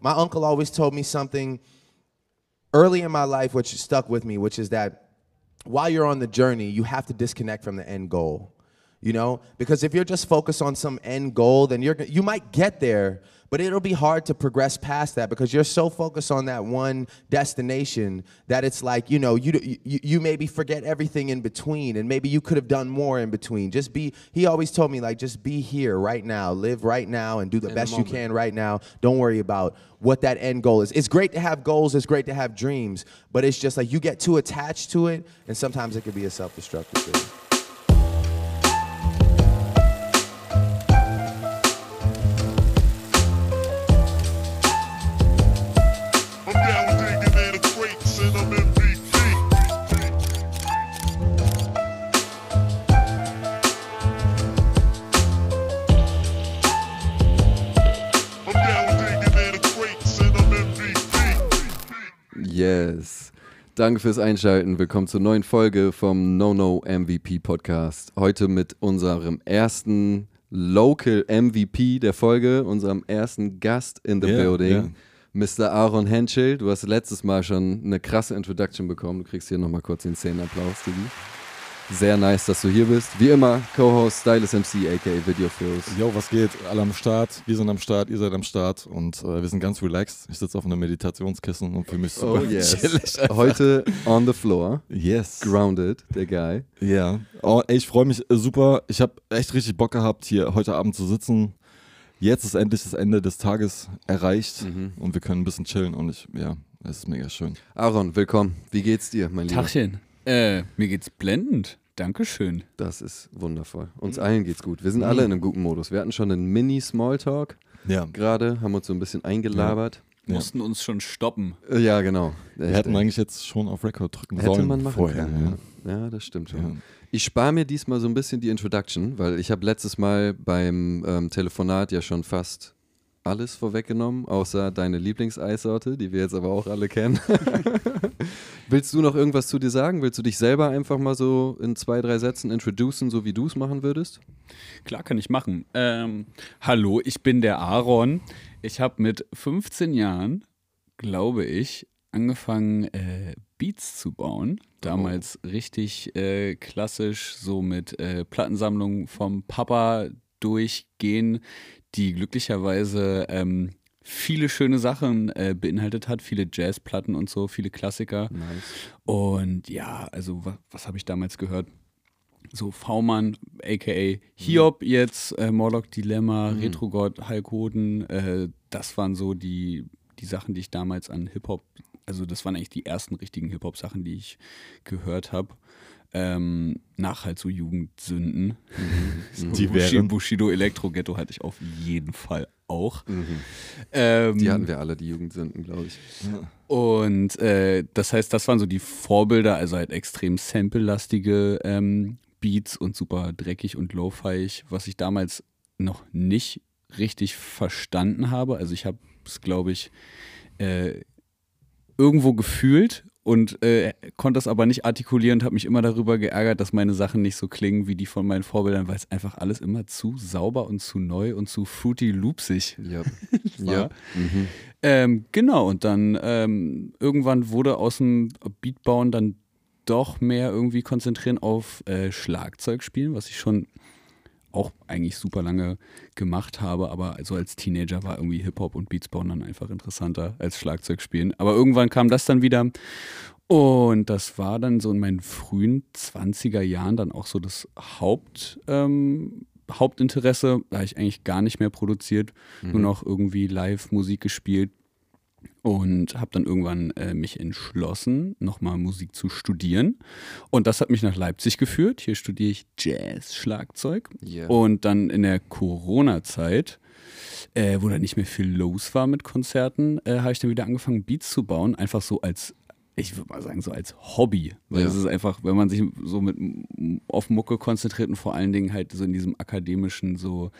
my uncle always told me something early in my life, which stuck with me, which is that while you're on the journey, you have to disconnect from the end goal. You know, because if you're just focused on some end goal, then you're you might get there, but it'll be hard to progress past that because you're so focused on that one destination that it's like you know you you, you maybe forget everything in between, and maybe you could have done more in between. Just be. He always told me like just be here right now, live right now, and do the In the best you can right now. Don't worry about what that end goal is. It's great to have goals. It's great to have dreams, but it's just like you get too attached to it, and sometimes it can be a self-destructive thing. Danke fürs Einschalten. Willkommen zur neuen Folge vom No No MVP Podcast. Heute mit unserem ersten Local MVP der Folge, unserem ersten Gast in the Ja, building. ja. Mr. Aaron Henschel, du hast letztes Mal schon eine krasse Introduction bekommen. Du kriegst hier nochmal kurz den Szenenapplaus, Digi. Sehr nice, dass du hier bist. Wie immer, Co-Host Stylus MC, aka Video Flows. Yo, was geht? Alle am Start, wir sind am Start, ihr seid am Start und äh, wir sind ganz relaxed. Ich sitze auf einem Meditationskissen und fühle mich super Oh yes. chillig. Heute on the floor. Yes. Grounded, der Guy. Ja. Oh, ey, ich freue mich äh, super. Ich habe echt richtig Bock gehabt, hier heute Abend zu sitzen. Jetzt ist endlich das Ende des Tages erreicht Mhm. und wir können ein bisschen chillen und ich, ja, es ist mega schön. Aaron, willkommen. Wie geht's dir, mein Lieber? Tachchen. Äh, mir geht's blendend. Dankeschön. Das ist wundervoll. Uns allen geht's gut. Wir sind alle in einem guten Modus. Wir hatten schon einen Mini-Smalltalk Ja. gerade, haben uns so ein bisschen eingelabert. Ja. Mussten uns schon stoppen. Äh, Ja, genau. Wir hätten eigentlich jetzt schon auf Record drücken Hätte sollen man machen vorher. können. Ja. ja, das stimmt schon. Ja. Ich spare mir diesmal so ein bisschen die Introduction, weil ich habe letztes Mal beim ähm, Telefonat ja schon fast alles vorweggenommen, außer deine Lieblingseissorte, die wir jetzt aber auch alle kennen. Willst du noch irgendwas zu dir sagen? Willst du dich selber einfach mal so in zwei, drei Sätzen introducen, so wie du es machen würdest? Klar, kann ich machen. Ähm, hallo, ich bin der Aaron. Ich habe mit 15 Jahren, glaube ich, angefangen, äh, Beats zu bauen. Damals richtig äh, klassisch, so mit äh, Plattensammlungen vom Papa durchgehen, die glücklicherweise ähm, viele schöne Sachen äh, beinhaltet hat, viele Jazzplatten und so, viele Klassiker. Nice. Und ja, also was, was habe ich damals gehört? So V-Mann, aka Hiob jetzt, äh, Morlock Dilemma, Retrogott, Hulk Hoden, äh, das waren so die, die Sachen, die ich damals an Hip-Hop, also das waren eigentlich die ersten richtigen Hip-Hop-Sachen, die ich gehört habe. Ähm, nach halt so Jugendsünden. So Die wären? Bushido Elektro-Ghetto hatte ich auf jeden Fall auch. Ähm, Die hatten wir alle, die Jugendsünden, glaube ich. und äh, das heißt, das waren so die Vorbilder, also halt extrem sample-lastige ähm, Beats und super dreckig und lo-fiig, was ich damals noch nicht richtig verstanden habe. Also ich habe es, glaube ich, äh, irgendwo gefühlt und äh, konnte das aber nicht artikulieren und habe mich immer darüber geärgert, dass meine Sachen nicht so klingen wie die von meinen Vorbildern, weil es einfach alles immer zu sauber und zu neu und zu fruity loopsig Ja. war. ja. Mhm. Ähm, genau, und dann ähm, irgendwann wurde aus dem Beatbauen dann doch mehr irgendwie konzentrieren auf äh, Schlagzeugspielen, was ich schon auch eigentlich super lange gemacht habe, aber also als Teenager war irgendwie Hip-Hop und Beats bauen dann einfach interessanter als Schlagzeugspielen. Aber irgendwann kam das dann wieder und das war dann so in meinen frühen 20er Jahren dann auch so das Haupt, ähm, Hauptinteresse. Da habe ich eigentlich gar nicht mehr produziert, nur noch irgendwie live Musik gespielt und habe dann irgendwann äh, mich entschlossen, nochmal Musik zu studieren. Und das hat mich nach Leipzig geführt. Hier studiere ich Jazz, Schlagzeug. Ja. Und dann in der Corona-Zeit, äh, wo da nicht mehr viel los war mit Konzerten, äh, habe ich dann wieder angefangen, Beats zu bauen. Einfach so als, ich würde mal sagen, so als Hobby. Weil Ja. es ist einfach, wenn man sich so mit auf Mucke konzentriert und vor allen Dingen halt so in diesem akademischen so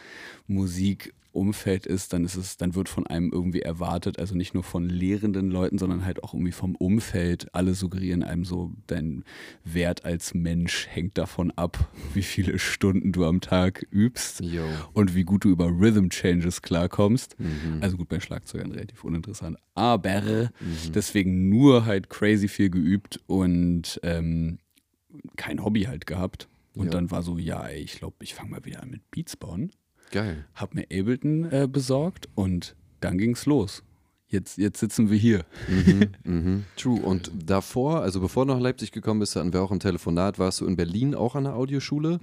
Musik Umfeld ist, dann ist es, dann wird von einem irgendwie erwartet, also nicht nur von lehrenden Leuten, sondern halt auch irgendwie vom Umfeld. Alle suggerieren einem so, dein Wert als Mensch hängt davon ab, wie viele Stunden du am Tag übst Yo. und wie gut du über Rhythm Changes klarkommst. Also gut, bei Schlagzeugern relativ uninteressant. Aber deswegen nur halt crazy viel geübt und ähm, kein Hobby halt gehabt. Und Ja. dann war so, ja, ich glaube, ich fange mal wieder an mit Beats bauen. Geil. Hab mir Ableton äh, besorgt und dann ging's los. Jetzt, jetzt sitzen wir hier. Mhm. True. Und davor, also bevor du nach Leipzig gekommen bist, hatten wir auch im Telefonat, warst du in Berlin auch an der Audioschule,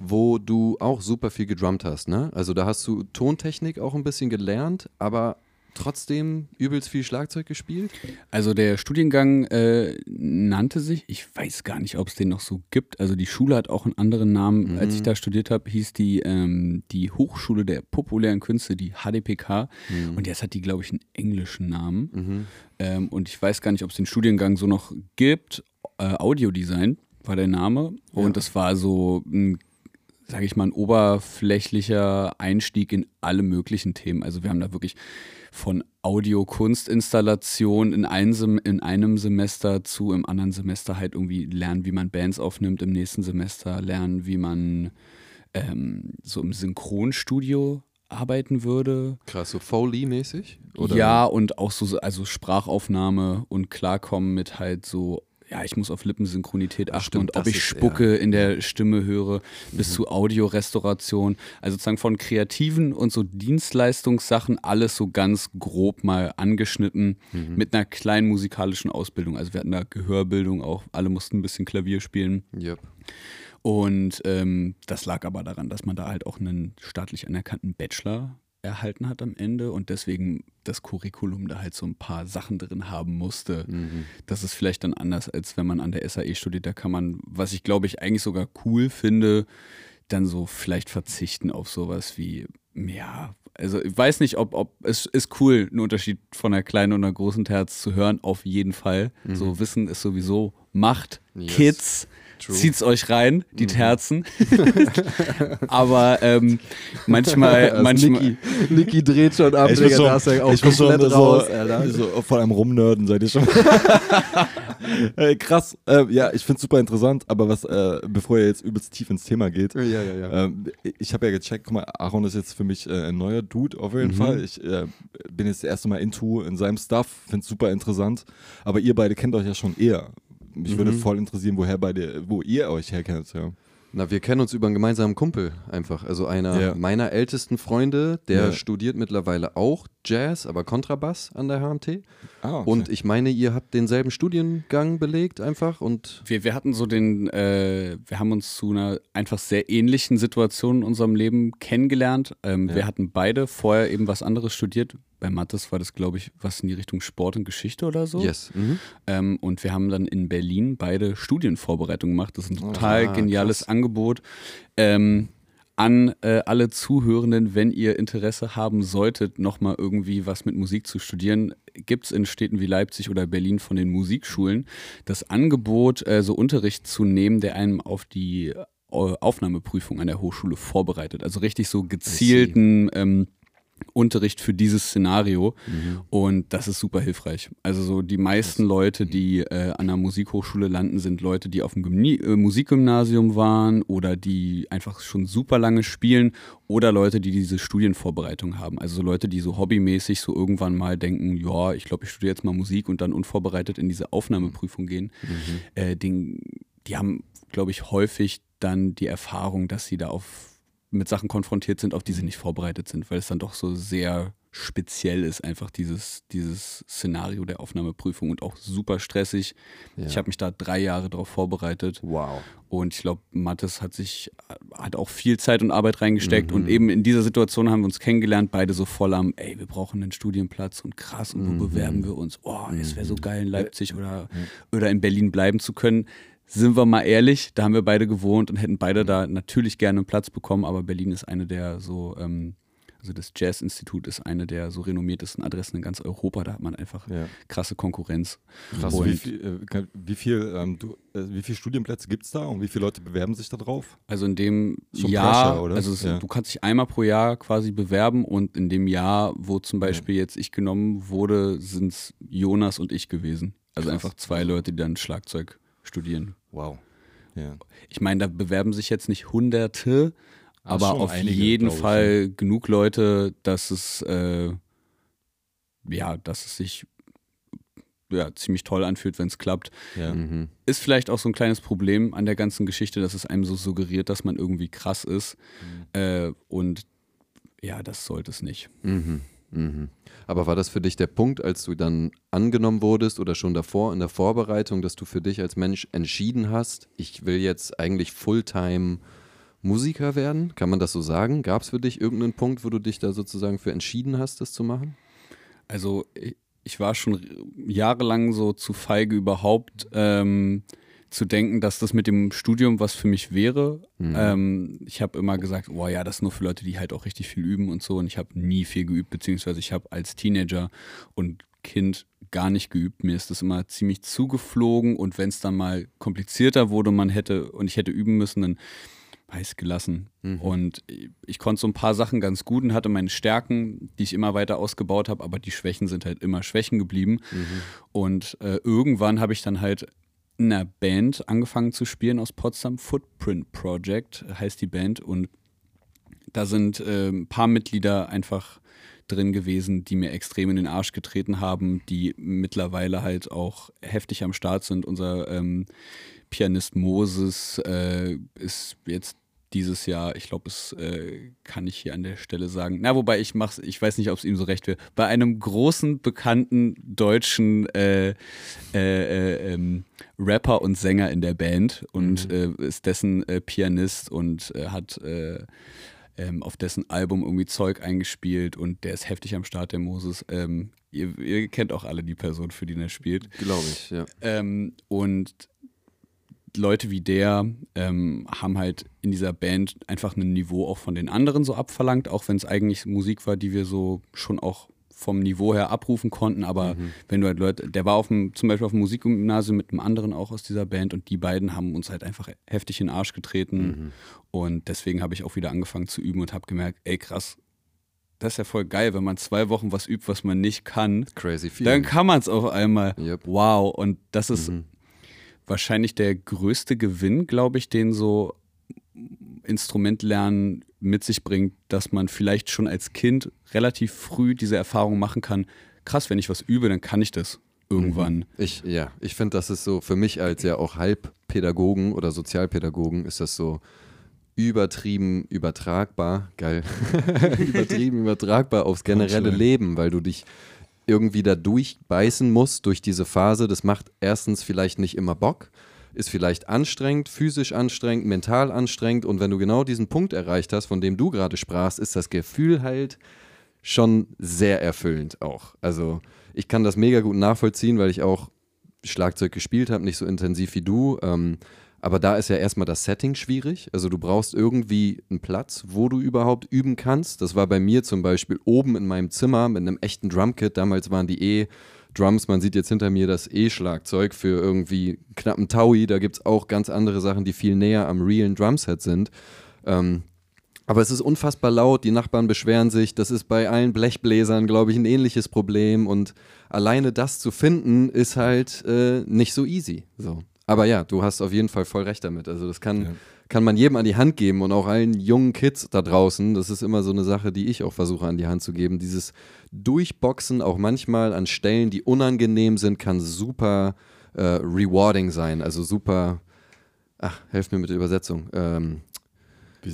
wo du auch super viel gedrummt hast, ne? Also da hast du Tontechnik auch ein bisschen gelernt, aber trotzdem übelst viel Schlagzeug gespielt. Also der Studiengang äh, nannte sich, ich weiß gar nicht, ob es den noch so gibt. Also die Schule hat auch einen anderen Namen. Als ich da studiert habe, hieß die ähm, die Hochschule der populären Künste, die HDPK. Und jetzt hat die, glaube ich, einen englischen Namen. Ähm, und ich weiß gar nicht, ob es den Studiengang so noch gibt. Äh, Audiodesign war der Name. Und das war so ein sage ich mal, ein oberflächlicher Einstieg in alle möglichen Themen. Also wir haben da wirklich von Audio-Kunstinstallation in, in einem Semester zu im anderen Semester halt irgendwie lernen, wie man Bands aufnimmt, im nächsten Semester lernen, wie man ähm, so im Synchronstudio arbeiten würde. Krass, so Foley-mäßig? Ja, und auch so also Sprachaufnahme und klarkommen mit halt so, ja, ich muss auf Lippensynchronität achten stimmt, und ob ich ist- Spucke in der Stimme höre, bis zu Audiorestauration. Also sozusagen von kreativen und so Dienstleistungssachen alles so ganz grob mal angeschnitten mit einer kleinen musikalischen Ausbildung. Also wir hatten da Gehörbildung auch, alle mussten ein bisschen Klavier spielen. Yep. Und ähm, das lag aber daran, dass man da halt auch einen staatlich anerkannten Bachelor erhalten hat am Ende und deswegen das Curriculum da halt so ein paar Sachen drin haben musste. Das ist vielleicht dann anders, als wenn man an der SAE studiert. Da kann man, was ich glaube ich eigentlich sogar cool finde, dann so vielleicht verzichten auf sowas wie, ja, also ich weiß nicht, ob, ob es ist cool, einen Unterschied von einer kleinen und einer großen Terz zu hören, auf jeden Fall. So Wissen ist sowieso Macht. Yes. Kids, True. zieht's euch rein, die Terzen. Aber ähm, manchmal, manchmal. Niki, Niki dreht schon ab, Ich bin Digga, schon, da ist er auch ich komplett so, raus, Alter. so vor allem rumnörden seid ihr schon. Ey, krass. Äh, ja, ich finde es super interessant, aber was, äh, bevor ihr jetzt übelst tief ins Thema geht, Ja, ja, ja. ähm, ich habe ja gecheckt, guck mal, Aaron ist jetzt für mich äh, ein neuer Dude auf jeden Fall. Ich äh, bin jetzt das erste Mal into in seinem Stuff, finde es super interessant, aber ihr beide kennt euch ja schon eher. Mich würde voll interessieren, woher beide, wo ihr euch herkennt, ja. Na, wir kennen uns über einen gemeinsamen Kumpel einfach. Also einer Ja. meiner ältesten Freunde, der Ja. studiert mittlerweile auch Jazz, aber Kontrabass an der HMT. Ah, okay. Und ich meine, ihr habt denselben Studiengang belegt einfach und Wir, wir hatten so den, äh, wir haben uns zu einer einfach sehr ähnlichen Situation in unserem Leben kennengelernt. Ähm, Wir hatten beide vorher eben was anderes studiert. Bei Mattes war das, glaube ich, was in die Richtung Sport und Geschichte oder so. yes. Mhm. Ähm, und wir haben dann in Berlin beide Studienvorbereitungen gemacht. Das ist ein total Ah, geniales krass. Angebot. Ähm, an äh, alle Zuhörenden, wenn ihr Interesse haben solltet, nochmal irgendwie was mit Musik zu studieren, gibt es in Städten wie Leipzig oder Berlin von den Musikschulen das Angebot, äh, so Unterricht zu nehmen, der einem auf die äh, Aufnahmeprüfung an der Hochschule vorbereitet. Also richtig so gezielten ähm, Unterricht für dieses Szenario und das ist super hilfreich. Also so die meisten Leute, die äh, an der Musikhochschule landen, sind Leute, die auf dem Gymni äh, Musikgymnasium waren oder die einfach schon super lange spielen oder Leute, die diese Studienvorbereitung haben. Also so Leute, die so hobbymäßig so irgendwann mal denken, ja, ich glaube, ich studiere jetzt mal Musik und dann unvorbereitet in diese Aufnahmeprüfung gehen. Äh, den, die haben, glaube ich, häufig dann die Erfahrung, dass sie da auf mit Sachen konfrontiert sind, auf die sie nicht vorbereitet sind, weil es dann doch so sehr speziell ist, einfach dieses, dieses Szenario der Aufnahmeprüfung und auch super stressig. Ich habe mich da drei Jahre darauf vorbereitet. Wow. Und ich glaube, Mathis hat sich, hat auch viel Zeit und Arbeit reingesteckt. Und eben in dieser Situation haben wir uns kennengelernt, beide so voll am, ey, wir brauchen einen Studienplatz und krass, und wo bewerben wir uns? Oh, es wäre so geil in Leipzig oder, oder in Berlin bleiben zu können. Sind wir mal ehrlich, da haben wir beide gewohnt und hätten beide da natürlich gerne einen Platz bekommen, aber Berlin ist eine der so, ähm, Also das Jazz-Institut ist eine der so renommiertesten Adressen in ganz Europa. Da hat man einfach Ja. krasse Konkurrenz. Krass, Und- wie viel, äh, wie viel, ähm, du, äh, wie viele Studienplätze gibt es da und wie viele Leute bewerben sich da drauf? Also in dem Schon Jahr, Pressure, oder? also es, Ja. du kannst dich einmal pro Jahr quasi bewerben und in dem Jahr, wo zum Beispiel jetzt ich genommen wurde, sind es Jonas und ich gewesen. Also einfach zwei Leute, die dann Schlagzeug studieren. Wow. Ja. Ich meine, da bewerben sich jetzt nicht Hunderte, aber auf einige, jeden glaub ich, Fall genug Leute, dass es äh, ja, dass es sich ja, ziemlich toll anfühlt, wenn es klappt. Ja. Mhm. Ist vielleicht auch so ein kleines Problem an der ganzen Geschichte, dass es einem so suggeriert, dass man irgendwie krass ist. Mhm. Äh, und ja, das sollte es nicht. Mhm. Mhm. Aber war das für dich der Punkt, als du dann angenommen wurdest oder schon davor in der Vorbereitung, dass du für dich als Mensch entschieden hast, ich will jetzt eigentlich Fulltime Musiker werden? Kann man das so sagen? Gab es für dich irgendeinen Punkt, wo du dich da sozusagen für entschieden hast, das zu machen? Also ich, war schon jahrelang so zu feige überhaupt ähm, zu denken, dass das mit dem Studium was für mich wäre. Ähm, ich habe immer gesagt, oh ja, das ist nur für Leute, die halt auch richtig viel üben und so. Und ich habe nie viel geübt, beziehungsweise ich habe als Teenager und Kind gar nicht geübt. Mir ist das immer ziemlich zugeflogen und wenn es dann mal komplizierter wurde, man hätte und ich hätte üben müssen, dann heiß gelassen. Und ich, ich konnte so ein paar Sachen ganz gut und hatte meine Stärken, die ich immer weiter ausgebaut habe, aber die Schwächen sind halt immer Schwächen geblieben. Und äh, irgendwann habe ich dann halt einer Band angefangen zu spielen aus Potsdam, Footprint Project heißt die Band. Und da sind äh, ein paar Mitglieder einfach drin gewesen, die mir extrem in den Arsch getreten haben, die mittlerweile halt auch heftig am Start sind. Unser ähm, Pianist Moses äh, ist jetzt dieses Jahr, ich glaube, es äh, kann ich hier an der Stelle sagen. Na, wobei ich mach's, ich weiß nicht, ob es ihm so recht wäre. Bei einem großen, bekannten deutschen äh, äh, äh, ähm, Rapper und Sänger in der Band und äh, ist dessen äh, Pianist und hat äh, ähm, auf dessen Album irgendwie Zeug eingespielt und der ist heftig am Start, der Moses. Ähm, ihr, ihr kennt auch alle die Person, für die er spielt. Glaube ich, ja. Ähm, und Leute wie der ähm, haben halt in dieser Band einfach ein Niveau auch von den anderen so abverlangt, auch wenn es eigentlich Musik war, die wir so schon auch vom Niveau her abrufen konnten. Aber wenn du halt Leute, der war auf dem, zum Beispiel auf dem Musikgymnasium mit einem anderen auch aus dieser Band und die beiden haben uns halt einfach heftig in den Arsch getreten. Und deswegen habe ich auch wieder angefangen zu üben und habe gemerkt, ey krass, das ist ja voll geil, wenn man zwei Wochen was übt, was man nicht kann. Crazy viel. Dann kann man es auf einmal. Yep. Wow. Und das ist Mhm. Wahrscheinlich der größte Gewinn, glaube ich, den so Instrumentlernen mit sich bringt, dass man vielleicht schon als Kind relativ früh diese Erfahrung machen kann. Krass, wenn ich was übe, dann kann ich das irgendwann. Ich, ja, ich finde, das ist so, für mich als ja auch Halbpädagogen oder Sozialpädagogen ist das so übertrieben übertragbar, geil, übertrieben übertragbar aufs generelle. Leben, weil du dich irgendwie da durchbeißen musst durch diese Phase. Das macht erstens vielleicht nicht immer Bock, ist vielleicht anstrengend, physisch anstrengend, mental anstrengend und wenn du genau diesen Punkt erreicht hast, von dem du gerade sprachst, ist das Gefühl halt schon sehr erfüllend auch. Also ich kann das mega gut nachvollziehen, weil ich auch Schlagzeug gespielt habe, nicht so intensiv wie du. Ähm, aber da ist ja erstmal das Setting schwierig. Also du brauchst irgendwie einen Platz, wo du überhaupt üben kannst. Das war bei mir zum Beispiel oben in meinem Zimmer mit einem echten Drumkit. Damals waren die E-Drums, man sieht jetzt hinter mir das E-Schlagzeug für irgendwie knappen Taui. Da gibt es auch ganz andere Sachen, die viel näher am realen Drumset sind. Ähm, aber es ist unfassbar laut, die Nachbarn beschweren sich, das ist bei allen Blechbläsern, glaube ich, ein ähnliches Problem und alleine das zu finden, ist halt äh, nicht so easy. So. Aber ja, du hast auf jeden Fall voll recht damit. Also das kann, Ja. kann man jedem an die Hand geben und auch allen jungen Kids da draußen. Das ist immer so eine Sache, die ich auch versuche an die Hand zu geben. Dieses Durchboxen auch manchmal an Stellen, die unangenehm sind, kann super äh, rewarding sein. Also super, ach, helf mir mit der Übersetzung. Ähm,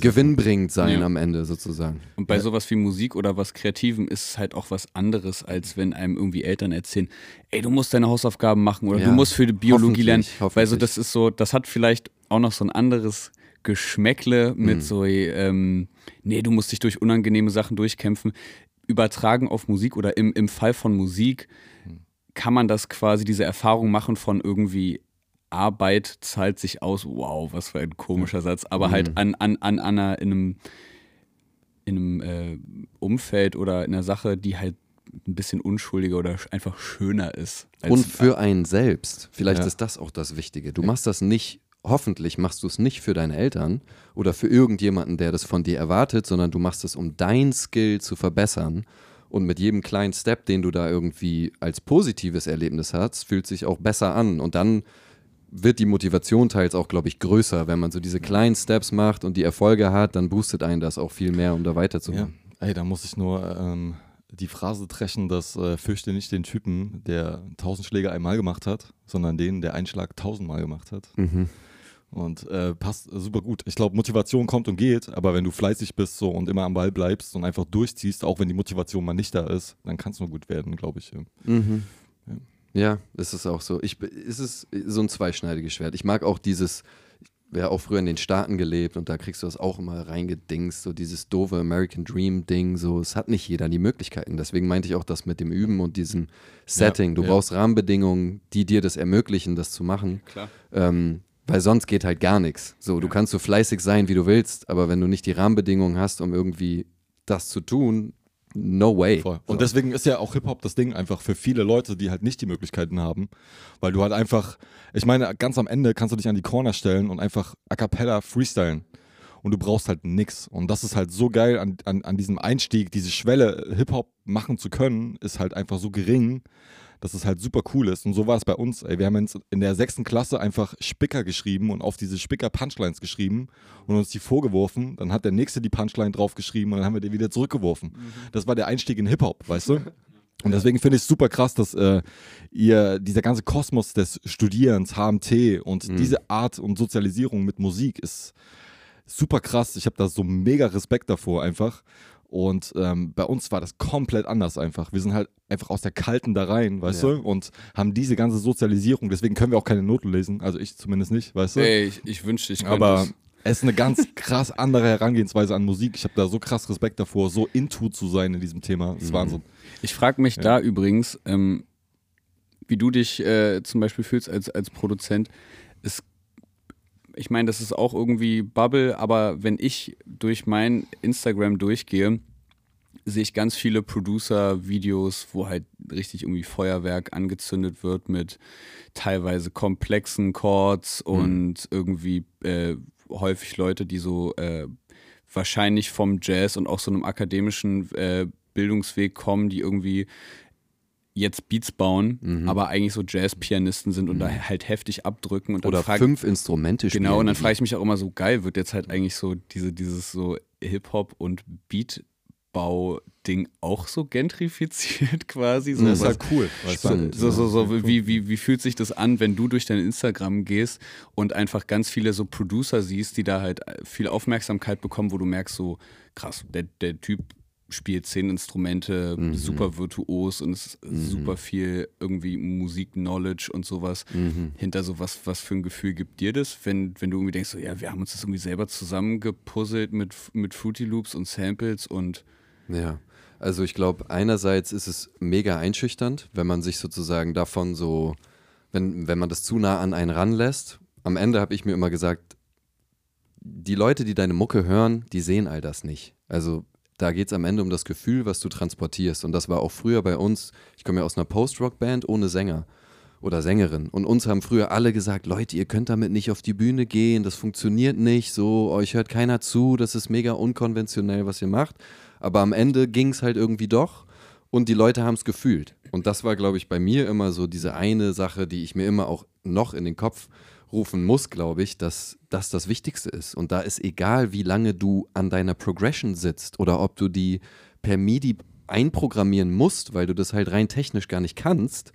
gewinnbringend sein Ja. am Ende sozusagen. Und bei sowas wie Musik oder was Kreativem ist es halt auch was anderes, als wenn einem irgendwie Eltern erzählen, ey, du musst deine Hausaufgaben machen oder Ja, du musst für die Biologie lernen. Weil so, das ist so, das hat vielleicht auch noch so ein anderes Geschmäckle Mhm. mit so, ähm, nee, du musst dich durch unangenehme Sachen durchkämpfen. Übertragen auf Musik oder im, im Fall von Musik kann man das quasi, diese Erfahrung machen von irgendwie Arbeit zahlt sich aus. Wow, was für ein komischer Satz. Aber halt an, an, an, an einer, in einem in einem äh, Umfeld oder in einer Sache, die halt ein bisschen unschuldiger oder einfach schöner ist. Und für einen selbst. Vielleicht Ja. ist das auch das Wichtige. Du machst das nicht, hoffentlich machst du es nicht für deine Eltern oder für irgendjemanden, der das von dir erwartet, sondern du machst es, um dein Skill zu verbessern. Und mit jedem kleinen Step, den du da irgendwie als positives Erlebnis hast, fühlt sich auch besser an. Und dann wird die Motivation teils auch, glaube ich, größer. Wenn man so diese kleinen Steps macht und die Erfolge hat, dann boostet einen das auch viel mehr, um da Ja, weiterzumachen. ey, da muss ich nur ähm, die Phrase trechen, dass äh, fürchte nicht den Typen, der tausend Schläge einmal gemacht hat, sondern den, der einen Schlag tausendmal gemacht hat. Mhm. Und äh, passt super gut. Ich glaube, Motivation kommt und geht, aber wenn du fleißig bist so und immer am Ball bleibst und einfach durchziehst, auch wenn die Motivation mal nicht da ist, dann kann es nur gut werden, glaube ich. ja. Mhm. Ja, es ist auch so. Ich, es ist so ein zweischneidiges Schwert. Ich mag auch dieses, ich habe auch früher in den Staaten gelebt und da kriegst du das auch immer reingedingst, so dieses doofe American Dream Ding, so, es hat nicht jeder die Möglichkeiten. Deswegen meinte ich auch das mit dem Üben und diesem Setting. Du ja. brauchst Rahmenbedingungen, die dir das ermöglichen, das zu machen. Klar. Ähm, weil sonst geht halt gar nichts. So, du kannst so fleißig sein, wie du willst, aber wenn du nicht die Rahmenbedingungen hast, um irgendwie das zu tun, no way. Voll. So. Und deswegen ist ja auch Hip-Hop das Ding einfach für viele Leute, die halt nicht die Möglichkeiten haben, weil du halt einfach, ich meine, ganz am Ende kannst du dich an die Corner stellen und einfach a cappella freestylen. Und du brauchst halt nix. Und das ist halt so geil an, an, an diesem Einstieg, diese Schwelle, Hip-Hop machen zu können, ist halt einfach so gering, dass es halt super cool ist. Und so war es bei uns. Ey. Wir haben jetzt in der sechsten Klasse einfach Spicker geschrieben und auf diese Spicker Punchlines geschrieben und uns die vorgeworfen. Dann hat der Nächste die Punchline draufgeschrieben und dann haben wir die wieder zurückgeworfen. Das war der Einstieg in Hip-Hop, weißt du? Und deswegen finde ich es super krass, dass äh, ihr dieser ganze Kosmos des Studierens, HMT und diese Art und Sozialisierung mit Musik ist super krass. Ich habe da so mega Respekt davor einfach. Und ähm, bei uns war das komplett anders einfach. Wir sind halt einfach aus der Kalten da rein, weißt Ja. du? Und haben diese ganze Sozialisierung. Deswegen können wir auch keine Noten lesen. Also ich zumindest nicht, weißt du? Ey, ich, ich wünschte, ich könnte Aber es. ist eine ganz krass andere Herangehensweise an Musik. Ich habe da so krass Respekt davor, so into zu sein in diesem Thema. Das ist Wahnsinn. Ich frage mich da übrigens, ähm, wie du dich äh, zum Beispiel fühlst als, als Produzent. Es, ich meine, das ist auch irgendwie Bubble, aber wenn ich durch mein Instagram durchgehe, sehe ich ganz viele Producer-Videos, wo halt richtig irgendwie Feuerwerk angezündet wird mit teilweise komplexen Chords und irgendwie äh, häufig Leute, die so äh, wahrscheinlich vom Jazz und auch so einem akademischen äh, Bildungsweg kommen, die irgendwie jetzt Beats bauen, aber eigentlich so Jazz-Pianisten sind und da halt heftig abdrücken und Oder frag- fünf Instrumente spielen. Genau, und dann frage ich mich auch immer so, geil, wird jetzt halt eigentlich so diese, dieses so Hip-Hop und Beatbau-Ding auch so gentrifiziert quasi? So, Das ist was- halt cool. Spannend. so, so, so, wie, wie, wie fühlt sich das an, wenn du durch dein Instagram gehst und einfach ganz viele so Producer siehst, die da halt viel Aufmerksamkeit bekommen, wo du merkst, so krass, der, der Typ spielt zehn Instrumente, Mhm. super virtuos und es ist super viel irgendwie Musik-Knowledge und sowas Mhm. hinter so was, was für ein Gefühl gibt dir das, wenn, wenn du irgendwie denkst, so, ja, wir haben uns das irgendwie selber zusammengepuzzelt mit, mit Fruity Loops und Samples und Ja, also ich glaube, einerseits ist es mega einschüchternd, wenn man sich sozusagen davon so, wenn, wenn man das zu nah an einen ranlässt. Am Ende habe ich mir immer gesagt, die Leute, die deine Mucke hören, die sehen all das nicht. Also da geht es am Ende um das Gefühl, was du transportierst. Und das war auch früher bei uns, ich komme ja aus einer Post-Rock-Band ohne Sänger oder Sängerin. Und uns haben früher alle gesagt, Leute, ihr könnt damit nicht auf die Bühne gehen, das funktioniert nicht, so, euch hört keiner zu, das ist mega unkonventionell, was ihr macht. Aber am Ende ging es halt irgendwie doch und die Leute haben es gefühlt. Und das war, glaube ich, bei mir immer so diese eine Sache, die ich mir immer auch noch in den Kopf rufen muss, glaube ich, dass das das Wichtigste ist. Und da ist egal, wie lange du an deiner Progression sitzt oder ob du die per MIDI einprogrammieren musst, weil du das halt rein technisch gar nicht kannst.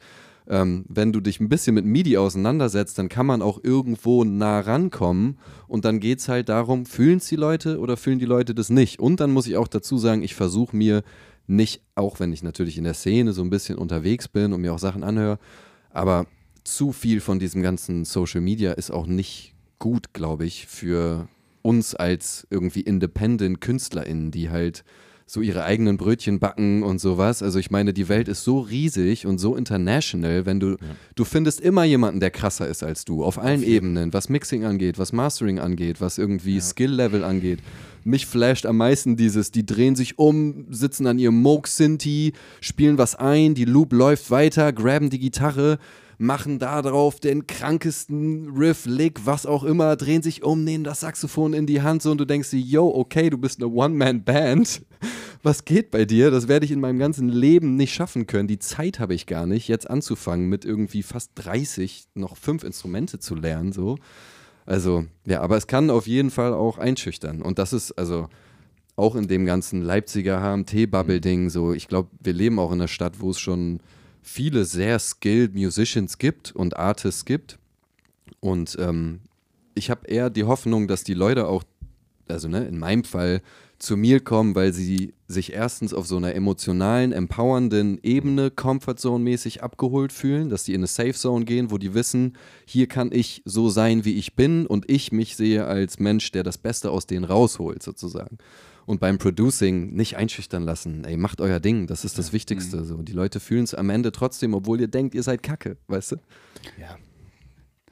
Ähm, wenn du dich ein bisschen mit MIDI auseinandersetzt, dann kann man auch irgendwo nah rankommen und dann geht es halt darum, fühlen es die Leute oder fühlen die Leute das nicht? Und dann muss ich auch dazu sagen, ich versuche mir nicht, auch wenn ich natürlich in der Szene so ein bisschen unterwegs bin und mir auch Sachen anhöre, aber zu viel von diesem ganzen Social Media ist auch nicht gut, glaube ich, für uns als irgendwie independent KünstlerInnen, die halt so ihre eigenen Brötchen backen und sowas. Also ich meine, die Welt ist so riesig und so international, wenn du, du findest immer jemanden, der krasser ist als du, auf allen Ebenen, was Mixing angeht, was Mastering angeht, was irgendwie Skill-Level angeht. Mich flasht am meisten dieses, die drehen sich um, sitzen an ihrem Moog Sinti, spielen was ein, die Loop läuft weiter, graben die Gitarre, machen da drauf den krankesten Riff, Lick, was auch immer, drehen sich um, nehmen das Saxophon in die Hand so und du denkst dir, yo, okay, du bist eine One-Man-Band. Was geht bei dir? Das werde ich in meinem ganzen Leben nicht schaffen können. Die Zeit habe ich gar nicht, jetzt anzufangen, mit irgendwie fast 30 noch fünf Instrumente zu lernen, so. Also, ja, aber es kann auf jeden Fall auch einschüchtern. Und das ist, also, auch in dem ganzen Leipziger HMT-Bubble-Ding, so, ich glaube, wir leben auch in einer Stadt, wo es schon viele sehr skilled Musicians gibt und Artists gibt. Und ähm, ich habe eher die Hoffnung, dass die Leute auch, also ne, in meinem Fall, zu mir kommen, weil sie sich erstens auf so einer emotionalen, empowernden Ebene Comfortzone-mäßig abgeholt fühlen, dass die in eine Safe Zone gehen, wo die wissen, hier kann ich so sein, wie ich bin und ich mich sehe als Mensch, der das Beste aus denen rausholt, sozusagen. Und beim Producing nicht einschüchtern lassen. Ey, macht euer Ding, das ist das Wichtigste. So. Die Leute fühlen es am Ende trotzdem, obwohl ihr denkt, ihr seid Kacke, weißt du?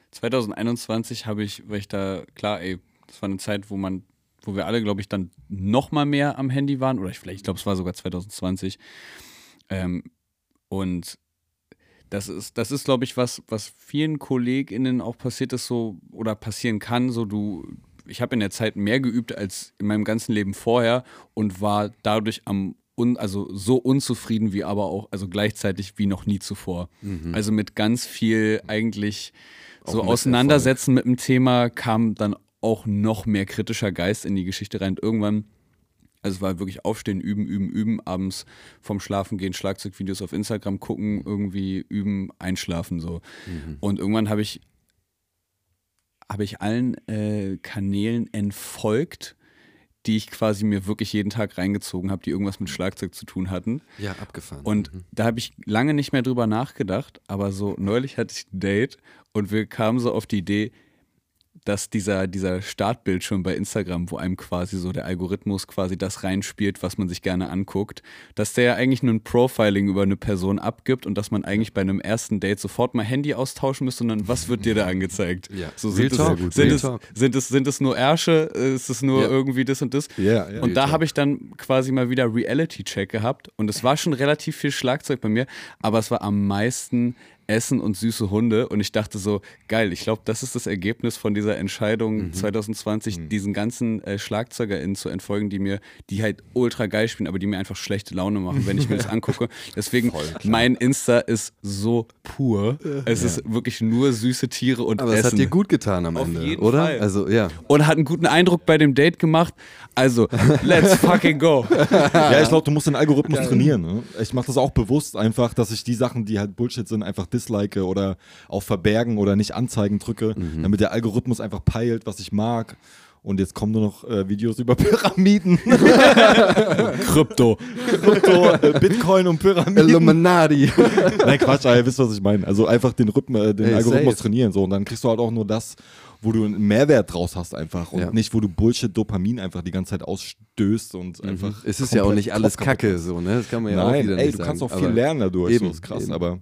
2021 habe ich, weil ich da, klar, ey, das war eine Zeit, wo man, wo wir alle, glaube ich, dann noch mal mehr am Handy waren, oder ich, vielleicht, ich glaube, es war sogar 2020. Ähm, und das ist, das ist, glaube ich, was, was vielen KollegInnen auch passiert ist, so, oder passieren kann, so du, ich habe in der Zeit mehr geübt als in meinem ganzen Leben vorher und war dadurch am un, also so unzufrieden wie aber auch, also gleichzeitig wie noch nie zuvor. Also mit ganz viel eigentlich so mit auseinandersetzen mit dem Thema kam dann auch noch mehr kritischer Geist in die Geschichte rein. Und irgendwann, also es war wirklich aufstehen, üben, üben, üben, abends vom Schlafen gehen, Schlagzeugvideos auf Instagram gucken, irgendwie üben, einschlafen so. Und irgendwann habe ich habe ich allen äh, Kanälen entfolgt, die ich quasi mir wirklich jeden Tag reingezogen habe, die irgendwas mit Schlagzeug zu tun hatten. Ja, abgefahren. Und da habe ich lange nicht mehr drüber nachgedacht, aber so neulich hatte ich ein Date und wir kamen so auf die Idee, dass dieser, dieser Startbildschirm bei Instagram, wo einem quasi so der Algorithmus quasi das reinspielt, was man sich gerne anguckt, dass der ja eigentlich nur ein Profiling über eine Person abgibt und dass man eigentlich bei einem ersten Date sofort mal Handy austauschen müsste und dann, was wird dir da angezeigt? Ja. So sind, es, sind, es, Talk. sind, es, sind es nur Ärsche? Ist es nur Ja. irgendwie das und das? Ja, ja. Und da habe ich dann quasi mal wieder Reality-Check gehabt und es war schon relativ viel Schlagzeug bei mir, aber es war am meisten Essen und süße Hunde und ich dachte so, geil, ich glaube, das ist das Ergebnis von dieser Entscheidung 2020, diesen ganzen äh, SchlagzeugerInnen zu entfolgen, die mir, die halt ultra geil spielen, aber die mir einfach schlechte Laune machen, wenn ich mir das angucke. Deswegen, mein Insta ist so pur. Es ist wirklich nur süße Tiere und aber es Essen hat dir gut getan am Auf Ende, jeden oder? Fall. Also, ja. und hat einen guten Eindruck bei dem Date gemacht. Also, let's fucking go. Ja, ich glaube, du musst den Algorithmus trainieren. Ne? Ich mache das auch bewusst einfach, dass ich die Sachen, die halt Bullshit sind, einfach dislike oder auf Verbergen oder nicht anzeigen drücke, damit der Algorithmus einfach peilt, was ich mag. Und jetzt kommen nur noch äh, Videos über Pyramiden, Krypto. Krypto, äh, Bitcoin und Pyramiden. Illuminati. Nein, Quatsch, aber ihr wisst, was ich meine. Also einfach den, Rhythm, äh, den Ey, Algorithmus safe. trainieren. So. Und dann kriegst du halt auch nur das, wo du einen Mehrwert draus hast einfach. Und Ja. nicht, wo du Bullshit-Dopamin einfach die ganze Zeit ausstößt und einfach. Es ist ja auch nicht alles Kacke, so, ne? Das kann man ja auch Nein, wieder ey, nicht du kannst auch viel lernen dadurch, Eben, so ist krass, eben. aber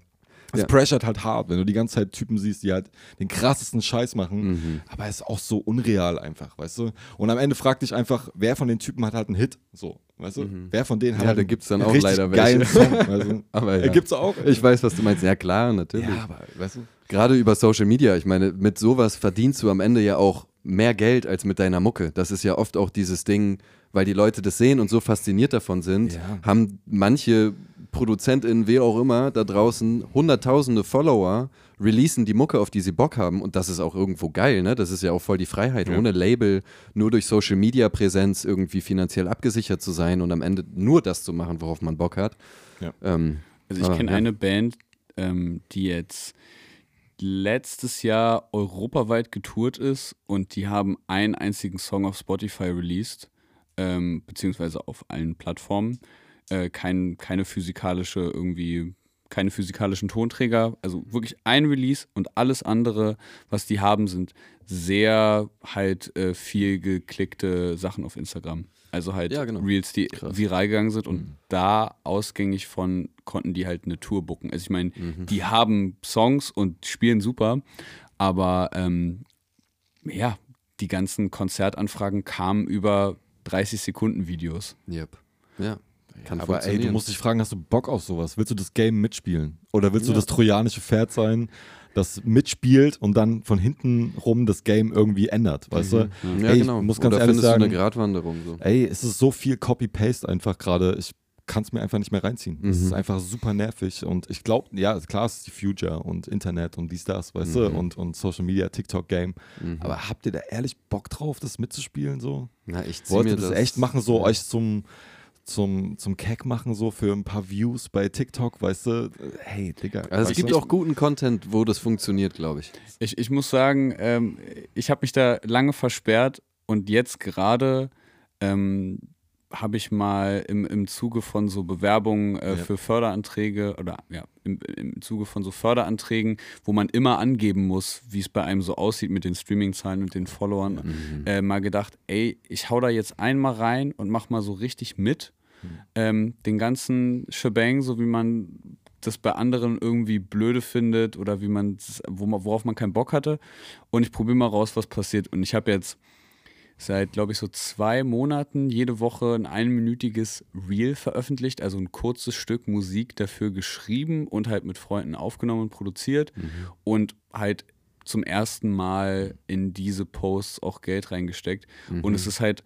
es Ja. pressured halt hart, wenn du die ganze Zeit Typen siehst, die halt den krassesten Scheiß machen, Mhm. aber es ist auch so unreal einfach, weißt du? Und am Ende frag dich einfach, wer von den Typen hat halt einen Hit, so, weißt du? Wer von denen hat Mhm. Ja, halt da gibt's dann auch leider welche. geilen Song, weißt du? Aber ja. Gibt's auch. Ich weiß, was du meinst. Ja, klar, natürlich. ja, aber weißt du? Gerade über Social Media, ich meine, mit sowas verdienst du am Ende ja auch mehr Geld als mit deiner Mucke. Das ist ja oft auch dieses Ding, weil die Leute das sehen und so fasziniert davon sind, Ja. haben manche ProduzentInnen, wer auch immer, da draußen hunderttausende Follower, releasen die Mucke, auf die sie Bock haben und das ist auch irgendwo geil, ne? Das ist ja auch voll die Freiheit, ohne Label, nur durch Social Media Präsenz irgendwie finanziell abgesichert zu sein und am Ende nur das zu machen, worauf man Bock hat. Ja. Ähm, Also ich aber, kenne ja. eine Band, ähm, die jetzt letztes Jahr europaweit getourt ist und die haben einen einzigen Song auf Spotify released, ähm, beziehungsweise auf allen Plattformen. Äh, kein, keine physikalische irgendwie, keine physikalischen Tonträger, also wirklich ein Release und alles andere, was die haben, sind sehr halt äh, viel geklickte Sachen auf Instagram. Also halt Ja, genau. Reels, die viral gegangen sind und da ausgängig von konnten die halt eine Tour booken. Also ich meine, die haben Songs und spielen super, aber ähm, ja, die ganzen Konzertanfragen kamen über 30 Sekunden Videos. Yep. Ja. Kann Aber ey, du musst dich fragen, hast du Bock auf sowas? Willst du das Game mitspielen? Oder willst du Ja. das trojanische Pferd sein, das mitspielt und dann von hinten rum das Game irgendwie ändert, weißt du? ja, ey, genau. muss ganz Oder ehrlich findest sagen, du eine Gratwanderung so. ey, es ist so viel Copy-Paste einfach gerade. Ich kann es mir einfach nicht mehr reinziehen. Es Mhm. ist einfach super nervig und ich glaube, ja, klar, es ist die Future und Internet und dies, das, weißt Mhm. du, und, und Social Media, TikTok-Game. Aber habt ihr da ehrlich Bock drauf, das mitzuspielen so? Na, ich zieh Wollt mir ihr das, echt machen, so euch zum, zum, zum Keck machen, so für ein paar Views bei TikTok, weißt du? Hey, Digga. Also es gibt du? auch guten Content, wo das funktioniert, glaube ich. Ich, ich muss sagen, ähm, ich habe mich da lange versperrt und jetzt gerade ähm, habe ich mal im, im Zuge von so Bewerbungen äh, Ja. für Förderanträge oder ja, im, im Zuge von so Förderanträgen, wo man immer angeben muss, wie es bei einem so aussieht mit den Streaming-Zahlen und den Followern, äh, mal gedacht, ey, ich hau da jetzt einmal rein und mach mal so richtig mit. Ähm, den ganzen Shebang, so wie man das bei anderen irgendwie blöde findet oder wie man, wo man worauf man keinen Bock hatte. Und ich probiere mal raus, was passiert. Und ich habe jetzt seit, glaube ich, so zwei Monaten jede Woche ein einminütiges Reel veröffentlicht, also ein kurzes Stück Musik dafür geschrieben und halt mit Freunden aufgenommen und produziert und halt zum ersten Mal in diese Posts auch Geld reingesteckt. Und es ist halt,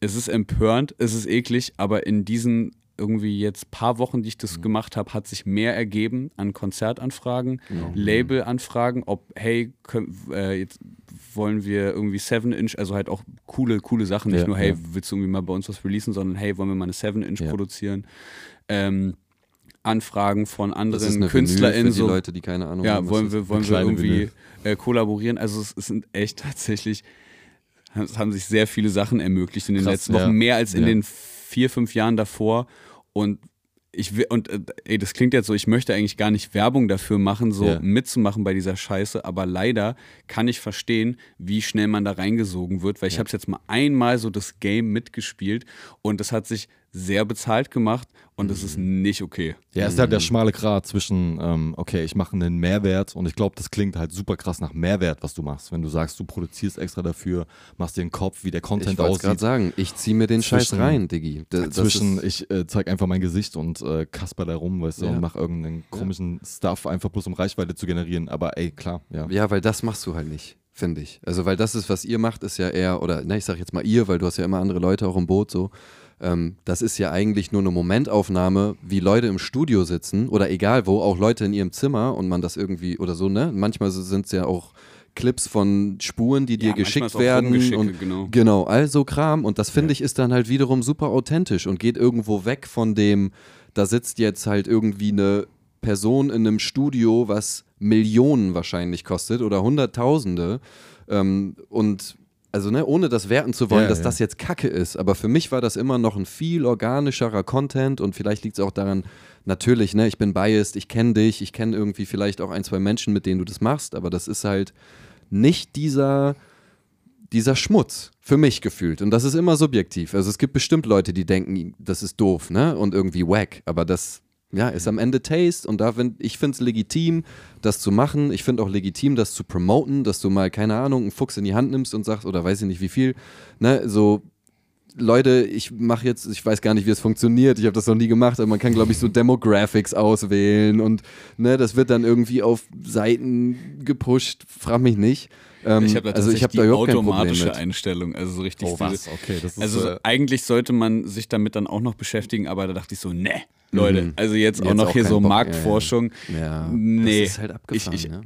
es ist empörend, es ist eklig, aber in diesen irgendwie jetzt paar Wochen, die ich das gemacht habe, hat sich mehr ergeben an Konzertanfragen, Labelanfragen, ob, hey, können, äh, jetzt wollen wir irgendwie 7-Inch, also halt auch coole, coole Sachen, nicht Ja, nur, hey, ja. willst du irgendwie mal bei uns was releasen, sondern hey, wollen wir mal eine 7-Inch Ja. produzieren? Ähm, Anfragen von anderen KünstlerInnen, so, Leute, die keine Ahnung ja, haben. wollen wir, wollen wir irgendwie äh, kollaborieren? Also es, es sind echt tatsächlich, es haben sich sehr viele Sachen ermöglicht in den Krass, letzten Wochen, mehr als in den vier, fünf Jahren davor. Und ich will, und äh, ey, das klingt jetzt so, ich möchte eigentlich gar nicht Werbung dafür machen, so Ja. mitzumachen bei dieser Scheiße, aber leider kann ich verstehen, wie schnell man da reingesogen wird, weil ich habe jetzt mal einmal so das Game mitgespielt und das hat sich sehr bezahlt gemacht und das ist nicht okay. Ja, es ist halt der schmale Grat zwischen, ähm, okay, ich mache einen Mehrwert und ich glaube, das klingt halt super krass nach Mehrwert, was du machst. Wenn du sagst, du produzierst extra dafür, machst dir einen Kopf, wie der Content Ich wollte gerade aussieht. sagen, ich ziehe mir den Scheiß Zwischen- rein, Diggi. Das Zwischen, ich äh, zeig einfach mein Gesicht und äh, kasper da rum, weißt du, Ja. und mach irgendeinen komischen Stuff, einfach bloß um Reichweite zu generieren. Aber ey, klar, ja. Ja, weil das machst du halt nicht, finde ich. Also, weil das ist, was ihr macht, ist ja eher, oder ne, ich sag jetzt mal ihr, weil du hast ja immer andere Leute auch im Boot so. Ähm, das ist ja eigentlich nur eine Momentaufnahme, wie Leute im Studio sitzen oder egal wo, auch Leute in ihrem Zimmer und man das irgendwie oder so, ne? Manchmal sind es ja auch Clips von Spuren, die dir manchmal geschickt werden. Und, genau. Genau, all so Kram. Und das finde ich ist dann halt wiederum super authentisch und geht irgendwo weg von dem, da sitzt jetzt halt irgendwie eine Person in einem Studio, was Millionen wahrscheinlich kostet oder Hunderttausende. Ähm, und also ne, ohne das werten zu wollen, Ja, dass ja. das jetzt Kacke ist. Aber für mich war das immer noch ein viel organischerer Content und vielleicht liegt es auch daran, natürlich, ne, ich bin biased, ich kenne dich, ich kenne irgendwie vielleicht auch ein, zwei Menschen, mit denen du das machst, aber das ist halt nicht dieser dieser Schmutz, für mich gefühlt. Und das ist immer subjektiv. Also es gibt bestimmt Leute, die denken, das ist doof, ne? Und irgendwie wack. Aber das, ja, ist am Ende Taste. Und da find, ich finde es legitim, das zu machen. Ich finde auch legitim, das zu promoten, dass du mal, keine Ahnung, einen Fuchs in die Hand nimmst und sagst, oder weiß ich nicht wie viel, ne? So, Leute, ich mache jetzt, ich weiß gar nicht, wie es funktioniert, ich habe das noch nie gemacht, aber man kann, glaube ich, so Demographics auswählen und ne, das wird dann irgendwie auf Seiten gepusht, frag mich nicht. Ähm, Ich habe also ich die da überhaupt kein Problem automatische mit. Einstellung, also so richtig Oh, was? Okay, das ist, Also äh, eigentlich sollte man sich damit dann auch noch beschäftigen, aber da dachte ich so, ne, Leute, Mhm. also jetzt, auch Jetzt noch auch hier so Bock, Marktforschung. Ja, Nee, das ist halt abgefahren. ich- ne?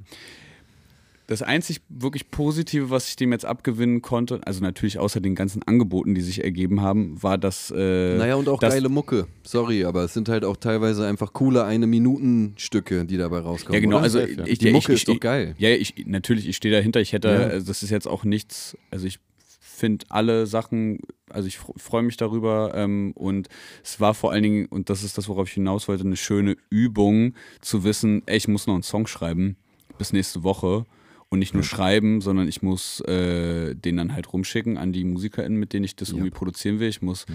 Das einzig wirklich Positive, was ich dem jetzt abgewinnen konnte, also natürlich außer den ganzen Angeboten, die sich ergeben haben, war das. Äh, Naja, und auch geile Mucke. Sorry, aber es sind halt auch teilweise einfach coole eine-Minuten-Stücke, die dabei rauskommen. Ja, genau, oder? also ja. ich, Die ich, Mucke ich, ist doch geil. Ja, ich, natürlich, ich stehe dahinter. Ich hätte, Ja. also das ist jetzt auch nichts, also ich finde alle Sachen, also ich freue mich darüber ähm, und es war vor allen Dingen, und das ist das, worauf ich hinaus wollte, eine schöne Übung zu wissen, ey, ich muss noch einen Song schreiben bis nächste Woche und nicht nur schreiben, sondern ich muss äh, den dann halt rumschicken an die MusikerInnen, mit denen ich das irgendwie produzieren will. Ich muss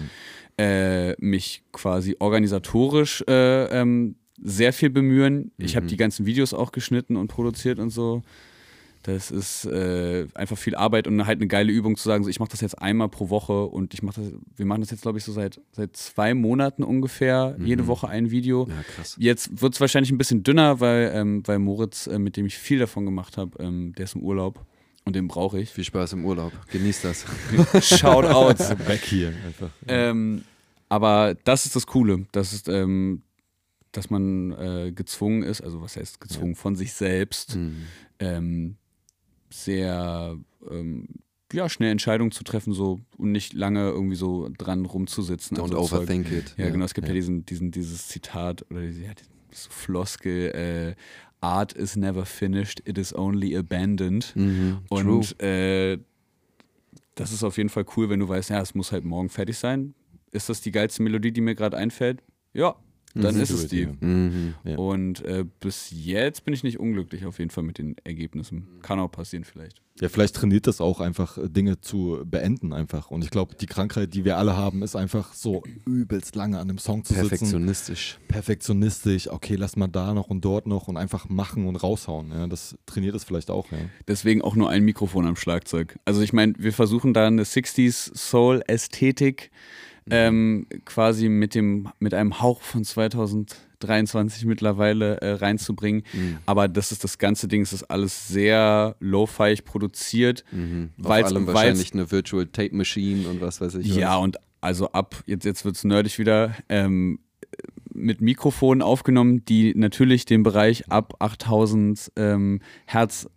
äh, mich quasi organisatorisch äh, ähm, sehr viel bemühen. Ich habe die ganzen Videos auch geschnitten und produziert und so. Das ist äh, einfach viel Arbeit und halt eine geile Übung zu sagen, so, ich mache das jetzt einmal pro Woche und ich mache das, wir machen das jetzt, glaube ich, so seit, seit zwei Monaten ungefähr, jede Woche ein Video. Ja, krass. Jetzt wird es wahrscheinlich ein bisschen dünner, weil, ähm, weil Moritz, äh, mit dem ich viel davon gemacht habe, ähm, der ist im Urlaub und den brauche ich. Viel Spaß im Urlaub. Genießt das. Shoutouts. Weg hier einfach. ähm, aber das ist das Coole, das ist, ähm, dass man äh, gezwungen ist, also was heißt gezwungen, von sich selbst Mhm. ähm, sehr ähm, ja, schnell Entscheidungen zu treffen so und nicht lange irgendwie so dran rumzusitzen. Don't so Zeug. overthink it. Ja, genau, es gibt ja, diesen, diesen, dieses Zitat oder diese, ja, diese Floskel, äh, Art is never finished, it is only abandoned. Mhm. Und äh, das ist auf jeden Fall cool, wenn du weißt, ja, es muss halt morgen fertig sein. Ist das die geilste Melodie, die mir gerade einfällt? Ja, dann Mhm. ist es die. Mhm. Ja. Und äh, bis jetzt bin ich nicht unglücklich auf jeden Fall mit den Ergebnissen. Kann auch passieren vielleicht. Ja, vielleicht trainiert das auch einfach, äh, Dinge zu beenden einfach. Und ich glaube, die Krankheit, die wir alle haben, ist einfach so übelst lange an einem Song zu sitzen. Perfektionistisch. Perfektionistisch. Okay, lass mal da noch und dort noch und einfach machen und raushauen. Ja, das trainiert es vielleicht auch, ja. Deswegen auch nur ein Mikrofon am Schlagzeug. Also ich meine, wir versuchen da eine 60s Soul-Ästhetik ähm, quasi mit, dem, mit einem Hauch von 2023 mittlerweile äh, reinzubringen. Aber das ist das ganze Ding, es ist alles sehr lo-fi produziert. Mhm. Weil's- allem wahrscheinlich eine Virtual Tape Machine und was weiß ich. Ja, was. und also ab, jetzt, jetzt wird es nerdig wieder, ähm, mit Mikrofonen aufgenommen, die natürlich den Bereich ab 8000 ähm, Hertz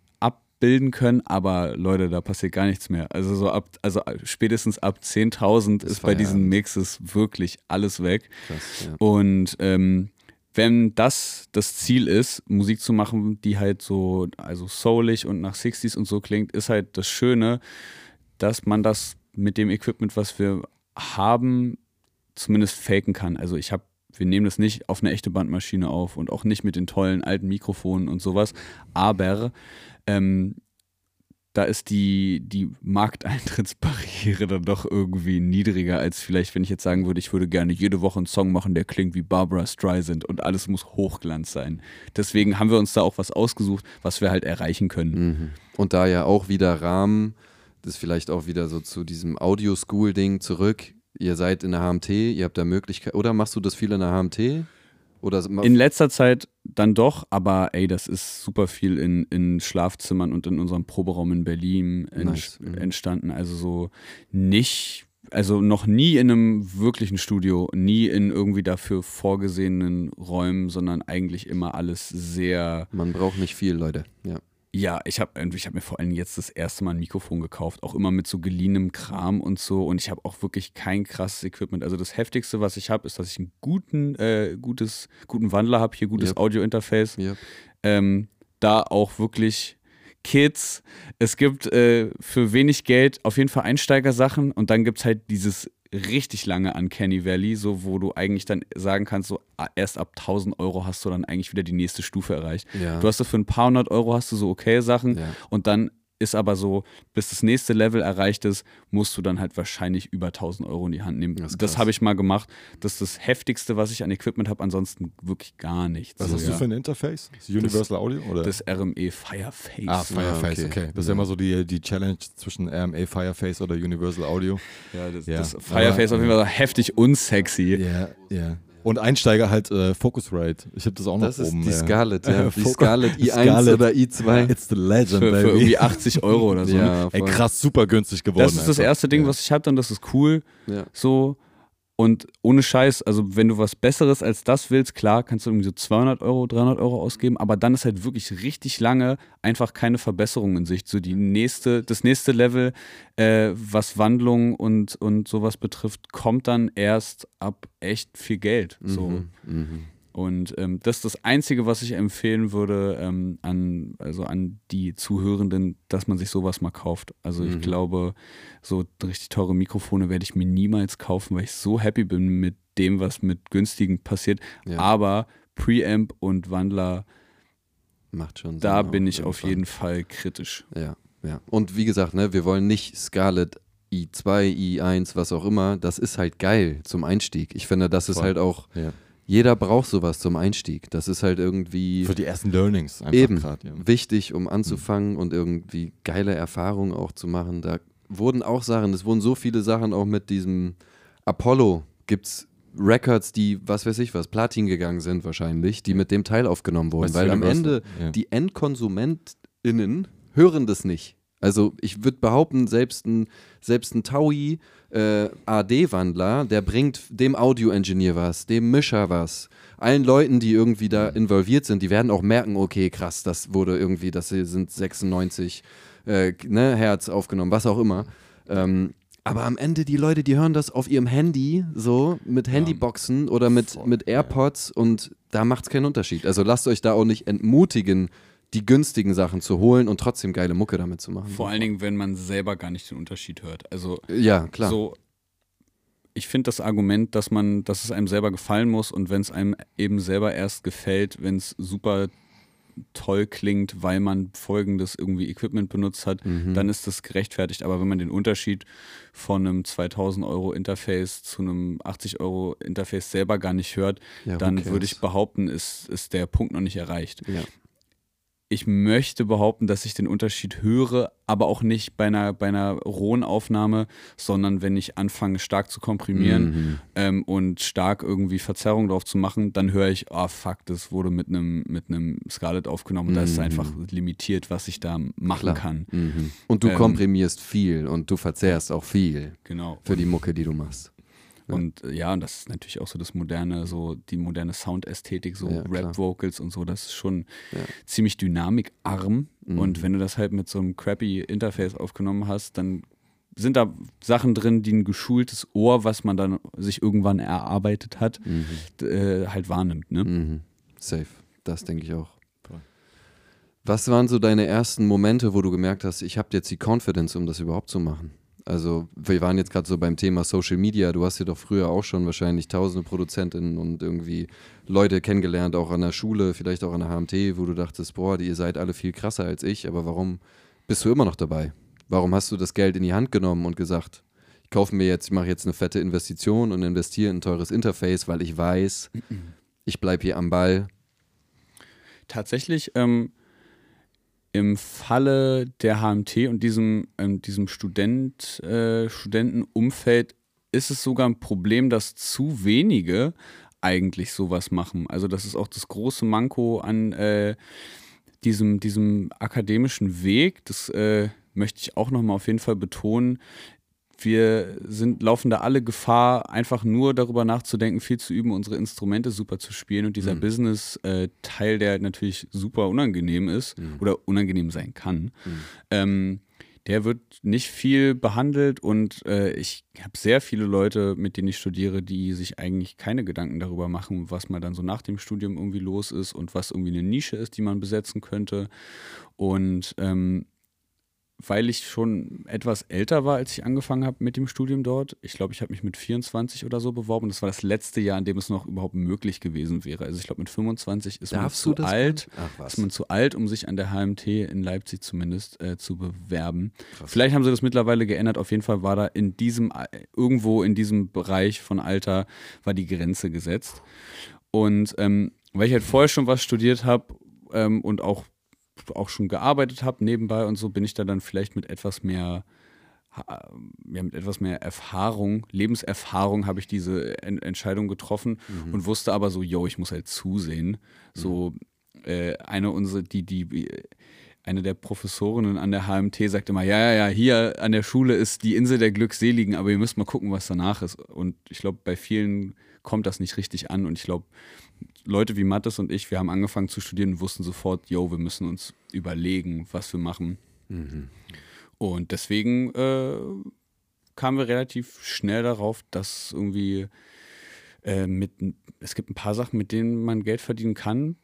abbilden können, aber Leute, da passiert gar nichts mehr. Also so ab, also spätestens ab 10.000 ist bei diesen. Mixes wirklich alles weg. Krass, ja. Und ähm, wenn das das Ziel ist, Musik zu machen, die halt so, also soulig und nach 60s und so klingt, ist halt das Schöne, dass man das mit dem Equipment, was wir haben, zumindest faken kann. Also ich habe, wir nehmen das nicht auf eine echte Bandmaschine auf und auch nicht mit den tollen alten Mikrofonen und sowas, aber ähm, da ist die, die Markteintrittsbarriere dann doch irgendwie niedriger, als vielleicht, wenn ich jetzt sagen würde, ich würde gerne jede Woche einen Song machen, der klingt wie Barbara Streisand und alles muss Hochglanz sein. Deswegen haben wir uns da auch was ausgesucht, was wir halt erreichen können. Mhm. Und da ja auch wieder Rahmen, das ist vielleicht auch wieder so zu diesem Audio-School-Ding zurück. Ihr seid in der HMT, ihr habt da Möglichkeit, oder machst du das viel in der HMT? Oder In letzter Zeit dann doch, aber ey, das ist super viel in, in Schlafzimmern und in unserem Proberaum in Berlin Nice, mhm. entstanden. Also so nicht, also noch nie in einem wirklichen Studio, nie in irgendwie dafür vorgesehenen Räumen, sondern eigentlich immer alles sehr man braucht nicht viel, Leute. Ja. Ja, ich habe ich hab mir vor allem jetzt das erste Mal ein Mikrofon gekauft, auch immer mit so geliehenem Kram und so. Und ich habe auch wirklich kein krasses Equipment. Also das Heftigste, was ich habe, ist, dass ich einen guten, äh, gutes, guten Wandler habe, hier gutes Yep. Audio-Interface. Ja. Ähm, da auch wirklich Kids. Es gibt äh, für wenig Geld auf jeden Fall Einsteigersachen und dann gibt es halt dieses richtig lange Uncanny Valley, so wo du eigentlich dann sagen kannst, so ah, erst ab 1000 Euro hast du dann eigentlich wieder die nächste Stufe erreicht. Ja. Du hast so für ein paar hundert Euro hast du so okay Sachen Ja. und dann ist aber so, bis das nächste Level erreicht ist, musst du dann halt wahrscheinlich über 1000 Euro in die Hand nehmen. Das Das, habe ich mal gemacht. Das ist das heftigste, was ich an Equipment habe, ansonsten wirklich gar nichts. Was So, hast ja. du für ein Interface? Das Universal Audio? Oder? Das RME Fireface. ah, Fireface, Ah, okay. okay. Das ist ja immer so die, die Challenge zwischen RMA Fireface oder Universal Audio. Ja, das, Ja. das Fireface Aber- auf jeden Fall heftig unsexy. Ja, ja. Und Einsteiger halt äh, Focusrite. Ich habe das auch noch Das ist oben. die ja. Scarlett, ja. Die Scarlett i1 Scarlett. oder i2. It's the legend, Für, für baby. irgendwie 80 Euro oder so. Ja, Ey, krass, super günstig geworden. das ist das erste Ding, ja. was ich hatte und das ist cool. Ja. So. Und ohne Scheiß, also wenn du was Besseres als das willst, klar, kannst du irgendwie so 200 Euro, 300 Euro ausgeben, aber dann ist halt wirklich richtig lange einfach keine Verbesserung in Sicht. So die nächste, das nächste Level, äh, was Wandlung und, und sowas betrifft, kommt dann erst ab echt viel Geld. So. Mhm. Mhm. Und ähm, das ist das Einzige, was ich empfehlen würde ähm, an, also an die Zuhörenden, dass man sich sowas mal kauft. Also ich Mhm. glaube, so richtig teure Mikrofone werde ich mir niemals kaufen, weil ich so happy bin mit dem, was mit günstigen passiert. Ja. Aber Preamp und Wandler macht schon Sinn. Da bin ich auf jeden Fall kritisch. Ja, ja. Und wie gesagt, ne, wir wollen nicht Scarlett i2, i1, was auch immer. Das ist halt geil zum Einstieg. Ich finde, das ist Voll. halt auch, Ja. Jeder braucht sowas zum Einstieg. Das ist halt irgendwie Für die ersten Learnings einfach eben grad, ja. wichtig, um anzufangen und irgendwie geile Erfahrungen auch zu machen. Da wurden auch Sachen, es wurden so viele Sachen auch mit diesem Apollo, gibt's Records, die, was weiß ich was, Platin gegangen sind wahrscheinlich, die mit dem Teil aufgenommen wurden. Weißt Weil am Ende ja. die EndkonsumentInnen hören das nicht. Also ich würde behaupten, selbst ein, selbst ein Taui äh, AD-Wandler, der bringt dem Audio-Engineer was, dem Mischer was, allen Leuten, die irgendwie da involviert sind, die werden auch merken, okay, krass, das wurde irgendwie, das sind 96 äh, ne, Hertz aufgenommen, was auch immer. Ähm, aber am Ende die Leute, die hören das auf ihrem Handy, so mit Handyboxen oder mit, mit AirPods und da macht es keinen Unterschied. Also lasst euch da auch nicht entmutigen, die günstigen Sachen zu holen und trotzdem geile Mucke damit zu machen. Vor allen Dingen, wenn man selber gar nicht den Unterschied hört. Also Ja, klar. so, ich finde das Argument, dass man, dass es einem selber gefallen muss und wenn es einem eben selber erst gefällt, wenn es super toll klingt, weil man folgendes irgendwie Equipment benutzt hat, Mhm. dann ist das gerechtfertigt. Aber wenn man den Unterschied von einem 2000 Euro Interface zu einem 80 Euro Interface selber gar nicht hört, Ja, dann würde ich behaupten, ist, ist der Punkt noch nicht erreicht Ja. Ich möchte behaupten, dass ich den Unterschied höre, aber auch nicht bei einer, bei einer rohen Aufnahme, sondern wenn ich anfange stark zu komprimieren Mhm. ähm, und stark irgendwie Verzerrung drauf zu machen, dann höre ich, ah fuck, das wurde mit einem mit einem Scarlett aufgenommen und da ist Mhm. einfach limitiert, was ich da machen Klar. kann. Mhm. Und du Ähm, komprimierst viel und du verzehrst auch viel Genau. für die Mucke, die du machst. Und äh, ja, und das ist natürlich auch so das moderne, so die moderne Soundästhetik, so Ja. Rap-Vocals und so, das ist schon Ja. ziemlich dynamikarm. Mhm. Und wenn du das halt mit so einem crappy Interface aufgenommen hast, dann sind da Sachen drin, die ein geschultes Ohr, was man dann sich irgendwann erarbeitet hat, d- äh, halt wahrnimmt. Ne? Mhm. Safe. Das denke ich auch. Was waren so deine ersten Momente, wo du gemerkt hast, ich habe jetzt die Confidence, um das überhaupt zu machen? Also, wir waren jetzt gerade so beim Thema Social Media. Du hast ja doch früher auch schon wahrscheinlich tausende Produzentinnen und irgendwie Leute kennengelernt, auch an der Schule, vielleicht auch an der HMT, wo du dachtest, boah, die, ihr seid alle viel krasser als ich, aber warum bist du immer noch dabei? Warum hast du das Geld in die Hand genommen und gesagt, ich kaufe mir jetzt, ich mache jetzt eine fette Investition und investiere in ein teures Interface, weil ich weiß, ich bleibe hier am Ball. Tatsächlich ähm, im Falle der HMT und diesem, ähm, diesem Student, äh, Studentenumfeld ist es sogar ein Problem, dass zu wenige eigentlich sowas machen. Also das ist auch das große Manko an äh, diesem, diesem akademischen Weg. Das äh, möchte ich auch nochmal auf jeden Fall betonen. Wir sind, laufen da alle Gefahr, einfach nur darüber nachzudenken, viel zu üben, unsere Instrumente super zu spielen. Und dieser Business-Teil, der natürlich super unangenehm ist oder unangenehm sein kann, ähm, der wird nicht viel behandelt und äh, ich habe sehr viele Leute, mit denen ich studiere, die sich eigentlich keine Gedanken darüber machen, was mal dann so nach dem Studium irgendwie los ist und was irgendwie eine Nische ist, die man besetzen könnte. Und ähm, weil ich schon etwas älter war, als ich angefangen habe mit dem Studium dort. Ich glaube, ich habe mich mit 24 oder so beworben. Das war das letzte Jahr, in dem es noch überhaupt möglich gewesen wäre. Also ich glaube, mit 25 ist man zu alt. Ach. Ist man zu alt, um sich an der HMT in Leipzig zumindest äh, zu bewerben. Vielleicht haben sie das mittlerweile geändert. Auf jeden Fall war da in diesem, Al- irgendwo in diesem Bereich von Alter war die Grenze gesetzt. Und ähm, weil ich halt vorher schon was studiert habe ähm, und auch, auch schon gearbeitet habe nebenbei und so, bin ich da dann vielleicht mit etwas mehr, ja, mit etwas mehr Erfahrung, Lebenserfahrung habe ich diese en Entscheidung getroffen und wusste aber so, yo, ich muss halt zusehen. So äh, eine unsere, die, die, eine der Professorinnen an der HMT sagt immer, ja, ja, ja, hier an der Schule ist die Insel der Glückseligen, aber ihr müsst mal gucken, was danach ist. Und ich glaube, bei vielen kommt das nicht richtig an. Und ich glaube, Leute wie Mattes und ich, wir haben angefangen zu studieren und wussten sofort, yo, wir müssen uns überlegen, was wir machen. Und deswegen äh, kamen wir relativ schnell darauf, dass irgendwie äh, mit, es gibt ein paar Sachen, mit denen man Geld verdienen kann.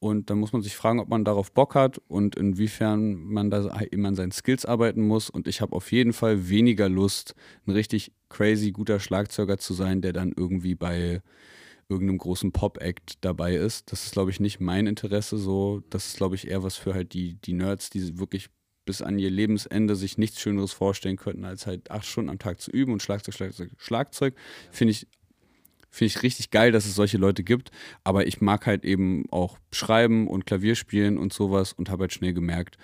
Und dann muss man sich fragen, ob man darauf Bock hat und inwiefern man da eben an seinen Skills arbeiten muss. Und ich habe auf jeden Fall weniger Lust, ein richtig crazy guter Schlagzeuger zu sein, der dann irgendwie bei irgendeinem großen Pop-Act dabei ist. Das ist, glaube ich, nicht mein Interesse so. Das ist, glaube ich, eher was für halt die, die Nerds, die wirklich bis an ihr Lebensende sich nichts Schöneres vorstellen könnten, als halt acht Stunden am Tag zu üben und Schlagzeug, Schlagzeug, Schlagzeug. Finde ich, finde ich richtig geil, dass es solche Leute gibt. Aber ich mag halt eben auch schreiben und Klavier spielen und sowas und habe halt schnell gemerkt,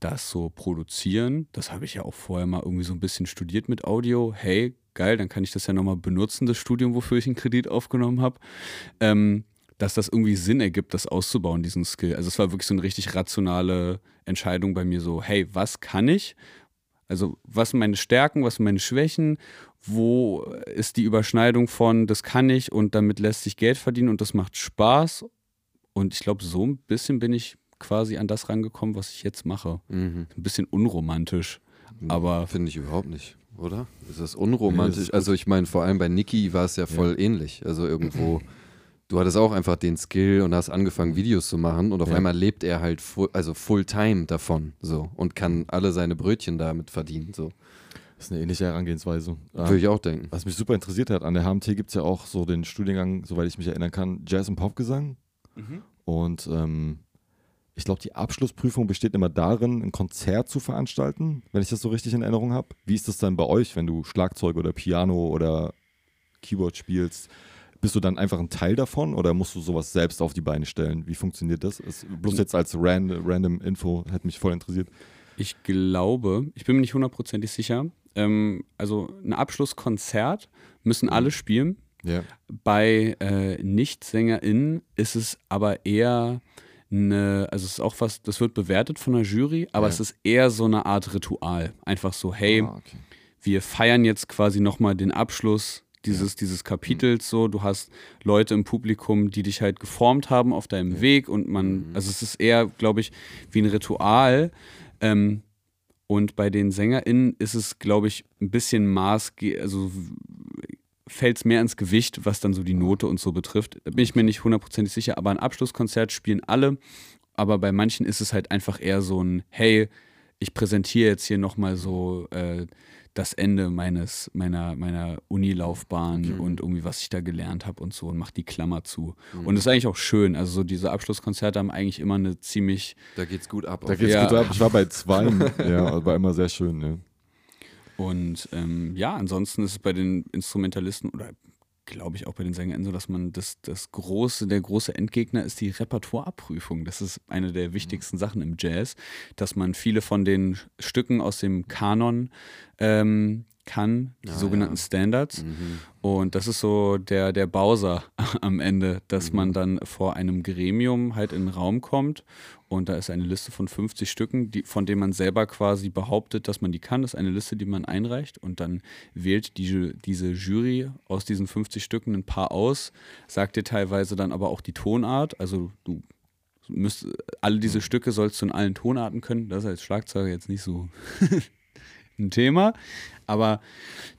dass so produzieren, das habe ich ja auch vorher mal irgendwie so ein bisschen studiert mit Audio. Hey, geil, dann kann ich das ja nochmal benutzen, das Studium, wofür ich einen Kredit aufgenommen habe. Ähm, dass das irgendwie Sinn ergibt, das auszubauen, diesen Skill. Also es war wirklich so eine richtig rationale Entscheidung bei mir so, hey, was kann ich? Also was sind meine Stärken, was sind meine Schwächen? Wo ist die Überschneidung von, das kann ich und damit lässt sich Geld verdienen und das macht Spaß? Und ich glaube, so ein bisschen bin ich quasi an das rangekommen, was ich jetzt mache. Mhm. Ein bisschen unromantisch, aber Finde ich überhaupt nicht, oder? Ist das unromantisch? Nee, ist also ich meine, vor allem bei Niki war es ja voll ähnlich. Also irgendwo, du hattest auch einfach den Skill und hast angefangen, Videos zu machen und auf Ja. einmal lebt er halt full, also Fulltime davon so und kann alle seine Brötchen damit verdienen. So. Das ist eine ähnliche Herangehensweise. Ähm, Würde ich auch denken. Was mich super interessiert hat, an der HMT gibt es ja auch so den Studiengang, soweit ich mich erinnern kann, Jazz und Popgesang. Und ähm, ich glaube, die Abschlussprüfung besteht immer darin, ein Konzert zu veranstalten, wenn ich das so richtig in Erinnerung habe. Wie ist das dann bei euch, wenn du Schlagzeug oder Piano oder Keyboard spielst? Bist du dann einfach ein Teil davon oder musst du sowas selbst auf die Beine stellen? Wie funktioniert das? Ist, bloß jetzt als ran, random Info hätte mich voll interessiert. Ich glaube, ich bin mir nicht hundertprozentig sicher. Ähm, also ein Abschlusskonzert müssen alle spielen. Ja. Bei äh, Nicht-SängerInnen ist es aber eher eine, also es ist auch was, das wird bewertet von der Jury, aber Ja. es ist eher so eine Art Ritual. Einfach so, hey, Ah, okay. wir feiern jetzt quasi nochmal den Abschluss dieses, dieses Kapitels so. Du hast Leute im Publikum, die dich halt geformt haben auf deinem Weg und man, also es ist eher, glaube ich, wie ein Ritual. Ähm, und bei den SängerInnen ist es, glaube ich, ein bisschen maßge, also fällt es mehr ins Gewicht, was dann so die Note und so betrifft. Da bin ich mir nicht hundertprozentig sicher, aber ein Abschlusskonzert spielen alle. Aber bei manchen ist es halt einfach eher so ein, hey, ich präsentiere jetzt hier nochmal so äh, das Ende meines, meiner, meiner Unilaufbahn und irgendwie, was ich da gelernt habe und so und mach die Klammer zu. Und das ist eigentlich auch schön. Also so diese Abschlusskonzerte haben eigentlich immer eine ziemlich Da geht's gut ab. Da geht's Ja. gut ab. Ich war bei zwei, ja, war immer sehr schön. Ja. Und ähm, ja, ansonsten ist es bei den Instrumentalisten oder glaube ich auch bei den SängerInnen so, dass man das, das große, der große Endgegner ist die Repertoireabprüfung. Das ist eine der wichtigsten Sachen im Jazz, dass man viele von den Stücken aus dem Kanon ähm, kann, die Ah, sogenannten ja. Standards. Mhm. Und das ist so der, der Bowser am Ende, dass man dann vor einem Gremium halt in den Raum kommt und da ist eine Liste von 50 Stücken, die, von denen man selber quasi behauptet, dass man die kann. Das ist eine Liste, die man einreicht und dann wählt die, diese Jury aus diesen 50 Stücken ein paar aus, sagt dir teilweise dann aber auch die Tonart. Also du müsst, alle diese Stücke sollst du in allen Tonarten können. Das ist als Schlagzeuger jetzt nicht so ein Thema. Aber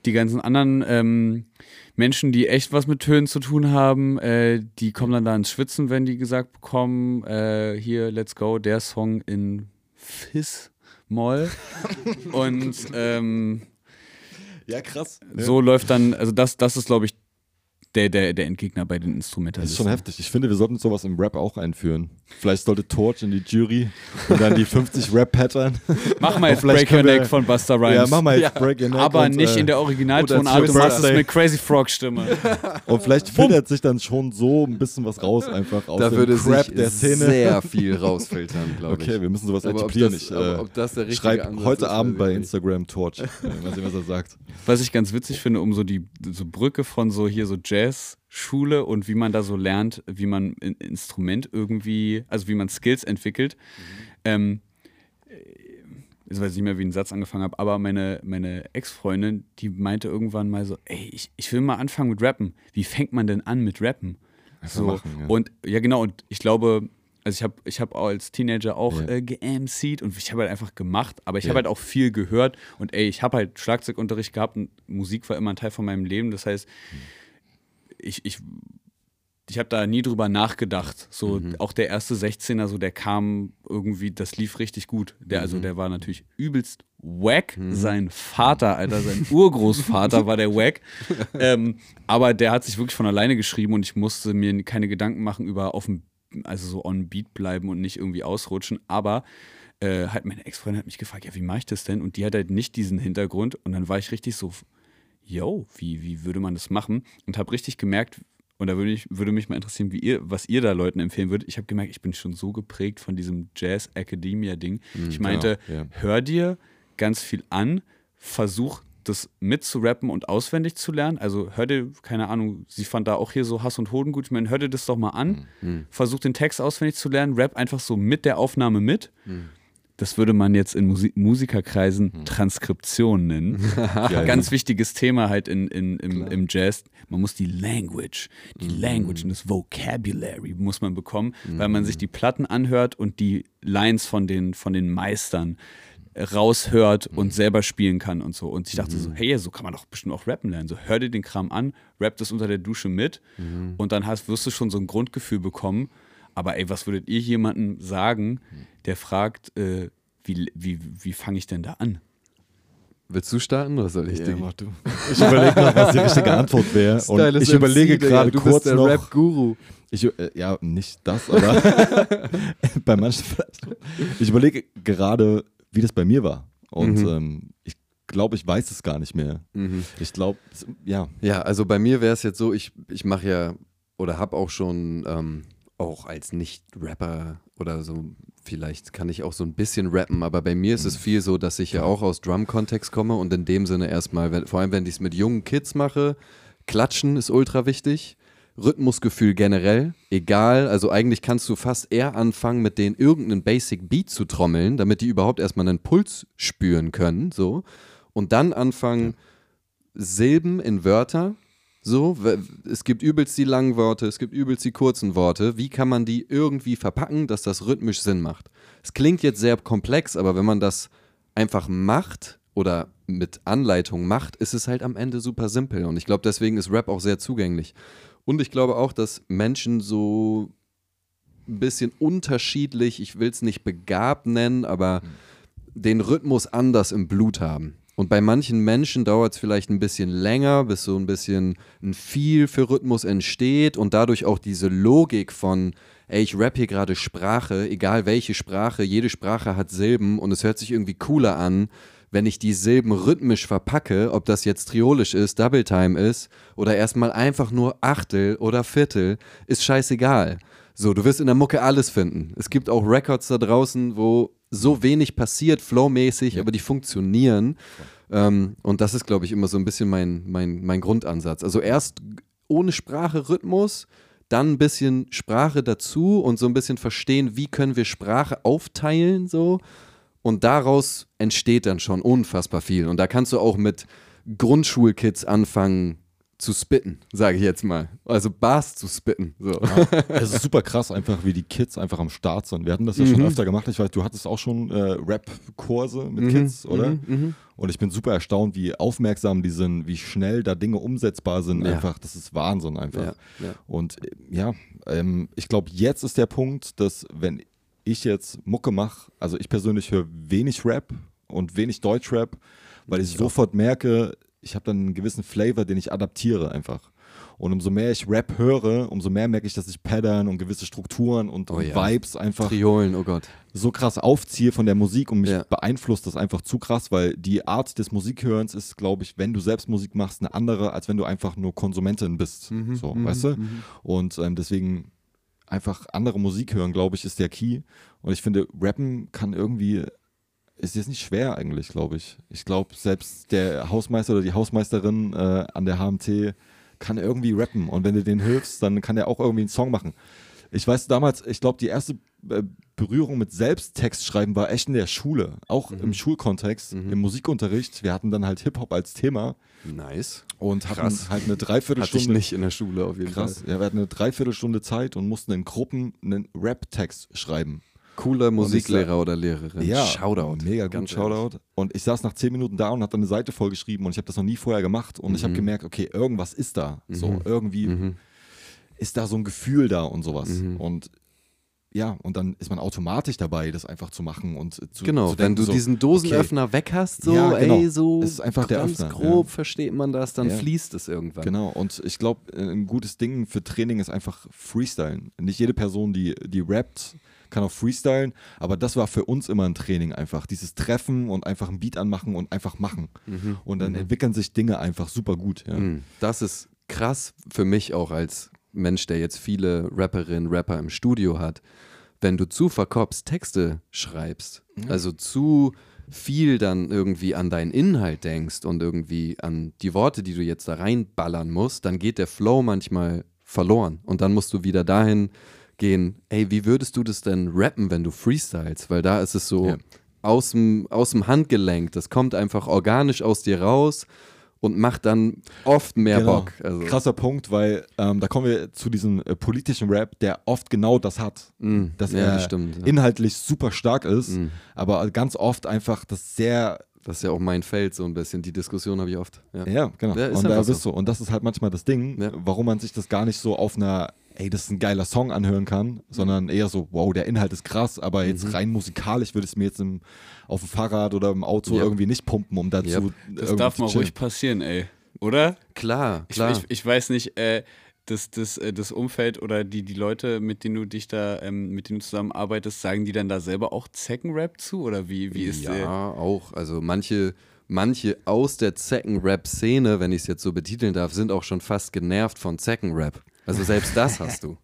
die ganzen anderen ähm, Menschen, die echt was mit Tönen zu tun haben, äh, die kommen dann da ins Schwitzen, wenn die gesagt bekommen, äh, hier, let's go, der Song in Fis-Moll. Und ähm, ja, krass. so läuft dann, also das, das ist, glaube ich, der, der, der Endgegner bei den Das Instrumentalisten. ist schon heftig. Ich finde, wir sollten sowas im Rap auch einführen. Vielleicht sollte Torch in die Jury und dann die 50 Rap-Pattern. Mach mal jetzt vielleicht Break Your Neck von Buster Rhymes. Ja, mach mal jetzt Break Your Neck. Aber und, nicht äh, in der Originaltonart, du machst es mit Crazy Frog Stimme. Und vielleicht filtert sich dann schon so ein bisschen was raus, einfach aus Da dem würde Crap sich der Szene. sehr viel rausfiltern, glaube ich. Okay, wir müssen sowas Aber ob etablieren. das- Ich, äh, ob das der richtige schreib Ansatz heute ist, Abend bei. Instagram Torch. Äh, Mal sehen, was er sagt. Was ich ganz witzig finde, um so die so Brücke von so hier so Jazz-Schule und wie man da so lernt, wie man ein Instrument irgendwie, also wie man Skills entwickelt. Ähm, ich weiß nicht mehr, wie ein Satz angefangen habe, aber meine, meine Ex-Freundin, die meinte irgendwann mal so, ey, ich, ich will mal anfangen mit Rappen. Wie fängt man denn an mit Rappen? So, machen, ja. Und ja, genau, und ich glaube, also ich habe ich hab als Teenager auch Ja. äh, ge-MC'd und ich habe halt einfach gemacht, aber ich Ja. habe halt auch viel gehört und ey, ich habe halt Schlagzeugunterricht gehabt und Musik war immer ein Teil von meinem Leben. Das heißt, ich, ich, ich habe da nie drüber nachgedacht. So auch der erste 16er, so der kam irgendwie, das lief richtig gut. Der, Also der war natürlich übelst wack. Sein Vater, Alter, sein Urgroßvater war der wack. Ähm, aber der hat sich wirklich von alleine geschrieben und ich musste mir keine Gedanken machen über auf dem, also so on beat bleiben und nicht irgendwie ausrutschen. Aber äh, halt meine Ex-Freundin hat mich gefragt, ja, wie mache ich das denn? Und die hat halt nicht diesen Hintergrund. Und dann war ich richtig so, yo, wie, wie würde man das machen? Und habe richtig gemerkt, und da würde, ich, würde mich mal interessieren, wie ihr, was ihr da Leuten empfehlen würdet. Ich habe gemerkt, ich bin schon so geprägt von diesem Jazz-Academia-Ding. ich meinte, genau, ja. hör dir ganz viel an, versuch das mitzurappen und auswendig zu lernen. Also hör dir, keine Ahnung, sie fand da auch hier so Hass und Hoden gut. Ich meine, hör dir das doch mal an. Versuch den Text auswendig zu lernen, rap einfach so mit der Aufnahme mit. Das würde man jetzt in Musi Musikerkreisen Transkription nennen. Ganz wichtiges Thema halt in, in, im, im Jazz. Man muss die Language, die Language und das Vocabulary muss man bekommen, weil man sich die Platten anhört und die Lines von den, von den Meistern raushört und selber spielen kann und so. Und ich dachte so, hey, so kann man doch bestimmt auch rappen lernen. So, hör dir den Kram an, rap das unter der Dusche mit und dann hast, wirst du schon so ein Grundgefühl bekommen. Aber ey, was würdet ihr jemandem sagen, der fragt, äh, wie, wie, wie fange ich denn da an? Willst du starten oder soll ich? Ja, mach du. Ich überlege noch, was die richtige Antwort wäre. Und ich MC, überlege gerade du kurz bist der noch. Rap-Guru. Ich, äh, ja, nicht das, aber bei manchen vielleicht. Ich überlege gerade, wie das bei mir war. Und Mhm. ähm, ich glaube, ich weiß es gar nicht mehr. Ich glaube, ja. Ja, also bei mir wäre es jetzt so, ich, ich mache ja oder habe auch schon ähm, auch als Nicht-Rapper oder so, vielleicht kann ich auch so ein bisschen rappen, aber bei mir ist es viel so, dass ich ja auch aus Drum-Kontext komme und in dem Sinne erstmal, vor allem wenn ich es mit jungen Kids mache, klatschen ist ultra wichtig. Rhythmusgefühl generell, egal, also eigentlich kannst du fast eher anfangen, mit denen irgendeinen Basic Beat zu trommeln, damit die überhaupt erstmal einen Puls spüren können, so. Und dann anfangen, Silben in Wörter. So, es gibt übelst die langen Worte, es gibt übelst die kurzen Worte. Wie kann man die irgendwie verpacken, dass das rhythmisch Sinn macht? Es klingt jetzt sehr komplex, aber wenn man das einfach macht oder mit Anleitung macht, ist es halt am Ende super simpel. Und ich glaube, deswegen ist Rap auch sehr zugänglich. Und ich glaube auch, dass Menschen so ein bisschen unterschiedlich, ich will es nicht begabt nennen, aber den Rhythmus anders im Blut haben. Und bei manchen Menschen dauert es vielleicht ein bisschen länger, bis so ein bisschen ein Feel für Rhythmus entsteht und dadurch auch diese Logik von, ey, ich rap hier gerade Sprache, egal welche Sprache, jede Sprache hat Silben und es hört sich irgendwie cooler an, wenn ich die Silben rhythmisch verpacke, ob das jetzt triolisch ist, Double Time ist oder erstmal einfach nur Achtel oder Viertel, ist scheißegal. So, du wirst in der Mucke alles finden. Es gibt auch Records da draußen, wo so wenig passiert, flowmäßig, aber die funktionieren. Ähm, und das ist, glaube ich, immer so ein bisschen mein, mein, mein Grundansatz. Also erst ohne Sprache Rhythmus, dann ein bisschen Sprache dazu und so ein bisschen verstehen, wie können wir Sprache aufteilen so. Und daraus entsteht dann schon unfassbar viel. Und da kannst du auch mit Grundschulkids anfangen zu spitten, sage ich jetzt mal. Also Bars zu spitten. So. Es ist super krass, einfach wie die Kids einfach am Start sind. Wir hatten das ja Mhm. schon öfter gemacht. Ich weiß, du hattest auch schon äh, Rap-Kurse mit Mhm. Kids, oder? Und ich bin super erstaunt, wie aufmerksam die sind, wie schnell da Dinge umsetzbar sind. Ja. Einfach, das ist Wahnsinn einfach. Ja, ja. Und äh, ja, ähm, ich glaube, jetzt ist der Punkt, dass wenn ich jetzt Mucke mache, also ich persönlich höre wenig Rap und wenig Deutschrap, weil ich, sofort merke, ich habe dann einen gewissen Flavor, den ich adaptiere einfach. Und umso mehr ich Rap höre, umso mehr merke ich, dass ich Pattern und gewisse Strukturen und, Oh ja. Vibes einfach Triolen, oh Gott. so krass aufziehe von der Musik und mich Ja. beeinflusst das einfach zu krass, weil die Art des Musikhörens ist, glaube ich, wenn du selbst Musik machst, eine andere, als wenn du einfach nur Konsumentin bist. Mhm, so, weißt du? Und ähm, deswegen einfach andere Musik hören, glaube ich, ist der Key. Und ich finde, Rappen kann irgendwie, ist jetzt nicht schwer eigentlich, glaube ich. Ich glaube, selbst der Hausmeister oder die Hausmeisterin äh, an der HMT kann irgendwie rappen. Und wenn du denen hilfst, dann kann der auch irgendwie einen Song machen. Ich weiß damals, ich glaube, die erste äh, Berührung mit Selbsttextschreiben war echt in der Schule, auch Mhm. im Schulkontext, im Musikunterricht. Wir hatten dann halt Hip-Hop als Thema Nice. und hatten Krass. halt eine Hatte ich Dreiviertelstunde. nicht in der Schule auf jeden Krass. Fall. Ja, wir hatten eine Dreiviertelstunde Zeit und mussten in Gruppen einen Rap-Text schreiben. Cooler ich Musiklehrer oder Lehrerin. Ja, Shoutout. Mega gut, Shoutout. Und ich saß nach zehn Minuten da und habe dann eine Seite vollgeschrieben und ich habe das noch nie vorher gemacht und ich Mhm. habe gemerkt, okay, irgendwas ist da. So, irgendwie ist da so ein Gefühl da und sowas. Mhm. Und ja, und dann ist man automatisch dabei, das einfach zu machen und zu Genau, zu wenn denken, du so, diesen Dosenöffner weg hast, so, Ja, genau. ey, so Es ist einfach der ganz Öffner, grob ja. versteht man das, dann Ja. fließt es irgendwann. Genau, und ich glaube, ein gutes Ding für Training ist einfach Freestylen. Nicht jede Person, die, die rappt, kann auch freestylen, aber das war für uns immer ein Training einfach. Dieses Treffen und einfach ein Beat anmachen und einfach machen. Und dann entwickeln sich Dinge einfach super gut. Ja. Mhm. Das ist krass für mich auch als Mensch, der jetzt viele Rapperinnen, Rapper im Studio hat. Wenn du zu verkopst Texte schreibst, also zu viel dann irgendwie an deinen Inhalt denkst und irgendwie an die Worte, die du jetzt da reinballern musst, dann geht der Flow manchmal verloren. Und dann musst du wieder dahin gehen, ey, wie würdest du das denn rappen, wenn du freestylst? Weil da ist es so Ja. aus, dem, Handgelenk, das kommt einfach organisch aus dir raus und macht dann oft mehr Genau. Bock. Also, Krasser Punkt, weil ähm, da kommen wir zu diesem äh, politischen Rap, der oft genau das hat. Mm, Dass ja, er das stimmt. Ja. inhaltlich super stark ist, Mhm. aber ganz oft einfach das sehr Das ist ja auch mein Feld so ein bisschen. Die Diskussion habe ich oft. Ja. Ja, genau. Und da einfach bist du. Und das ist halt manchmal das Ding, warum man sich das gar nicht so auf einer, ey, das ist ein geiler Song anhören kann, sondern eher so, wow, der Inhalt ist krass, aber jetzt Mhm. rein musikalisch würde ich es mir jetzt im, auf dem Fahrrad oder im Auto Ja. irgendwie nicht pumpen, um dazu. Ja. Das darf mal ruhig passieren, ey. Oder? Klar, Ich, klar. ich, ich weiß nicht, äh, das, das, äh, das Umfeld oder die, die Leute, mit denen du dich da, ähm, mit denen du zusammenarbeitest, sagen die dann da selber auch Zeckenrap zu? Oder wie, wie ist ja, äh, auch. Also manche, manche aus der Zecken-Rap-Szene, wenn ich es jetzt so betiteln darf, sind auch schon fast genervt von Zecken-Rap. Also selbst das hast du.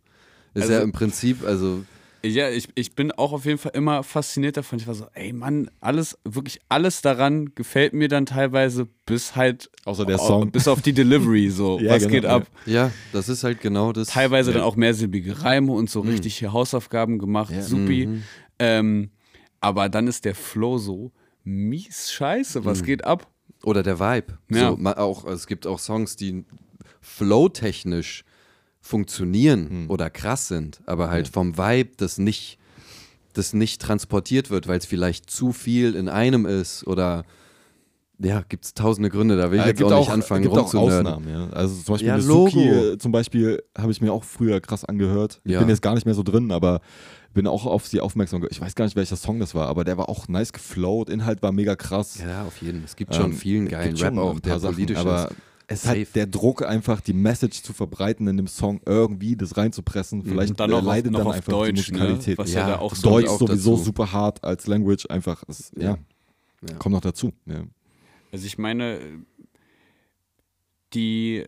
Ist Also- ja im Prinzip, also Ja, ich, ich bin auch auf jeden Fall immer fasziniert davon. Ich war so, ey Mann, alles, wirklich alles daran gefällt mir dann teilweise bis halt Außer der Song. bis auf die Delivery so. Ja, Was genau, geht ja. ab? ja, das ist halt genau das. Teilweise ja. dann auch mehrsilbige Reime und so richtig hier Hausaufgaben gemacht, Ja. supi. Mhm. Ähm, aber dann ist der Flow so mies scheiße. Was geht ab? Oder der Vibe. Ja. So, auch, es gibt auch Songs, die flowtechnisch funktionieren oder krass sind, aber halt vom Vibe das nicht, das nicht transportiert wird, weil es vielleicht zu viel in einem ist oder ja, gibt es tausende Gründe, da will ich Ja, jetzt auch nicht anfangen gibt auch. Ausnahmen, ja. Also zum Beispiel Ja, Suki, äh, zum Beispiel habe ich mir auch früher krass angehört. Ich Ja. bin jetzt gar nicht mehr so drin, aber bin auch auf sie aufmerksam geworden. Ich weiß gar nicht, welcher Song das war, aber der war auch nice geflowt, Inhalt war mega krass. Ja, auf jeden Fall. Es gibt schon Ähm, vielen geilen Rap auch, der politisch aber ist. Es Safe. halt der Druck einfach, die Message zu verbreiten in dem Song, irgendwie das reinzupressen. Vielleicht Und dann noch auf, leidet noch dann auf einfach Deutsch, die ne? Musikalität. was ja, Ja, da auch so Deutsch auch sowieso dazu. super hart als Language, einfach, es, ja, Ja. kommt noch dazu. Ja. Also ich meine, die,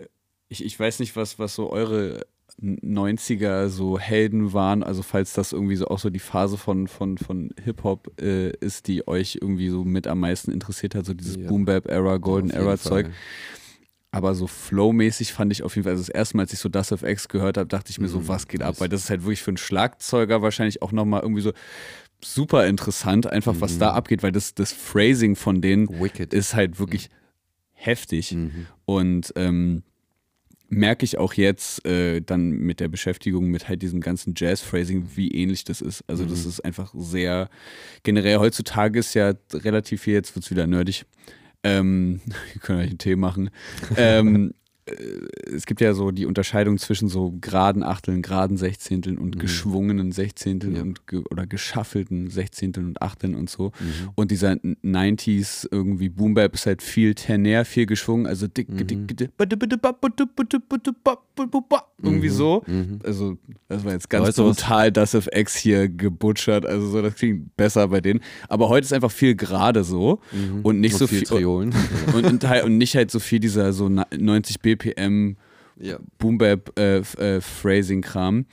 ich, ich weiß nicht, was, was so eure 90er so Helden waren, also falls das irgendwie so auch so die Phase von, von, von Hip-Hop äh, ist, die euch irgendwie so mit am meisten interessiert hat, so dieses Ja. Boom-Bap-Era, Auf Golden-Era-Zeug. Fall. Aber so flowmäßig fand ich auf jeden Fall, also das erste Mal, als ich so Das of X gehört habe, dachte ich mir so, Mhm, was geht ab? Weil das ist halt wirklich für einen Schlagzeuger wahrscheinlich auch nochmal irgendwie so super interessant, einfach was Mhm. da abgeht, weil das, das Phrasing von denen Wicked. ist halt wirklich heftig. Mhm. Und ähm, merke ich auch jetzt äh, dann mit der Beschäftigung mit halt diesem ganzen Jazz-Phrasing, wie ähnlich das ist. Also das ist einfach sehr, generell heutzutage ist ja relativ viel, jetzt wird es wieder nerdig, ähm, wir können euch einen Tee machen. ähm, äh, es gibt ja so die Unterscheidung zwischen so geraden Achteln, geraden Sechzehnteln und geschwungenen Sechzehnteln Mhm. Ja. und ge oder geschaffelten Sechzehnteln und Achteln und so. Mhm. Und dieser 90s irgendwie Boom Bap ist halt viel ternär, viel geschwungen, also dick, Mhm. dick, dick, irgendwie so. Mhm. Also, das war jetzt ganz Weißt brutal, das auf X hier gebutschert. Also, so, das klingt besser bei denen. Aber heute ist einfach viel gerade so und nicht Und so viel viel. Triolen. Und, und, halt- und nicht halt so viel dieser so na- 90 BPM ja. Boom Bap äh, äh, Phrasing Kram.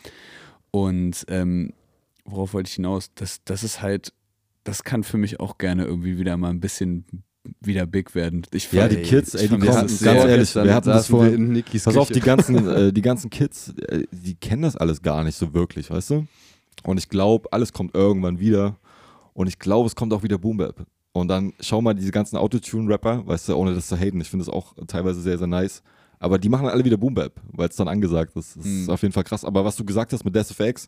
Und ähm, worauf wollte ich hinaus? Das, das ist halt, das kann für mich auch gerne irgendwie wieder mal ein bisschen wieder big werden. Ich Ja, die Kids, ey, die kommen, das ganz ehrlich, wir hatten das saßen wir vorhin, in Nikis Pass auf, die ganzen, äh, die ganzen Kids, äh, die kennen das alles gar nicht so wirklich, weißt du? Und ich glaube, alles kommt irgendwann wieder. Und ich glaube, es kommt auch wieder Boom Bap. Und dann schau mal diese ganzen Autotune-Rapper, weißt du, ohne das zu haten. Ich finde das auch teilweise sehr, sehr nice. Aber die machen alle wieder Boom Bap, weil es dann angesagt ist. Das ist Mhm. auf jeden Fall krass. Aber was du gesagt hast mit Death of X,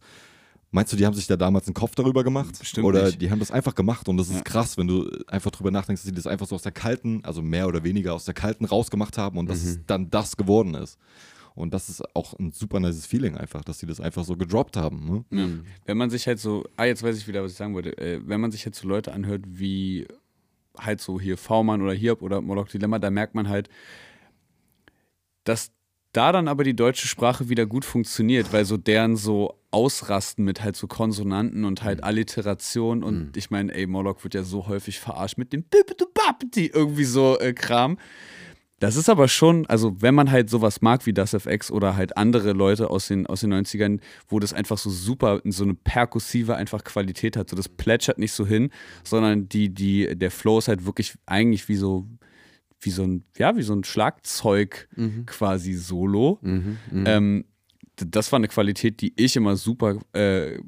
meinst du, die haben sich da damals einen Kopf darüber gemacht? Bestimmt Oder nicht. die haben das einfach gemacht und das ist Ja. krass, wenn du einfach drüber nachdenkst, dass sie das einfach so aus der kalten, also mehr oder weniger aus der kalten rausgemacht haben und dass Mhm. es dann das geworden ist. Und das ist auch ein super nices Feeling einfach, dass die das einfach so gedroppt haben. Ne? Ja. Wenn man sich halt so, ah, jetzt weiß ich wieder, was ich sagen wollte, äh, wenn man sich halt so Leute anhört wie halt so hier V-Mann oder Hiob oder Moloch Dilemma, da merkt man halt, dass da dann aber die deutsche Sprache wieder gut funktioniert, weil so deren so Ausrasten mit halt so Konsonanten und halt Alliteration und ich meine, ey, Moloch wird ja so häufig verarscht mit dem Bibidi irgendwie so äh, Kram. Das ist aber schon, also wenn man halt sowas mag wie das FX oder halt andere Leute aus den, aus den 90ern, wo das einfach so super, so eine perkussive einfach Qualität hat, so das plätschert nicht so hin, sondern die, die, der Flow ist halt wirklich eigentlich wie so, wie so ein, ja, wie so ein Schlagzeug quasi Solo. Ähm, d- das war eine Qualität, die ich immer super äh,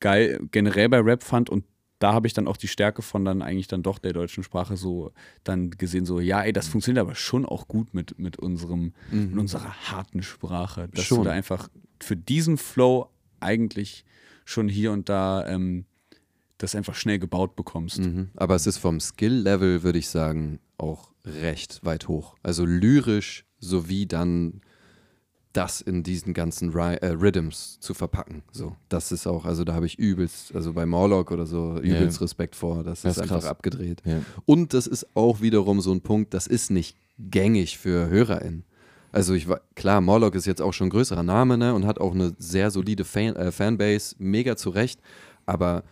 geil generell bei Rap fand und da habe ich dann auch die Stärke von dann eigentlich dann doch der deutschen Sprache so dann gesehen, so, ja, ey, das funktioniert aber schon auch gut mit, mit unserem, mit unserer harten Sprache. Dass Schon. du da einfach für diesen Flow eigentlich schon hier und da ähm, das einfach schnell gebaut bekommst. Mhm. Aber es ist vom Skill-Level, würde ich sagen, auch recht weit hoch. Also lyrisch sowie dann das in diesen ganzen Ry äh, Rhythms zu verpacken. So, das ist auch, also da habe ich übelst, also bei Morlock oder so, übelst Respekt vor. Das, Das ist ist einfach krass. abgedreht. Ja. Und das ist auch wiederum so ein Punkt, das ist nicht gängig für HörerInnen. Also ich war, klar, Morlock ist jetzt auch schon ein größerer Name, ne, und hat auch eine sehr solide Fan, äh, Fanbase, mega zurecht, aber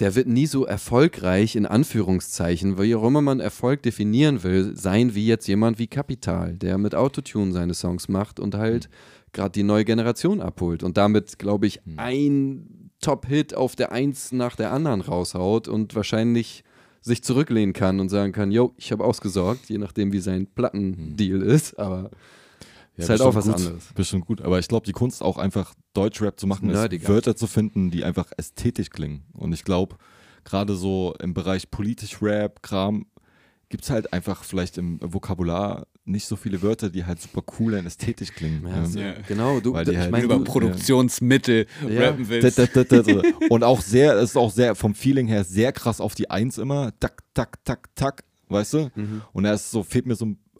der wird nie so erfolgreich, in Anführungszeichen, wie auch immer man Erfolg definieren will, sein wie jetzt jemand wie Kapital, der mit Autotune seine Songs macht und halt gerade die neue Generation abholt und damit, glaube ich, ein Top-Hit auf der Eins nach der anderen raushaut und wahrscheinlich sich zurücklehnen kann und sagen kann, yo, ich habe ausgesorgt, je nachdem, wie sein Plattendeal ist, aber ist halt auch was gut, anderes. Bestimmt gut. Aber ich glaube, die Kunst auch einfach Deutschrap zu machen, ist. Wörter zu finden, die einfach ästhetisch klingen. Und ich glaube, gerade so im Bereich politisch Rap, Kram, gibt es halt einfach vielleicht im Vokabular nicht so viele Wörter, die halt super cool und ästhetisch klingen. Ja, Ähm, Ja. Genau, du, Weil die ich halt meine, Über du- Produktionsmittel Ja. rappen Da, willst. da, da, da. Und auch sehr, es ist auch sehr vom Feeling her sehr krass auf die Eins immer. Tak, tak, tak, tak, weißt du? Mhm. Und da ist so, fehlt mir so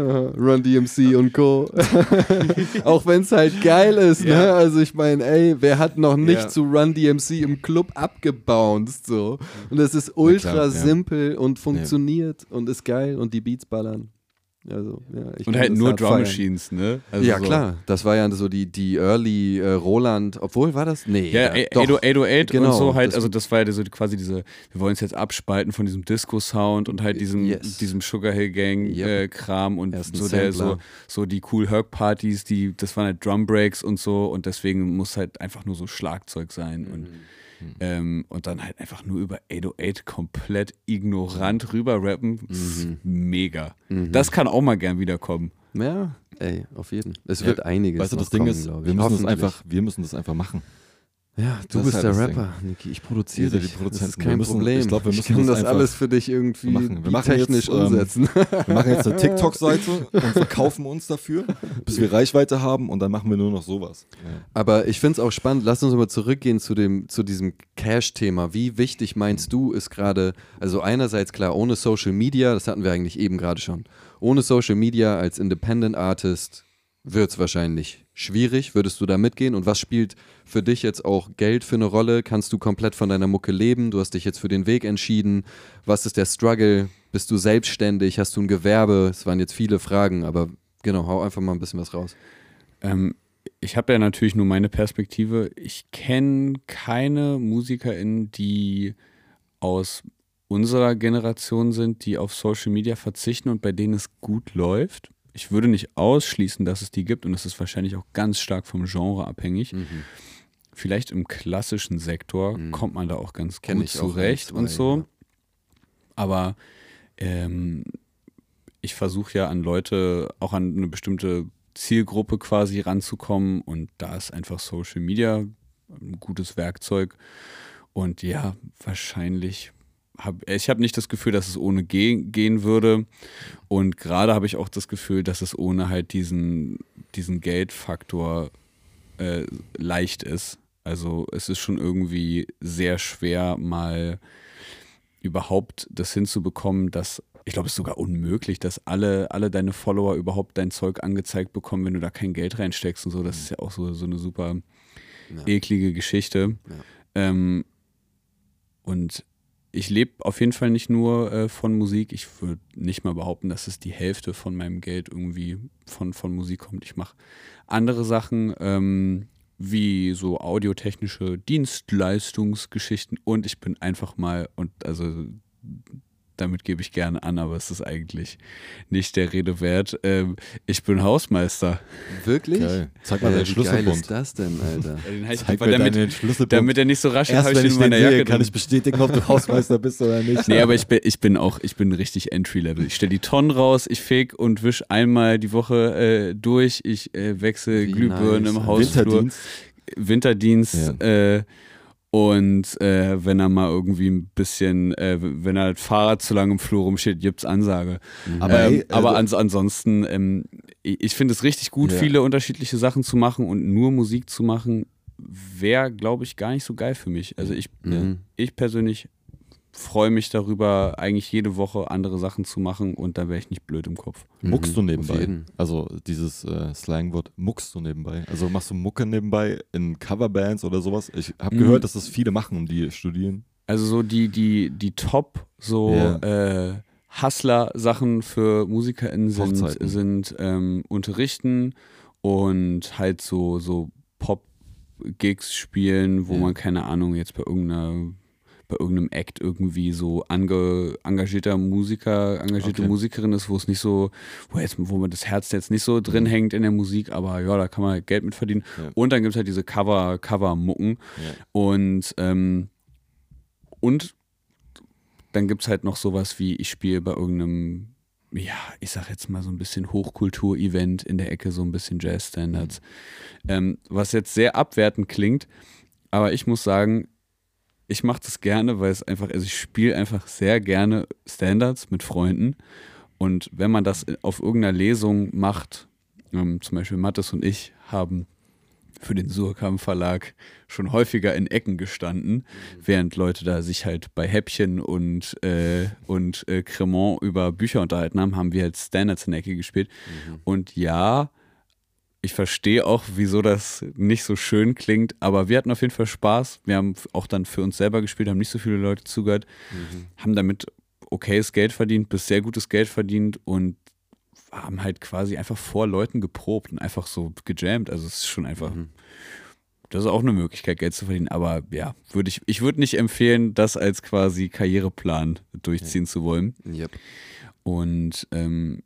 Run DMC und Co. Auch wenn es halt geil ist, ne? Also ich meine, ey, wer hat noch nicht Ja. zu Run DMC im Club abgebounced so? Und es ist ultra klar, ja. simpel und funktioniert und ist geil und die Beats ballern. Also, ja, Und halt nur Drum. Machines, ne? Also ja, so. klar. Das war ja so die, die Early äh, Roland, obwohl war das? Nee. Ja, ja, 808 Genau, und so halt, das- also das war ja so quasi diese, wir wollen es jetzt abspalten von diesem Disco-Sound und halt diesem, Yes. diesem Sugar Hill Gang Yep. äh, Kram und Ersten so der so, so die cool Herc-Partys, die, das waren halt Drum Breaks und so und deswegen muss halt einfach nur so Schlagzeug sein und ähm, und dann halt einfach nur über 808 komplett ignorant rüber rappen. ist Mega. Das kann auch mal gern wiederkommen. Ja, ey, auf jeden Fall. Es wird einiges. Weißt du, das Ding kommen, ist, wir müssen, das einfach, wir müssen das einfach machen. Ja, du Das ist bist halt der das Rapper, Niki. Ich produziere Wir dich. die Produzenten. Das ist Wir kein müssen- Problem. ich glaub, wir müssen kann das das alles für dich irgendwie machen. Wir machen jetzt, technisch ähm, umsetzen. Wir machen jetzt eine TikTok-Seite und verkaufen uns dafür, bis wir Reichweite haben und dann machen wir nur noch sowas. Aber ich finde es auch spannend. Lass uns mal zurückgehen zu, dem, zu diesem Cash-Thema. Wie wichtig meinst du ist gerade, also einerseits klar, ohne Social Media, das hatten wir eigentlich eben gerade schon, ohne Social Media als Independent Artist wird es wahrscheinlich schwierig. Würdest du da mitgehen? Und was spielt für dich jetzt auch Geld für eine Rolle? Kannst du komplett von deiner Mucke leben? Du hast dich jetzt für den Weg entschieden. Was ist der Struggle? Bist du selbstständig? Hast du ein Gewerbe? Es waren jetzt viele Fragen, aber genau, hau einfach mal ein bisschen was raus. Ähm, ich habe ja natürlich nur meine Perspektive. Ich kenne keine MusikerInnen, die aus unserer Generation sind, die auf Social Media verzichten und bei denen es gut läuft. Ich würde nicht ausschließen, dass es die gibt und es ist wahrscheinlich auch ganz stark vom Genre abhängig. Mhm. Vielleicht im klassischen Sektor kommt man da auch ganz Kenn gut zurecht und so. ja. Aber ähm, ich versuche ja an Leute, auch an eine bestimmte Zielgruppe quasi ranzukommen und da ist einfach Social Media ein gutes Werkzeug. Und ja, wahrscheinlich hab, ich habe nicht das Gefühl, dass es ohne ge gehen würde. Und gerade habe ich auch das Gefühl, dass es ohne halt diesen, diesen Geldfaktor äh, leicht ist. Also es ist schon irgendwie sehr schwer, mal überhaupt das hinzubekommen, dass ich glaube, es ist sogar unmöglich, dass alle, alle deine Follower überhaupt dein Zeug angezeigt bekommen, wenn du da kein Geld reinsteckst und so. Das ist ja auch so, so eine super eklige Geschichte. Ähm, und ich lebe auf jeden Fall nicht nur äh, von Musik. Ich würde nicht mal behaupten, dass es die Hälfte von meinem Geld irgendwie von, von Musik kommt. Ich mache andere Sachen, ähm, wie so audiotechnische Dienstleistungsgeschichten und ich bin einfach mal, und also damit gebe ich gerne an, aber es ist eigentlich nicht der Rede wert. Ähm, ich bin Hausmeister. Wirklich? Geil. Zeig mal Äh, deinen wie geil Schlüsselbund. ist das denn, Alter? Zeig mir damit, deinen Schlüsselbund. damit er nicht so rasch ist, habe ich den ich in meiner Jacke sehe, kann ich bestätigen, ob du Hausmeister bist oder nicht. Nee, aber ich bin, ich bin auch, ich bin richtig Entry-Level. Ich stelle die Tonnen raus, ich feg und wisch einmal die Woche äh, durch, ich äh, wechsle Glühbirnen nice, im. Hausflur. Winterdienst. Winterdienst äh, und äh, wenn er mal irgendwie ein bisschen, äh, wenn er das Fahrrad zu lange im Flur rumsteht, gibt's Ansage. Aber, ähm, ey, aber du- ans ansonsten, ähm, ich, ich finde es richtig gut, Ja. viele unterschiedliche Sachen zu machen und nur Musik zu machen, wäre, glaube ich, gar nicht so geil für mich. Also ich, Mhm. ich persönlich freue mich darüber, eigentlich jede Woche andere Sachen zu machen und da wäre ich nicht blöd im Kopf. Muckst du Mhm, nebenbei? Also dieses äh, Slangwort, muckst du nebenbei? Also machst du Mucke nebenbei in Coverbands oder sowas? Ich habe Mhm. gehört, dass das viele machen, die studieren. Also so die, die, die Top, so Ja. äh, Hustler-Sachen für MusikerInnen sind, Hochzeiten. sind ähm, unterrichten und halt so, so Pop-Gigs spielen, wo Ja. man, keine Ahnung, jetzt bei irgendeiner bei irgendeinem Act irgendwie so ange, engagierter Musiker, engagierte Okay. Musikerin ist, wo es nicht so, wo jetzt, wo man das Herz jetzt nicht so drin hängt in der Musik, aber ja, da kann man halt Geld mit verdienen. Ja. Und dann gibt es halt diese Cover, Cover-Mucken. Ja. Und, ähm, und dann gibt es halt noch sowas wie, ich spiele bei irgendeinem, ja, ich sag jetzt mal so ein bisschen Hochkultur-Event in der Ecke, so ein bisschen Jazz-Standards. Ähm, was jetzt sehr abwertend klingt, aber ich muss sagen, ich mache das gerne, weil es einfach, also ich spiele einfach sehr gerne Standards mit Freunden. Und wenn man das auf irgendeiner Lesung macht, ähm, zum Beispiel Mattes und ich haben für den Surkamp Verlag schon häufiger in Ecken gestanden, während Leute da sich halt bei Häppchen und, äh, und äh, Cremant über Bücher unterhalten haben, haben wir halt Standards in der Ecke gespielt. Und ja, ich verstehe auch, wieso das nicht so schön klingt, aber wir hatten auf jeden Fall Spaß. Wir haben auch dann für uns selber gespielt, haben nicht so viele Leute zugehört, haben damit okayes Geld verdient, bis sehr gutes Geld verdient und haben halt quasi einfach vor Leuten geprobt und einfach so gejammt. Also es ist schon einfach, das ist auch eine Möglichkeit, Geld zu verdienen. Aber ja, würde ich, ich würde nicht empfehlen, das als quasi Karriereplan durchziehen zu wollen. Yep. Und ähm,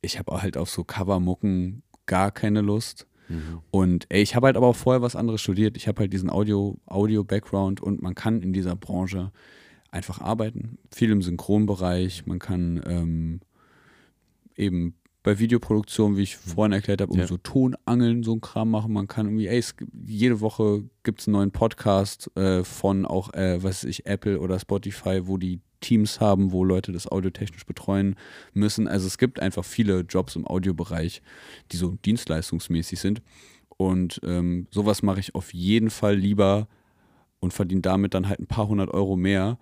ich habe halt auf so Covermucken gar keine Lust. Und ey, ich habe halt aber auch vorher was anderes studiert. Ich habe halt diesen Audio, Audio-Background und man kann in dieser Branche einfach arbeiten. Viel im Synchronbereich. Man kann ähm, eben bei Videoproduktion, wie ich vorhin erklärt habe, um Ja. so Tonangeln, so ein Kram machen. Man kann irgendwie, ey, es, jede Woche gibt es einen neuen Podcast äh, von auch, äh, was weiß ich, Apple oder Spotify, wo die Teams haben, wo Leute das audiotechnisch betreuen müssen. Also es gibt einfach viele Jobs im Audiobereich, die so dienstleistungsmäßig sind. Und ähm, sowas mache ich auf jeden Fall lieber und verdiene damit dann halt ein paar hundert Euro mehr,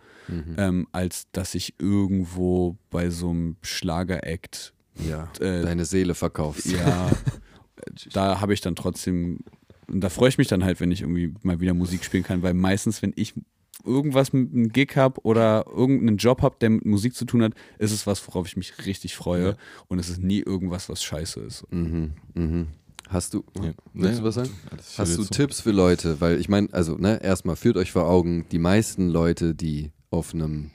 ähm, als dass ich irgendwo bei so einem Schlager-Act Ja, Äh, deine Seele verkaufst. ja, da habe ich dann trotzdem, und da freue ich mich dann halt, wenn ich irgendwie mal wieder Musik spielen kann, weil meistens, wenn ich irgendwas mit einem Gig habe oder irgendeinen Job habe, der mit Musik zu tun hat, ist es was, worauf ich mich richtig freue und es ist nie irgendwas, was scheiße ist. Mhm, mhm. Hast du, Ja. willst du Ja, was sagen? Hast du. Tipps für Leute? Weil ich meine, also ne, erstmal führt euch vor Augen, die meisten Leute, die auf einem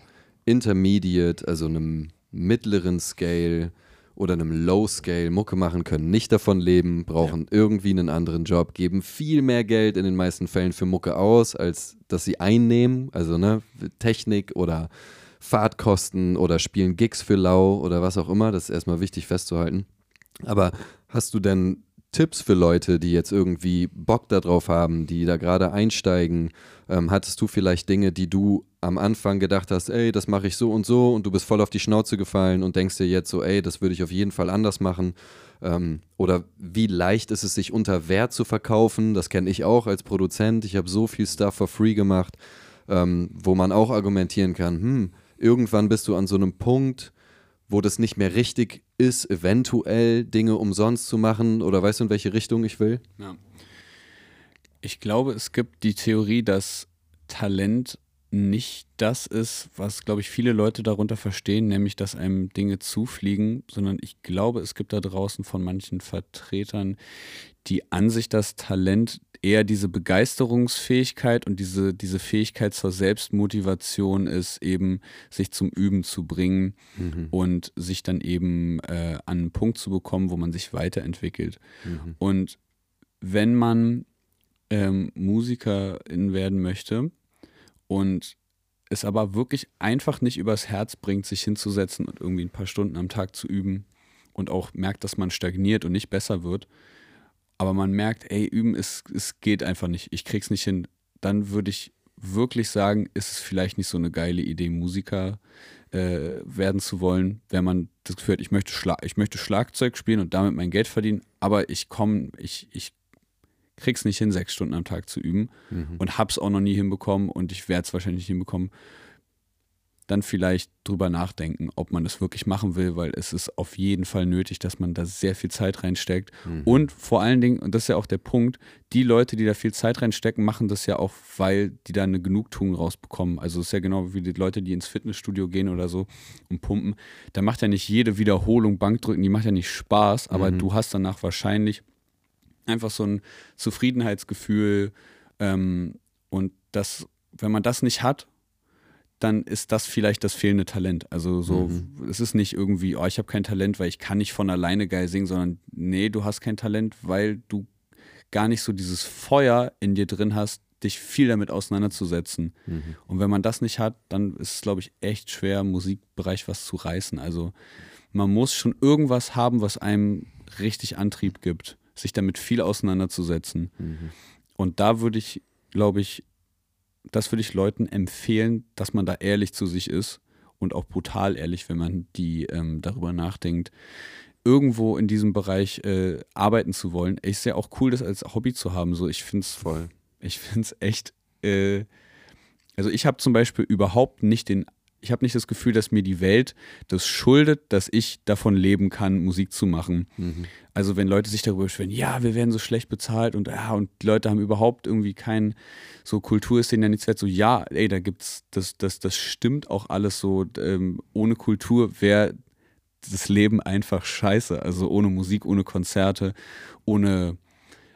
Intermediate, also einem mittleren Scale oder einem Low Scale Mucke machen können, nicht davon leben, brauchen irgendwie einen anderen Job, geben viel mehr Geld in den meisten Fällen für Mucke aus, als dass sie einnehmen, also ne, Technik oder Fahrtkosten oder spielen Gigs für lau oder was auch immer, das ist erstmal wichtig festzuhalten. Aber hast du denn Tipps für Leute, die jetzt irgendwie Bock darauf haben, die da gerade einsteigen? Ähm, hattest du vielleicht Dinge, die du am Anfang gedacht hast, ey, das mache ich so und so und du bist voll auf die Schnauze gefallen und denkst dir jetzt so, ey, das würde ich auf jeden Fall anders machen? Ähm, oder wie leicht ist es, sich unter Wert zu verkaufen? Das kenne ich auch als Produzent. Ich habe so viel Stuff for free gemacht, ähm, wo man auch argumentieren kann, hm, irgendwann bist du an so einem Punkt, wo das nicht mehr richtig ist, eventuell Dinge umsonst zu machen oder weißt du, in welche Richtung ich will? Ja. Ich glaube, es gibt die Theorie, dass Talent nicht das ist, was, glaube ich, viele Leute darunter verstehen, nämlich, dass einem Dinge zufliegen, sondern ich glaube, es gibt da draußen von manchen Vertretern die Ansicht, dass Talent eher diese Begeisterungsfähigkeit und diese, diese Fähigkeit zur Selbstmotivation ist, eben sich zum Üben zu bringen und sich dann eben äh, an einen Punkt zu bekommen, wo man sich weiterentwickelt. Und wenn man ähm, Musikerin werden möchte und es aber wirklich einfach nicht übers Herz bringt, sich hinzusetzen und irgendwie ein paar Stunden am Tag zu üben und auch merkt, dass man stagniert und nicht besser wird, aber man merkt, ey, üben, es, es geht einfach nicht, ich krieg's nicht hin, dann würde ich wirklich sagen, ist es vielleicht nicht so eine geile Idee, Musiker äh, werden zu wollen, wenn man das Gefühl hat, ich möchte, Schla ich möchte Schlagzeug spielen und damit mein Geld verdienen, aber ich komme, ich, ich krieg's nicht hin, sechs Stunden am Tag zu üben und hab's auch noch nie hinbekommen und ich werde es wahrscheinlich nicht hinbekommen, dann vielleicht drüber nachdenken, ob man das wirklich machen will, weil es ist auf jeden Fall nötig, dass man da sehr viel Zeit reinsteckt. Und vor allen Dingen, und das ist ja auch der Punkt, die Leute, die da viel Zeit reinstecken, machen das ja auch, weil die da eine Genugtuung rausbekommen. Also es ist ja genau wie die Leute, die ins Fitnessstudio gehen oder so und pumpen. Da macht ja nicht jede Wiederholung Bankdrücken, die macht ja nicht Spaß, aber du hast danach wahrscheinlich einfach so ein Zufriedenheitsgefühl ähm, und das, wenn man das nicht hat, dann ist das vielleicht das fehlende Talent. Also so, es ist nicht irgendwie, oh, ich habe kein Talent, weil ich kann nicht von alleine geil singen, sondern nee, du hast kein Talent, weil du gar nicht so dieses Feuer in dir drin hast, dich viel damit auseinanderzusetzen. Und wenn man das nicht hat, dann ist es, glaube ich, echt schwer, im Musikbereich was zu reißen. Also man muss schon irgendwas haben, was einem richtig Antrieb gibt, sich damit viel auseinanderzusetzen. Und da würde ich, glaube ich, das würde ich Leuten empfehlen, dass man da ehrlich zu sich ist und auch brutal ehrlich, wenn man die ähm, darüber nachdenkt, irgendwo in diesem Bereich äh, arbeiten zu wollen. Ich sehe auch cool, das als Hobby zu haben. So, ich finde es voll. Ich finde es echt. Äh, also ich habe zum Beispiel überhaupt nicht den, ich habe nicht das Gefühl, dass mir die Welt das schuldet, dass ich davon leben kann, Musik zu machen. Also wenn Leute sich darüber beschweren, ja, wir werden so schlecht bezahlt und ja, und die Leute haben überhaupt irgendwie kein, so Kultur ist denen ja nichts wert. So, ja, ey, da gibt's, das, das, das stimmt auch alles so. Ähm, ohne Kultur wäre das Leben einfach scheiße. Also ohne Musik, ohne Konzerte, ohne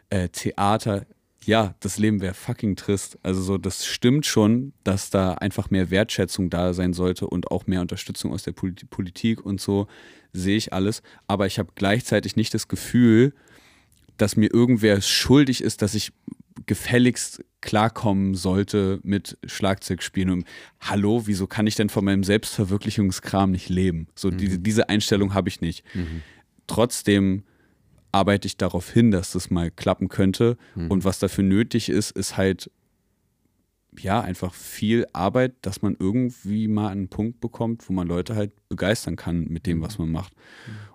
äh, Theater. Ja, das Leben wäre fucking trist. Also so, das stimmt schon, dass da einfach mehr Wertschätzung da sein sollte und auch mehr Unterstützung aus der Pol Politik und so sehe ich alles. Aber ich habe gleichzeitig nicht das Gefühl, dass mir irgendwer schuldig ist, dass ich gefälligst klarkommen sollte mit Schlagzeugspielen. Und hallo, wieso kann ich denn von meinem Selbstverwirklichungskram nicht leben? So diese, diese Einstellung habe ich nicht. Trotzdem arbeite ich darauf hin, dass das mal klappen könnte. Und was dafür nötig ist, ist halt ja einfach viel Arbeit, dass man irgendwie mal einen Punkt bekommt, wo man Leute halt begeistern kann mit dem, was man macht.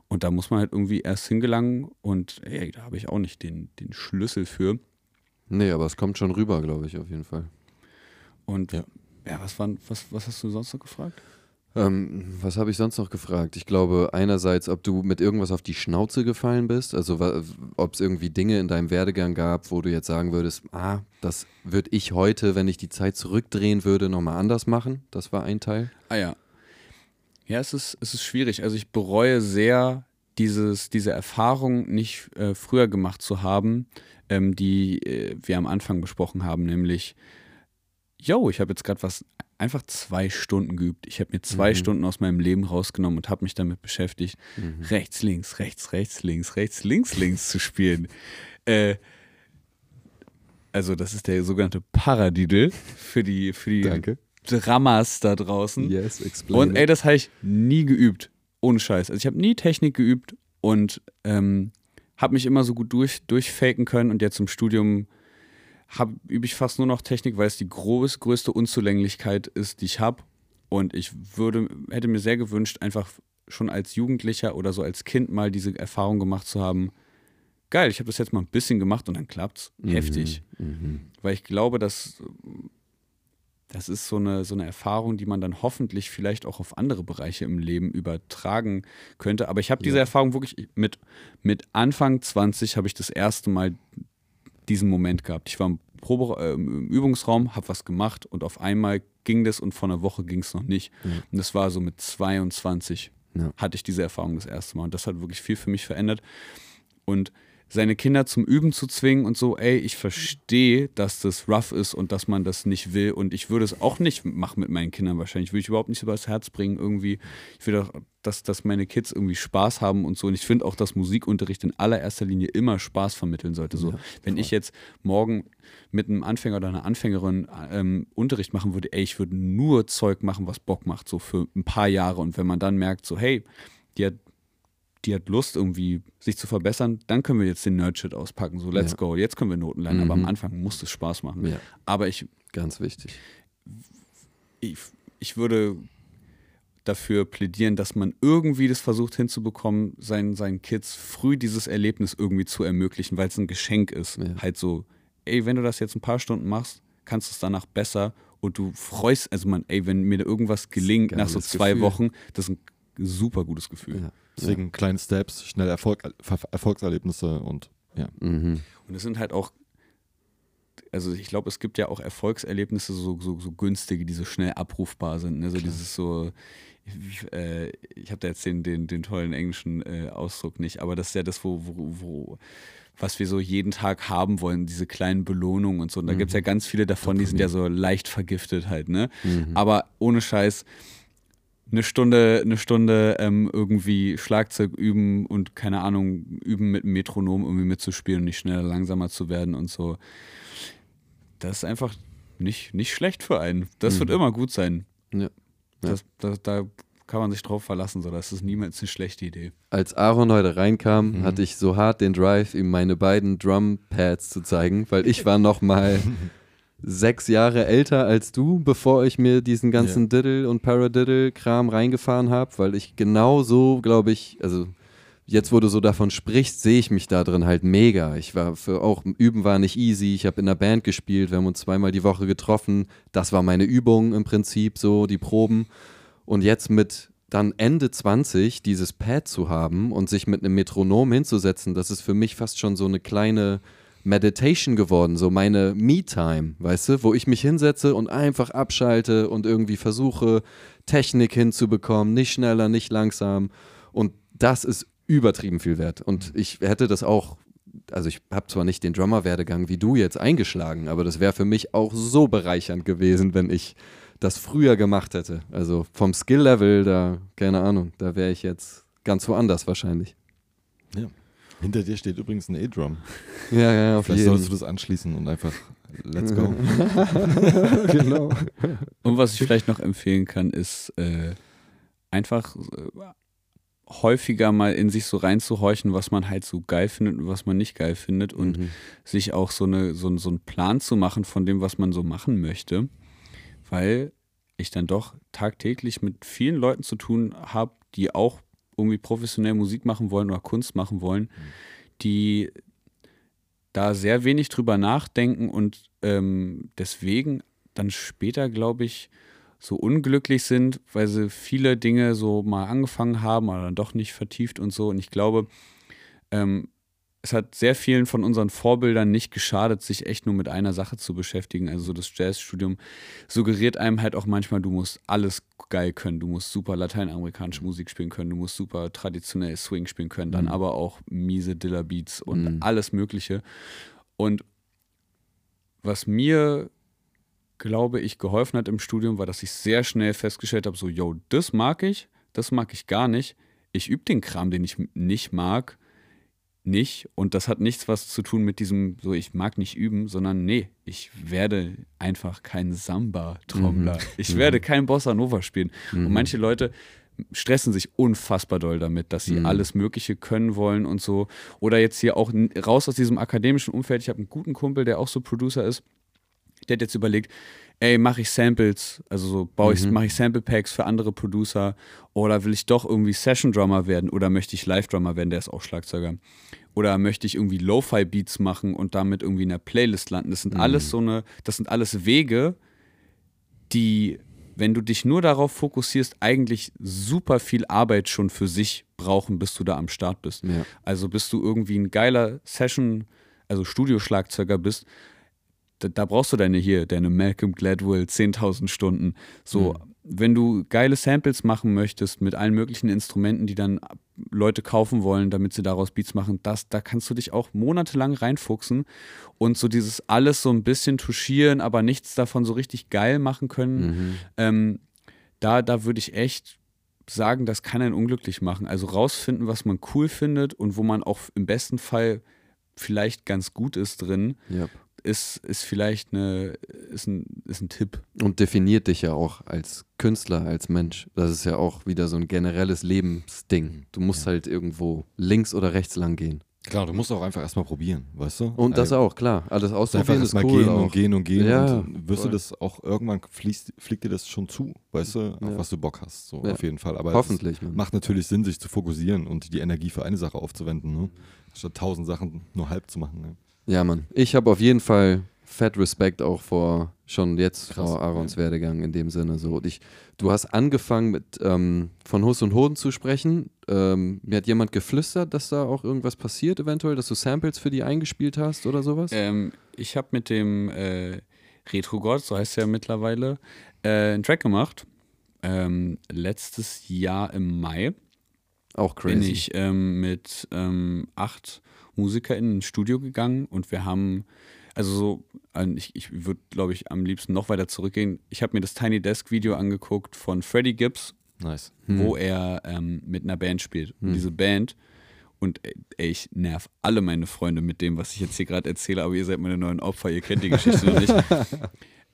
Und da muss man halt irgendwie erst hingelangen und ey, da habe ich auch nicht den, den Schlüssel für. Nee, aber es kommt schon rüber, glaube ich, auf jeden Fall. Und ja, was, waren, was, was hast du sonst noch gefragt? Ähm, was habe ich sonst noch gefragt? Ich glaube einerseits, ob du mit irgendwas auf die Schnauze gefallen bist, also ob es irgendwie Dinge in deinem Werdegang gab, wo du jetzt sagen würdest, ah, das würde ich heute, wenn ich die Zeit zurückdrehen würde, nochmal anders machen. Das war ein Teil. Ah ja. Ja, es ist, es ist schwierig. Also ich bereue sehr, dieses, diese Erfahrung nicht äh, früher gemacht zu haben, ähm, die äh, wir am Anfang besprochen haben, nämlich, yo, ich habe jetzt gerade was einfach zwei Stunden geübt. Ich habe mir zwei Stunden aus meinem Leben rausgenommen und habe mich damit beschäftigt, rechts, links, rechts, rechts, links, rechts, links, links zu spielen. Äh, also das ist der sogenannte Paradiddle für die, für die Danke. Dramas da draußen. Yes, explain. Und ey, das habe ich nie geübt. Ohne Scheiß. Also ich habe nie Technik geübt und ähm, habe mich immer so gut durch, durchfaken können und jetzt im Studium übe ich fast nur noch Technik, weil es die groß, größte Unzulänglichkeit ist, die ich habe. Und ich würde, hätte mir sehr gewünscht, einfach schon als Jugendlicher oder so als Kind mal diese Erfahrung gemacht zu haben. Geil, ich habe das jetzt mal ein bisschen gemacht und dann klappt's. Heftig. Weil ich glaube, dass das ist so eine, so eine Erfahrung, die man dann hoffentlich vielleicht auch auf andere Bereiche im Leben übertragen könnte. Aber ich habe diese Erfahrung wirklich mit, mit Anfang 20 habe ich das erste Mal diesen Moment gehabt. Ich war im, Probe, äh, im Übungsraum, habe was gemacht und auf einmal ging das und vor einer Woche ging es noch nicht. Und das war so mit 22 Ja. hatte ich diese Erfahrung das erste Mal. Und das hat wirklich viel für mich verändert. Und seine Kinder zum Üben zu zwingen und so, ey, ich verstehe, dass das rough ist und dass man das nicht will. Und ich würde es auch nicht machen mit meinen Kindern wahrscheinlich. Würde ich überhaupt nicht übers Herz bringen irgendwie. Ich will auch, dass, dass meine Kids irgendwie Spaß haben und so. Und ich finde auch, dass Musikunterricht in allererster Linie immer Spaß vermitteln sollte. So, wenn ich jetzt morgen mit einem Anfänger oder einer Anfängerin ähm, Unterricht machen würde, ey, ich würde nur Zeug machen, was Bock macht, so für ein paar Jahre. Und wenn man dann merkt, so, hey, die hat die hat Lust irgendwie sich zu verbessern, dann können wir jetzt den Nerdshit auspacken. So, let's Ja. go. Jetzt können wir Noten lernen. Aber am Anfang muss es Spaß machen. Ja. Aber ich, Ganz wichtig. ich, ich würde dafür plädieren, dass man irgendwie das versucht hinzubekommen, seinen, seinen Kids früh dieses Erlebnis irgendwie zu ermöglichen, weil es ein Geschenk ist. Ja. Halt so, ey, wenn du das jetzt ein paar Stunden machst, kannst du es danach besser und du freust, also man, ey, wenn mir da irgendwas gelingt nach so zwei Gefühl. Wochen, das ist ein super gutes Gefühl. Ja. Deswegen kleine Steps, schnell Erfolg, Erfolgserlebnisse und ja. Mhm. Und es sind halt auch, also ich glaube, es gibt ja auch Erfolgserlebnisse, so, so, so günstige, die so schnell abrufbar sind. Ne? So dieses so, ich, äh, ich habe da jetzt den, den, den tollen englischen äh, Ausdruck nicht, aber das ist ja das, wo, wo, wo was wir so jeden Tag haben wollen, diese kleinen Belohnungen und so. Und da gibt es ja ganz viele davon, die sind ja so leicht vergiftet halt, ne? Aber ohne Scheiß, eine Stunde, eine Stunde ähm, irgendwie Schlagzeug üben und keine Ahnung, üben mit einem Metronom irgendwie mitzuspielen und nicht schneller, langsamer zu werden und so. Das ist einfach nicht, nicht schlecht für einen. Das wird immer gut sein. Ja. Das, das, da kann man sich drauf verlassen. So. Das ist niemals eine schlechte Idee. Als Aaron heute reinkam, Mhm. hatte ich so hart den Drive, ihm meine beiden Drumpads zu zeigen, weil ich war noch mal sechs Jahre älter als du, bevor ich mir diesen ganzen Ja. Diddle- und Paradiddle-Kram reingefahren habe, weil ich genau so, glaube ich, also jetzt, wo du so davon sprichst, sehe ich mich da drin halt mega. Ich war für auch Üben war nicht easy. Ich habe in einer Band gespielt, wir haben uns zweimal die Woche getroffen. Das war meine Übung im Prinzip, so die Proben. Und jetzt mit dann Ende 20 dieses Pad zu haben und sich mit einem Metronom hinzusetzen, das ist für mich fast schon so eine kleine Meditation geworden, so meine Me-Time, weißt du, wo ich mich hinsetze und einfach abschalte und irgendwie versuche, Technik hinzubekommen, nicht schneller, nicht langsam. Und das ist übertrieben viel wert. Und ich hätte das auch, also ich habe zwar nicht den Drummer-Werdegang wie du jetzt eingeschlagen, aber das wäre für mich auch so bereichernd gewesen, wenn ich das früher gemacht hätte. Also vom Skill-Level, da, keine Ahnung, da wäre ich jetzt ganz woanders wahrscheinlich. ja. Hinter dir steht übrigens ein A-Drum. Ja, ja, auf Vielleicht solltest du jeden das anschließen und einfach let's go. genau. Und was ich vielleicht noch empfehlen kann, ist äh, einfach äh, häufiger mal in sich so reinzuhorchen, was man halt so geil findet und was man nicht geil findet und Mhm. sich auch so, eine, so, so einen Plan zu machen von dem, was man so machen möchte, weil ich dann doch tagtäglich mit vielen Leuten zu tun habe, die auch irgendwie professionell Musik machen wollen oder Kunst machen wollen, die da sehr wenig drüber nachdenken und ähm, deswegen dann später, glaube ich, so unglücklich sind, weil sie viele Dinge so mal angefangen haben, aber dann doch nicht vertieft und so. Und ich glaube, ähm, es hat sehr vielen von unseren Vorbildern nicht geschadet, sich echt nur mit einer Sache zu beschäftigen. Also so das Jazzstudium suggeriert einem halt auch manchmal, du musst alles geil können. Du musst super lateinamerikanische Musik spielen können, du musst super traditionell Swing spielen können, dann aber auch miese Dilla Beats und alles Mögliche. Und was mir, glaube ich, geholfen hat im Studium, war, dass ich sehr schnell festgestellt habe, so, yo, das mag ich, das mag ich gar nicht. Ich übe den Kram, den ich nicht mag, nicht. Und das hat nichts was zu tun mit diesem, so, ich mag nicht üben, sondern nee, ich werde einfach kein Samba-Trommler. Ich werde kein Bossa Nova spielen. Und manche Leute stressen sich unfassbar doll damit, dass sie Mhm. alles Mögliche können wollen und so. Oder jetzt hier auch raus aus diesem akademischen Umfeld. Ich habe einen guten Kumpel, der auch so Producer ist. Der hat jetzt überlegt, ey, mache ich Samples, also so baue ich, mache ich Sample Packs für andere Producer oder will ich doch irgendwie Session Drummer werden oder möchte ich Live Drummer werden, der ist auch Schlagzeuger. Oder möchte ich irgendwie Lo-Fi Beats machen und damit irgendwie in der Playlist landen. Das sind alles so eine, das sind alles Wege, die, wenn du dich nur darauf fokussierst, eigentlich super viel Arbeit schon für sich brauchen, bis du da am Start bist. Ja. Also bis du irgendwie ein geiler Session, also Studioschlagzeuger bist, da, da brauchst du deine hier, deine Malcolm Gladwell 10.000 Stunden. So, wenn du geile Samples machen möchtest mit allen möglichen Instrumenten, die dann Leute kaufen wollen, damit sie daraus Beats machen, das, da kannst du dich auch monatelang reinfuchsen und so dieses alles so ein bisschen touchieren, aber nichts davon so richtig geil machen können. Ähm, da, da würde ich echt sagen, das kann einen unglücklich machen. Also rausfinden, was man cool findet und wo man auch im besten Fall vielleicht ganz gut ist drin, Ja. Ist, ist vielleicht eine, ist ein, ist ein Tipp. Und definiert dich ja auch als Künstler, als Mensch. Das ist ja auch wieder so ein generelles Lebensding. Du musst halt irgendwo links oder rechts lang gehen. Klar, du musst auch einfach erstmal probieren, weißt du? Und das Also, auch, klar. Alles Einfach ausprobieren ist erstmal cool gehen auch. und gehen und gehen Ja, und wirst voll. du das auch irgendwann fließt, fliegt dir das schon zu, weißt du, auf Ja. was du Bock hast, so Ja. auf jeden Fall. Aber Hoffentlich, macht natürlich Sinn, sich zu fokussieren und die Energie für eine Sache aufzuwenden, ne? statt tausend Sachen nur halb zu machen. Ne? Ja, Mann. Ich habe auf jeden Fall fett Respekt auch vor, schon jetzt Krass, vor Aarons Werdegang in dem Sinne. So. Und ich, du hast angefangen mit ähm, von Hus und Hoden zu sprechen. Ähm, mir hat jemand geflüstert, dass da auch irgendwas passiert, eventuell, dass du Samples für die eingespielt hast oder sowas? Ähm, ich habe mit dem äh, Retro God, so heißt er ja mittlerweile, äh, einen Track gemacht. Ähm, letztes Jahr im Mai auch crazy. bin ich ähm, mit ähm, acht MusikerInnen ins Studio gegangen und wir haben, also so, äh, ich, ich würde, glaube ich, am liebsten noch weiter zurückgehen. Ich habe mir das Tiny Desk Video angeguckt von Freddie Gibbs, Nice. wo er ähm, mit einer Band spielt. Und diese Band, und ey, ey, ich nerv alle meine Freunde mit dem, was ich jetzt hier gerade erzähle, aber ihr seid meine neuen Opfer, ihr kennt die Geschichte noch nicht.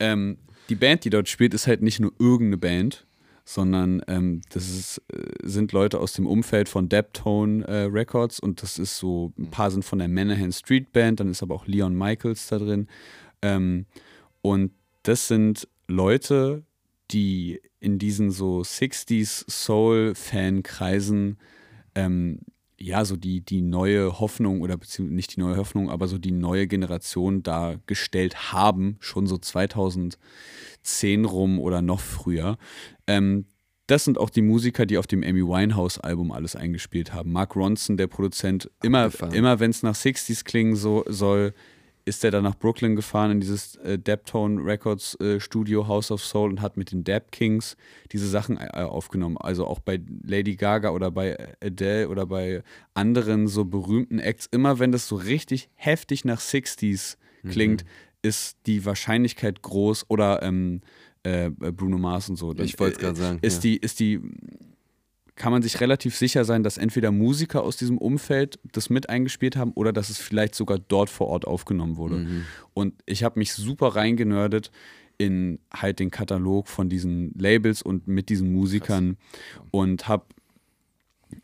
Ähm, die Band, die dort spielt, ist halt nicht nur irgendeine Band, sondern ähm, das ist, äh, sind Leute aus dem Umfeld von Deptone äh, Records und das ist so, ein paar sind von der Manahan Street Band, dann ist aber auch Leon Michaels da drin. Ähm, und das sind Leute, die in diesen so 60s Soul-Fan-Kreisen ähm, ja, so die, die neue Hoffnung oder beziehungsweise nicht die neue Hoffnung, aber so die neue Generation dargestellt haben, schon so 2010 rum oder noch früher. Ähm, das sind auch die Musiker, die auf dem Amy Winehouse-Album alles eingespielt haben. Mark Ronson, der Produzent, immer, Abgefahren. immer wenn es nach 60s klingen so, soll, ist er dann nach Brooklyn gefahren in dieses äh, Deptone Records äh, Studio House of Soul und hat mit den Dap Kings diese Sachen äh, aufgenommen. Also auch bei Lady Gaga oder bei Adele oder bei anderen so berühmten Acts. Immer wenn das so richtig heftig nach 60s klingt, ist die Wahrscheinlichkeit groß oder ähm, äh, Bruno Mars und so. Ich wollt's grad sagen, Ist ja. die, ist die kann man sich relativ sicher sein, dass entweder Musiker aus diesem Umfeld das mit eingespielt haben oder dass es vielleicht sogar dort vor Ort aufgenommen wurde. Mhm. Und ich habe mich super reingenördet in halt den Katalog von diesen Labels und mit diesen Musikern und habe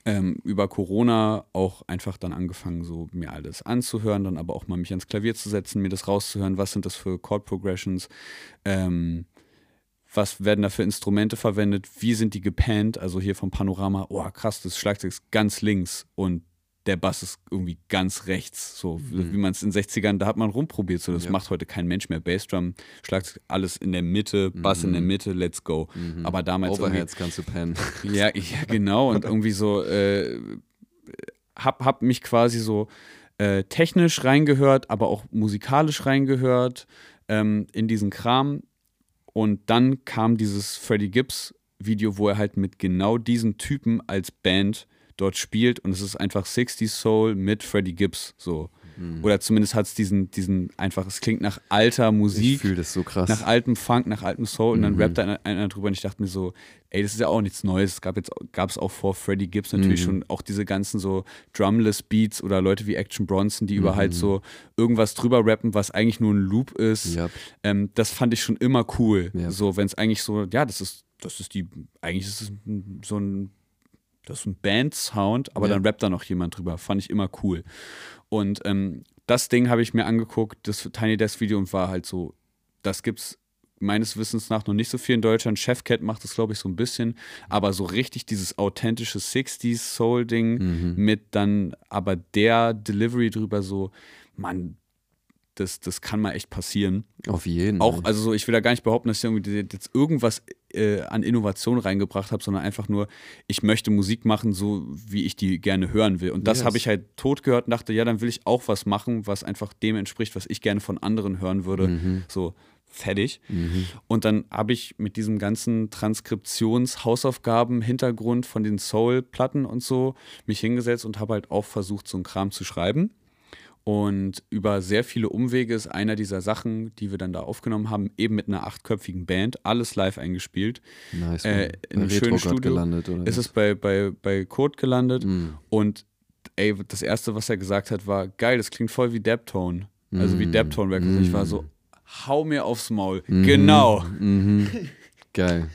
ähm, über Corona auch einfach dann angefangen, so mir alles anzuhören, dann aber auch mal mich ans Klavier zu setzen, mir das rauszuhören, was sind das für Chord Progressions, ähm, was werden da für Instrumente verwendet, wie sind die gepannt, also hier vom Panorama, oh krass, das Schlagzeug ist ganz links und der Bass ist irgendwie ganz rechts, so wie man es in den 60ern, da hat man rumprobiert, so das Ja. macht heute kein Mensch mehr, Bassdrum, Schlagzeug, alles in der Mitte, Bass in der Mitte, let's go, aber damals Overheads kannst du pennen. ja, ja, genau. Und irgendwie so, äh, hab, hab mich quasi so äh, technisch reingehört, aber auch musikalisch reingehört ähm, in diesen Kram. Und dann kam dieses Freddie Gibbs Video, wo er halt mit genau diesen Typen als Band dort spielt. Und es ist einfach 60s Soul mit Freddie Gibbs. So. Oder zumindest hat es diesen, diesen einfach, es klingt nach alter Ich Musik, fühle das so krass. nach altem Funk, nach altem Soul und dann Mhm. rappt da einer, einer drüber und ich dachte mir so, ey, das ist ja auch nichts Neues. Es gab jetzt gab es auch vor Freddie Gibbs natürlich Mhm. schon auch diese ganzen so Drumless Beats oder Leute wie Action Bronson, die über halt so irgendwas drüber rappen, was eigentlich nur ein Loop ist. Yep. Ähm, das fand ich schon immer cool. Ja. So, wenn es eigentlich so, ja, das ist, das ist die, eigentlich ist es so ein, das ist ein Band-Sound, aber Ja. dann rappt da noch jemand drüber. Fand ich immer cool. Und ähm, das Ding habe ich mir angeguckt, das Tiny Desk Video und war halt so, das gibt's meines Wissens nach noch nicht so viel in Deutschland. Chef Cat macht das, glaube ich, so ein bisschen, aber so richtig dieses authentische 60s Soul-Ding mit dann aber der Delivery drüber so, Mann, das, das kann mal echt passieren. Auf jeden. Auch, also so, ich will da gar nicht behaupten, dass irgendwie jetzt irgendwas äh, an Innovation reingebracht habe, sondern einfach nur, ich möchte Musik machen, so wie ich die gerne hören will. Und das Yes. habe ich halt tot gehört und dachte, ja, dann will ich auch was machen, was einfach dem entspricht, was ich gerne von anderen hören würde. Mhm. So fertig. Und dann habe ich mit diesem ganzen Transkriptions-Hausaufgaben, Hintergrund von den Soul-Platten und so mich hingesetzt und habe halt auch versucht, so einen Kram zu schreiben. Und über sehr viele Umwege ist einer dieser Sachen, die wir dann da aufgenommen haben, eben mit einer achtköpfigen Band, alles live eingespielt. nice, Äh, in einem schönen Studio gelandet, oder? ist es bei, bei, bei Kurt gelandet. Mm. Und ey, das Erste, was er gesagt hat, war, geil, das klingt voll wie Deptone. Also wie Mm. Deptone Records. Und Ich war so, hau mir aufs Maul. Mhm. Genau. Mhm. Geil.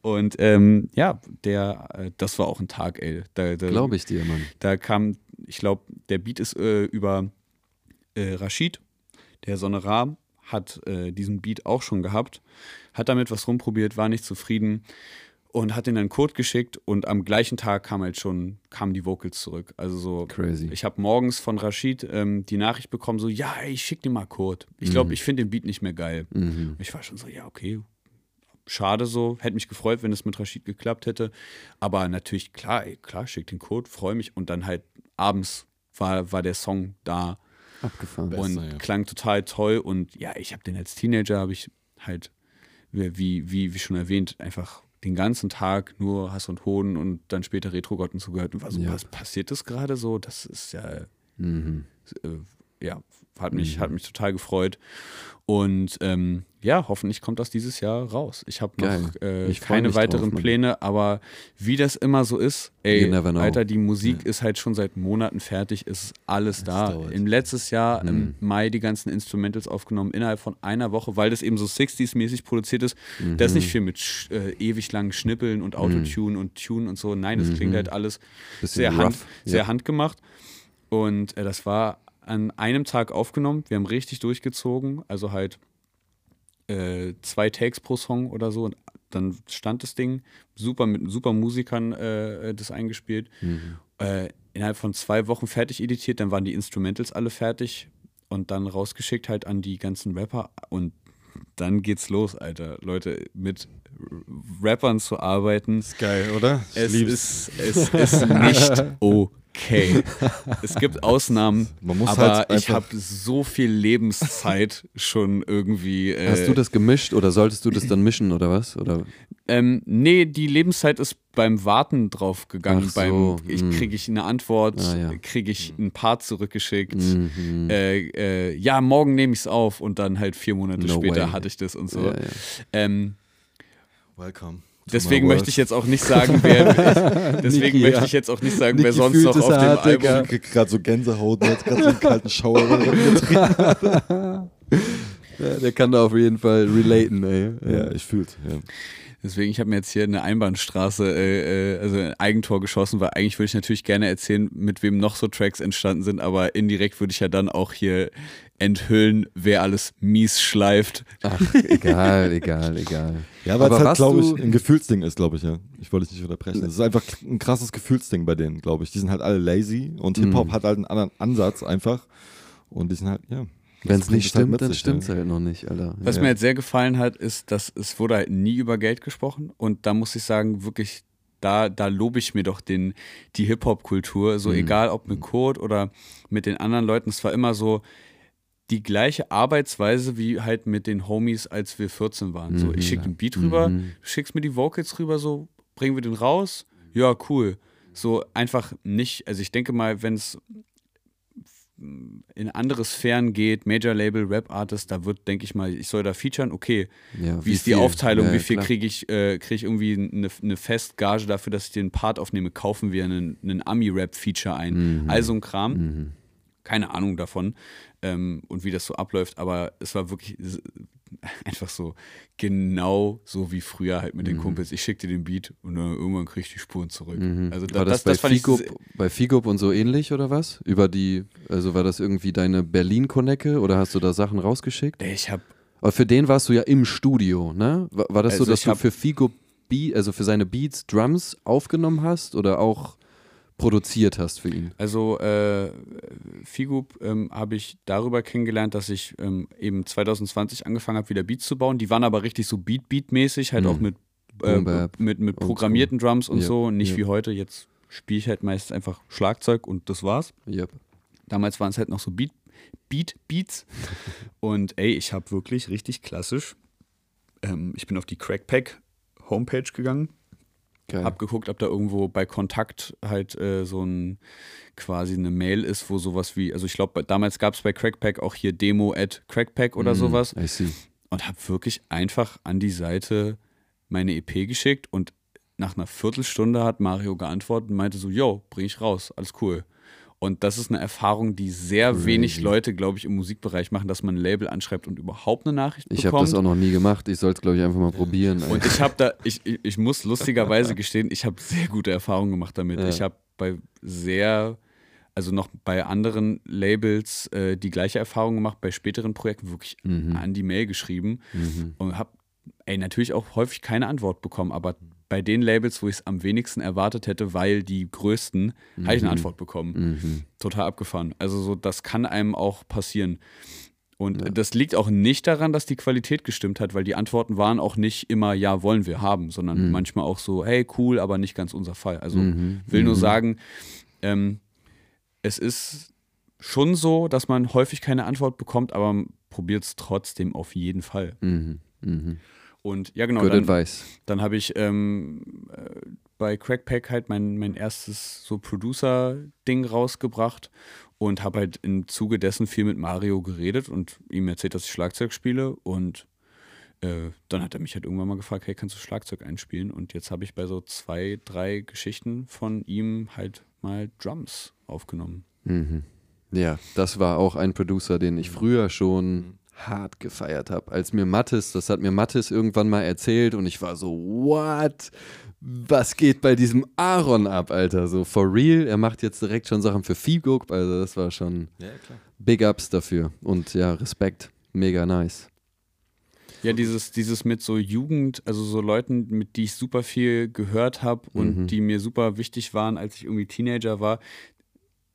Und ähm, ja, der, äh, das war auch ein Tag, ey. Glaube ich dir, Mann. Da kam, ich glaube, der Beat ist äh, über äh, Rashid, der Sonne Ra, hat äh, diesen Beat auch schon gehabt, hat damit was rumprobiert, war nicht zufrieden und hat ihn dann Code geschickt und am gleichen Tag kam halt schon, kamen die Vocals zurück. Also so, Crazy. ich habe morgens von Rashid ähm, die Nachricht bekommen, so, ja, ey, ich schick dir mal Code. Ich glaube, ich finde den Beat nicht mehr geil. Mhm. Ich war schon so, ja, okay. Schade so, hätte mich gefreut, wenn es mit Rashid geklappt hätte. Aber natürlich, klar, ey, klar, schick den Code, freue mich. Und dann halt abends war, war der Song da Abgefahren. und ja. klang total toll. Und ja, ich habe den als Teenager, habe ich halt, wie, wie, wie schon erwähnt, einfach den ganzen Tag nur Hass und Hohn und dann später Retro-Gotten zugehört und war so, Ja. was passiert das gerade so? Das ist ja Mhm. äh, ja, hat mich, hat mich total gefreut. Und ähm, ja, hoffentlich kommt das dieses Jahr raus. Ich habe noch äh, keine weiteren drauf. Pläne, aber wie das immer so ist, ey. Alter, die Musik ist halt schon seit Monaten fertig, ist alles da. dauert. Im letztes Jahr, Mhm. im Mai, die ganzen Instrumentals aufgenommen, innerhalb von einer Woche, weil das eben so 60s-mäßig produziert ist. Da ist nicht Mhm. viel mit äh, ewig langen Schnippeln und Autotune und Tune und so. Nein, das klingt halt alles Mhm. Bisschen sehr, hand, sehr Ja. handgemacht. Und äh, das war an einem Tag aufgenommen. Wir haben richtig durchgezogen. Also halt äh, zwei Takes pro Song oder so. Und dann stand das Ding super mit super Musikern äh, das eingespielt. Mhm. Äh, innerhalb von zwei Wochen fertig editiert. Dann waren die Instrumentals alle fertig und dann rausgeschickt halt an die ganzen Rapper. Und dann geht's los, Alter. Leute, mit Rappern zu arbeiten. Ist geil, oder? Ich Es lieb's. ist, es ist nicht okay. Es gibt Ausnahmen, Man muss aber halt ich habe so viel Lebenszeit schon irgendwie. Äh, Hast du das gemischt oder solltest du das dann mischen oder was? Oder? Ähm, nee, die Lebenszeit ist beim Warten drauf gegangen. So, beim, ich mm. kriege ich eine Antwort, Ah, ja. kriege ich ein Part zurückgeschickt. Mhm. Äh, äh, ja, morgen nehme ich es auf und dann halt vier Monate No später way. hatte ich das und so. Ja, ja. Ähm, Welcome. Deswegen möchte ich jetzt auch nicht sagen, wer. deswegen Niki, möchte ich jetzt auch nicht sagen, wer Niki sonst fühlt noch auf dem Digga. Album. Ich krieg gerade so Gänsehaut, jetzt gerade so einen kalten Schauer. Ja, der kann da auf jeden Fall relaten, ey. Ja, ich fühl's. Ja. Deswegen, ich habe mir jetzt hier eine Einbahnstraße, äh, äh, also ein Eigentor geschossen, weil eigentlich würde ich natürlich gerne erzählen, mit wem noch so Tracks entstanden sind, aber indirekt würde ich ja dann auch hier enthüllen, wer alles mies schleift. Ach, egal, egal, egal. Ja, weil es halt, was glaube ich, ein Gefühlsding ist, glaube ich, ja. Ich wollte dich nicht unterbrechen. Es ist einfach ein krasses Gefühlsding bei denen, glaube ich. Die sind halt alle lazy und Hip-Hop Mhm. hat halt einen anderen Ansatz einfach. Und die sind halt, ja. Wenn es nicht halt stimmt, mit dann stimmt es ja. halt noch nicht, Alter. Was ja. mir jetzt sehr gefallen hat, ist, dass es wurde halt nie über Geld gesprochen und da muss ich sagen, wirklich, da, da lobe ich mir doch den, die Hip-Hop-Kultur, so egal ob mit Kurt oder mit den anderen Leuten, es war immer so die gleiche Arbeitsweise wie halt mit den Homies, als wir 14 waren. So, ich schicke den Beat rüber, du schickst mir die Vocals rüber, so, bringen wir den raus, ja, cool. So einfach nicht, also ich denke mal, wenn es in andere Sphären geht, Major Label, Rap Artist, da wird, denke ich mal, ich soll da featuren, okay, Ja, wie, ist die viel? Aufteilung, Ja, wie viel kriege ich, äh, kriege ich irgendwie eine, eine Festgage dafür, dass ich den Part aufnehme, kaufen wir einen, einen Ami-Rap-Feature ein, Mhm. also ein Kram, keine Ahnung davon ähm, und wie das so abläuft, aber es war wirklich einfach so genau so wie früher halt mit Mhm. den Kumpels. Ich schicke dir den Beat und dann irgendwann kriege ich die Spuren zurück. Also da, war das, das, das, bei, se- bei Figop und so ähnlich oder was? Über die, also war das irgendwie deine Berlin-Konecke oder hast du da Sachen rausgeschickt? Ich habe Aber für den warst du ja im Studio, ne? War, war das so, Also dass ich du für Figo, Be also für seine Beats Drums aufgenommen hast oder auch produziert hast für ihn? Also äh, Figub ähm, habe ich darüber kennengelernt, dass ich ähm, eben 2020 angefangen habe, wieder Beats zu bauen. Die waren aber richtig so Beat-Beat-mäßig, halt Mhm. auch mit, äh, mit, mit und programmierten Drums und Yep, so. Nicht yep. wie heute. Jetzt spiele ich halt meistens einfach Schlagzeug und das war's. Yep. Damals waren es halt noch so Beat, Beat Beats. und ey, ich habe wirklich richtig klassisch. Ähm, ich bin auf die Crackpack Homepage gegangen Geil. hab geguckt, ob da irgendwo bei Kontakt halt äh, so ein quasi eine Mail ist, wo sowas wie, also ich glaube, damals gab es bei Crackpack auch hier Demo at Crackpack oder Mhm, sowas I see. und habe wirklich einfach an die Seite meine EP geschickt und nach einer Viertelstunde hat Mario geantwortet und meinte so, yo, bring ich raus, alles cool. Und das ist eine Erfahrung, die sehr wenig Leute, glaube ich, im Musikbereich machen, dass man ein Label anschreibt und überhaupt eine Nachricht Ich habe bekommt. das auch noch nie gemacht. Ich soll es, glaube ich, einfach mal probieren. Und ich habe da, ich, ich, ich muss lustigerweise gestehen, ich habe sehr gute Erfahrungen gemacht damit. Ja. Ich habe bei sehr, also noch bei anderen Labels äh, die gleiche Erfahrung gemacht, bei späteren Projekten wirklich Mhm. an die Mail geschrieben und habe, ey, natürlich auch häufig keine Antwort bekommen, aber bei den Labels, wo ich es am wenigsten erwartet hätte, weil die größten, habe ich eine Antwort bekommen. Mhm. Total abgefahren. Also so, das kann einem auch passieren. Und das liegt auch nicht daran, dass die Qualität gestimmt hat, weil die Antworten waren auch nicht immer, ja, wollen wir haben, sondern Mhm. manchmal auch so, hey, cool, aber nicht ganz unser Fall. Also will nur sagen, ähm, es ist schon so, dass man häufig keine Antwort bekommt, aber probiert es trotzdem auf jeden Fall. Mhm. Mhm. Und ja, genau, Good dann, advice. dann habe ich ähm, äh, bei Crackpack halt mein, mein erstes so Producer-Ding rausgebracht und habe halt im Zuge dessen viel mit Mario geredet und ihm erzählt, dass ich Schlagzeug spiele und äh, dann hat er mich halt irgendwann mal gefragt, hey, kannst du Schlagzeug einspielen? Und jetzt habe ich bei so zwei, drei Geschichten von ihm halt mal Drums aufgenommen. Mhm. Ja, das war auch ein Producer, den ich früher schon hart gefeiert habe. Als mir Mattes, das hat mir Mattes irgendwann mal erzählt und ich war so, what? Was geht bei diesem Aaron ab, Alter? So for real, er macht jetzt direkt schon Sachen für Figuk, also das war schon Ja, klar. Big Ups dafür und ja, Respekt, mega nice. Ja, dieses, dieses mit so Jugend, also so Leuten, mit die ich super viel gehört habe und Mhm. die mir super wichtig waren, als ich irgendwie Teenager war,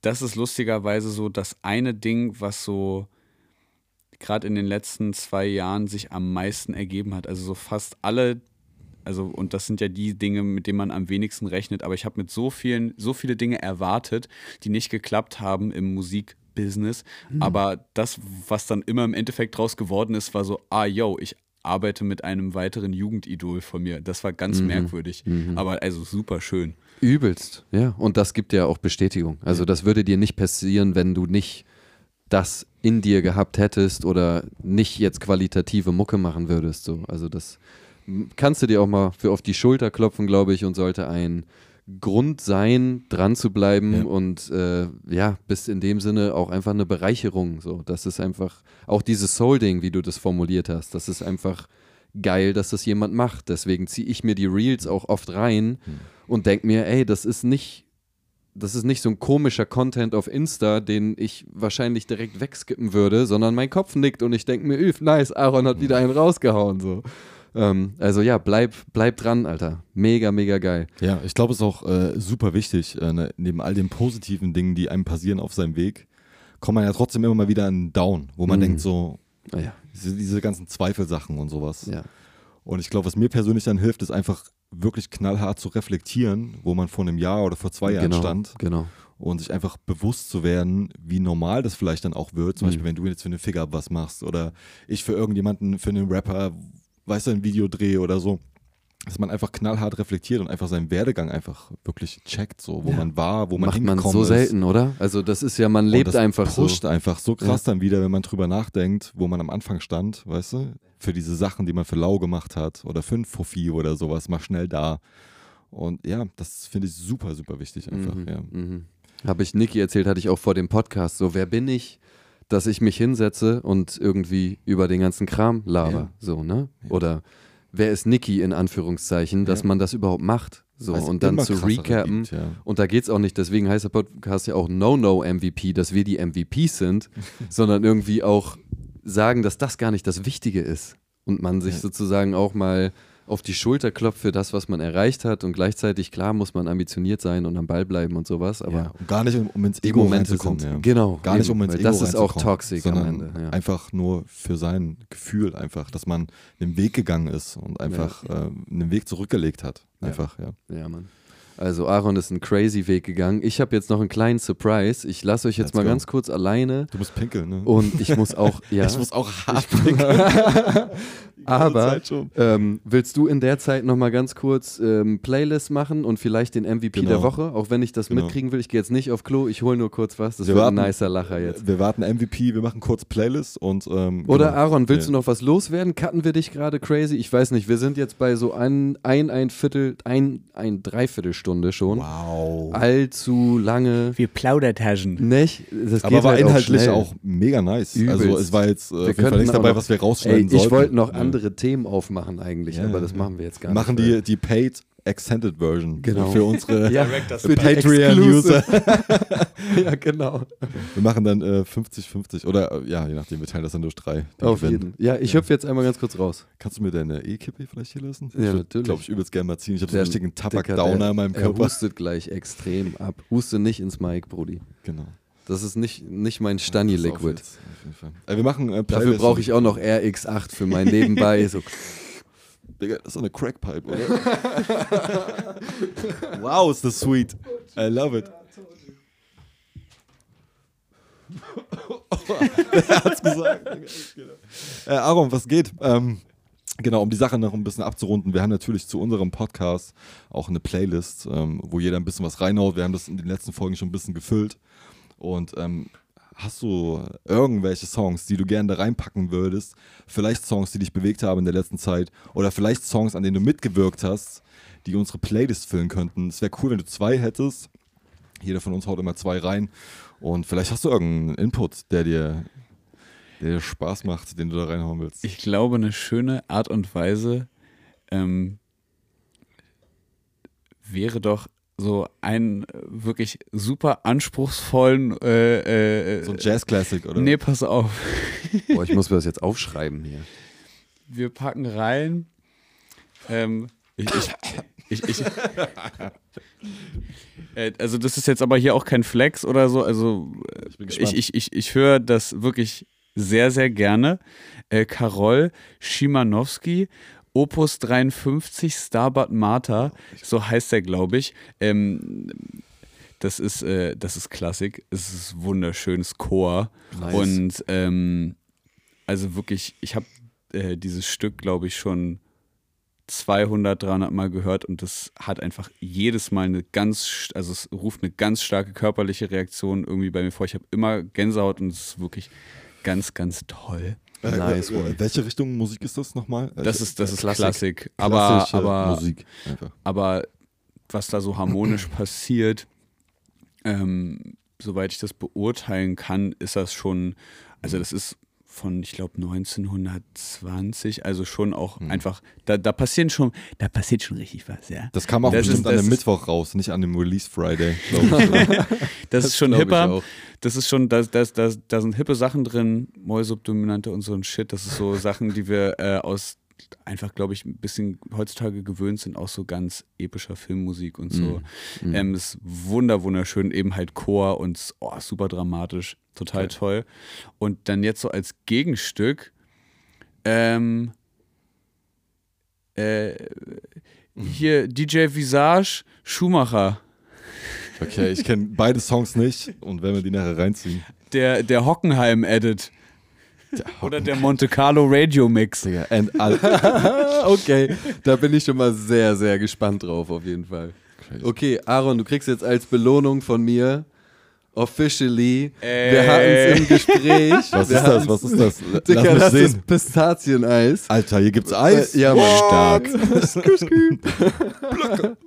das ist lustigerweise so das eine Ding, was so gerade in den letzten zwei Jahren sich am meisten ergeben hat. Also so fast alle, also und das sind ja die Dinge, mit denen man am wenigsten rechnet, aber ich habe mit so vielen, so viele Dinge erwartet, die nicht geklappt haben im Musikbusiness. Aber das, was dann immer im Endeffekt draus geworden ist, war so, ah yo, ich arbeite mit einem weiteren Jugendidol von mir. Das war ganz merkwürdig, aber also super schön. Übelst, ja. Und das gibt ja auch Bestätigung. Also das würde dir nicht passieren, wenn du nicht das in dir gehabt hättest oder nicht jetzt qualitative Mucke machen würdest. So. Also das kannst du dir auch mal für auf die Schulter klopfen, glaube ich, und sollte ein Grund sein, dran zu bleiben Ja. und äh, ja, bist in dem Sinne auch einfach eine Bereicherung. So. Das ist einfach, auch dieses Soul-Ding, wie du das formuliert hast, das ist einfach geil, dass das jemand macht. Deswegen ziehe ich mir die Reels auch oft rein und denke mir, ey, das ist nicht, das ist nicht so ein komischer Content auf Insta, den ich wahrscheinlich direkt wegskippen würde, sondern mein Kopf nickt und ich denke mir, üff, nice, Aaron hat wieder einen rausgehauen. So. Ähm, also ja, bleib, bleib dran, Alter. Mega, mega geil. Ja, ich glaube, es ist auch äh, super wichtig, äh, ne, neben all den positiven Dingen, die einem passieren auf seinem Weg, kommt man ja trotzdem immer mal wieder in einen Down, wo man Mhm. denkt so, Naja, diese, diese ganzen Zweifelsachen und sowas. ja. Und ich glaube, was mir persönlich dann hilft, ist einfach wirklich knallhart zu reflektieren, wo man vor einem Jahr oder vor zwei Jahren genau, stand Genau. und sich einfach bewusst zu werden, wie normal das vielleicht dann auch wird. Zum Mhm. Beispiel, wenn du jetzt für eine Figure was machst oder ich für irgendjemanden, für einen Rapper, weißt du, ein Video drehe oder so. dass man einfach knallhart reflektiert und einfach seinen Werdegang einfach wirklich checkt, so wo man war, wo man Macht man hingekommen so ist. selten, oder? Also das ist ja, man Und lebt das einfach so. pusht einfach so krass dann wieder, wenn man drüber nachdenkt, wo man am Anfang stand, weißt du? Für diese Sachen, die man für lau gemacht hat oder für ein Fuffi oder sowas, mal schnell da. Und ja, das finde ich super, super wichtig einfach, ja. Mhm. Habe ich Niki erzählt, hatte ich auch vor dem Podcast. So, wer bin ich, dass ich mich hinsetze und irgendwie über den ganzen Kram laber? Ja. So, ne? Oder wer ist Niki in Anführungszeichen, dass Ja. man das überhaupt macht? So, Weil es und dann zu recappen. gibt, ja. Und da geht es auch nicht, deswegen heißt der Podcast ja auch No-No-MVP, dass wir die MVPs sind, sondern irgendwie auch sagen, dass das gar nicht das Wichtige ist. Und man sich Ja. sozusagen auch mal auf die Schulter klopft für das, was man erreicht hat. Und gleichzeitig, klar, muss man ambitioniert sein und am Ball bleiben und sowas. Aber ja. Und gar nicht, um, um ins Ego Momente sind, ja. genau. Gar nicht, eben, um ins Ego Das ist auch toxisch am Ende. Ja. Einfach nur für sein Gefühl einfach, dass man den Weg gegangen ist und einfach äh, einen Weg zurückgelegt hat. Einfach, ja. Ja, Mann. Also Aaron ist einen crazy Weg gegangen. Ich habe jetzt noch einen kleinen Surprise. Ich lasse euch jetzt Let's mal go. ganz kurz alleine Du musst pinkeln, ne? und ich muss auch, ja. Ich muss auch hart pinkeln. Aber ähm, willst du in der Zeit noch mal ganz kurz ähm, Playlist machen und vielleicht den MVP Genau. der Woche, auch wenn ich das Genau. mitkriegen will. Ich gehe jetzt nicht auf Klo, ich hole nur kurz was. Das Wir wird warten- ein nicer Lacher jetzt. Wir warten MVP, wir machen kurz Playlist und ähm, Oder genau. Aaron, willst Ja. du noch was loswerden? Cutten wir dich gerade crazy? Ich weiß nicht, wir sind jetzt bei so ein, ein, ein Viertel, ein, ein Dreiviertelstunde schon. Wow. Allzu lange. Wir Plaudertaschen. Nicht? Das Aber geht war halt inhaltlich schnell. auch mega nice. Also Übelst. es war jetzt äh, auf jeden könnten Fall nichts auch dabei, noch- was wir Ey, rausschneiden ich sollten. wollte noch Ja. andere Themen aufmachen eigentlich, Ja, aber das ja. machen wir jetzt gar Wir machen nicht. die, die Paid Extended Version Genau. für unsere ja, für Patreon-User. ja, genau. Wir machen dann äh, 50-50 oder äh, ja, je nachdem, wir teilen das dann durch drei. Auf jeden. Ja, ich hüpfe jetzt einmal ganz kurz raus. Kannst du mir deine E-Kippe vielleicht hier lassen? Ja, ich natürlich. glaube, ich übelst gerne mal ziehen. Ich habe so einen richtigen Tabak-Downer in meinem Er Körper. hustet gleich extrem ab. Huste nicht ins Mic, Brudi. Genau. Das ist nicht, nicht mein Stani-Liquid. jetzt, auf jeden Fall. Äh, wir machen äh, Dafür brauche ich auch noch RX8 für mein Nebenbei. So. Digga, das ist eine Crackpipe, oder? wow, ist das sweet. I love it. er hat's gesagt. Äh, Aaron, was geht? Ähm, genau, um die Sache noch ein bisschen abzurunden. Wir haben natürlich zu unserem Podcast auch eine Playlist, ähm, wo jeder ein bisschen was reinhaut. Wir haben das in den letzten Folgen schon ein bisschen gefüllt. Und ähm, hast du irgendwelche Songs, die du gerne da reinpacken würdest? Vielleicht Songs, die dich bewegt haben in der letzten Zeit? Oder vielleicht Songs, an denen du mitgewirkt hast, die unsere Playlist füllen könnten? Es wäre cool, wenn du zwei hättest. Jeder von uns haut immer zwei rein. Und vielleicht hast du irgendeinen Input, der dir, der dir Spaß macht, den du da reinhauen willst. Ich glaube, eine schöne Art und Weise ähm, wäre doch so einen äh, wirklich super anspruchsvollen äh, äh, so ein Jazz-Classic, oder? Nee, pass auf. Boah, ich muss mir das jetzt aufschreiben hier. Wir packen rein. Ähm, ich, ich, ich, ich, äh, also das ist jetzt aber hier auch kein Flex oder so. Also äh, Ich ich, ich, ich höre das wirklich sehr, sehr gerne. Äh, Karol Schimanowski, Opus 53, Starbutt Martha, so heißt er, glaube ich. Ähm, das ist, äh, das ist Klassik. Es ist wunderschönes Chor. Nice. Und ähm, also wirklich, ich habe äh, dieses Stück, glaube ich, schon 200, 300 Mal gehört und das hat einfach jedes Mal eine ganz, also es ruft eine ganz starke körperliche Reaktion irgendwie bei mir vor. Ich habe immer Gänsehaut und es ist wirklich ganz, ganz toll. Äh, Nice, äh, Mann. welche Richtung Musik ist das nochmal? Das ist, das ist Klassik. Klassik. Aber, aber, Musik. Einfach. aber was da so harmonisch passiert, ähm, soweit ich das beurteilen kann, ist das schon, also das ist von, ich glaube, 1920, also schon auch einfach, da, da passieren schon, da passiert schon richtig was, ja. Das kam auch Das bestimmt ist- an das dem Mittwoch raus, nicht an dem Release Friday, glaube ich. oder? Das, ist schon hipper. Das ist schon, da das, das, da sind hippe Sachen drin, Moll-Subdominante und so ein Shit. Das ist so Sachen, die wir äh, aus einfach, glaube ich, ein bisschen heutzutage gewöhnt sind, auch so ganz epischer Filmmusik und so. Mhm. Ähm, ist wunder, wunderschön, eben halt Chor und oh, super dramatisch, total toll. Und dann jetzt so als Gegenstück, ähm, äh, hier DJ Visage, Schumacher. Okay, ich kenne beide Songs nicht und wenn wir die nachher reinziehen. Der, der Hockenheim-Edit. Oder der Monte Carlo Radio Mix. Okay, da bin ich schon mal sehr, sehr gespannt drauf, auf jeden Fall. Okay, Aaron, du kriegst jetzt als Belohnung von mir officially. Wir hatten es im Gespräch. was wir ist das? Was ist das? Mich das sehen. ist Pistazieneis. Alter, hier gibt's Eis. Äh, ja, Mann. Stark.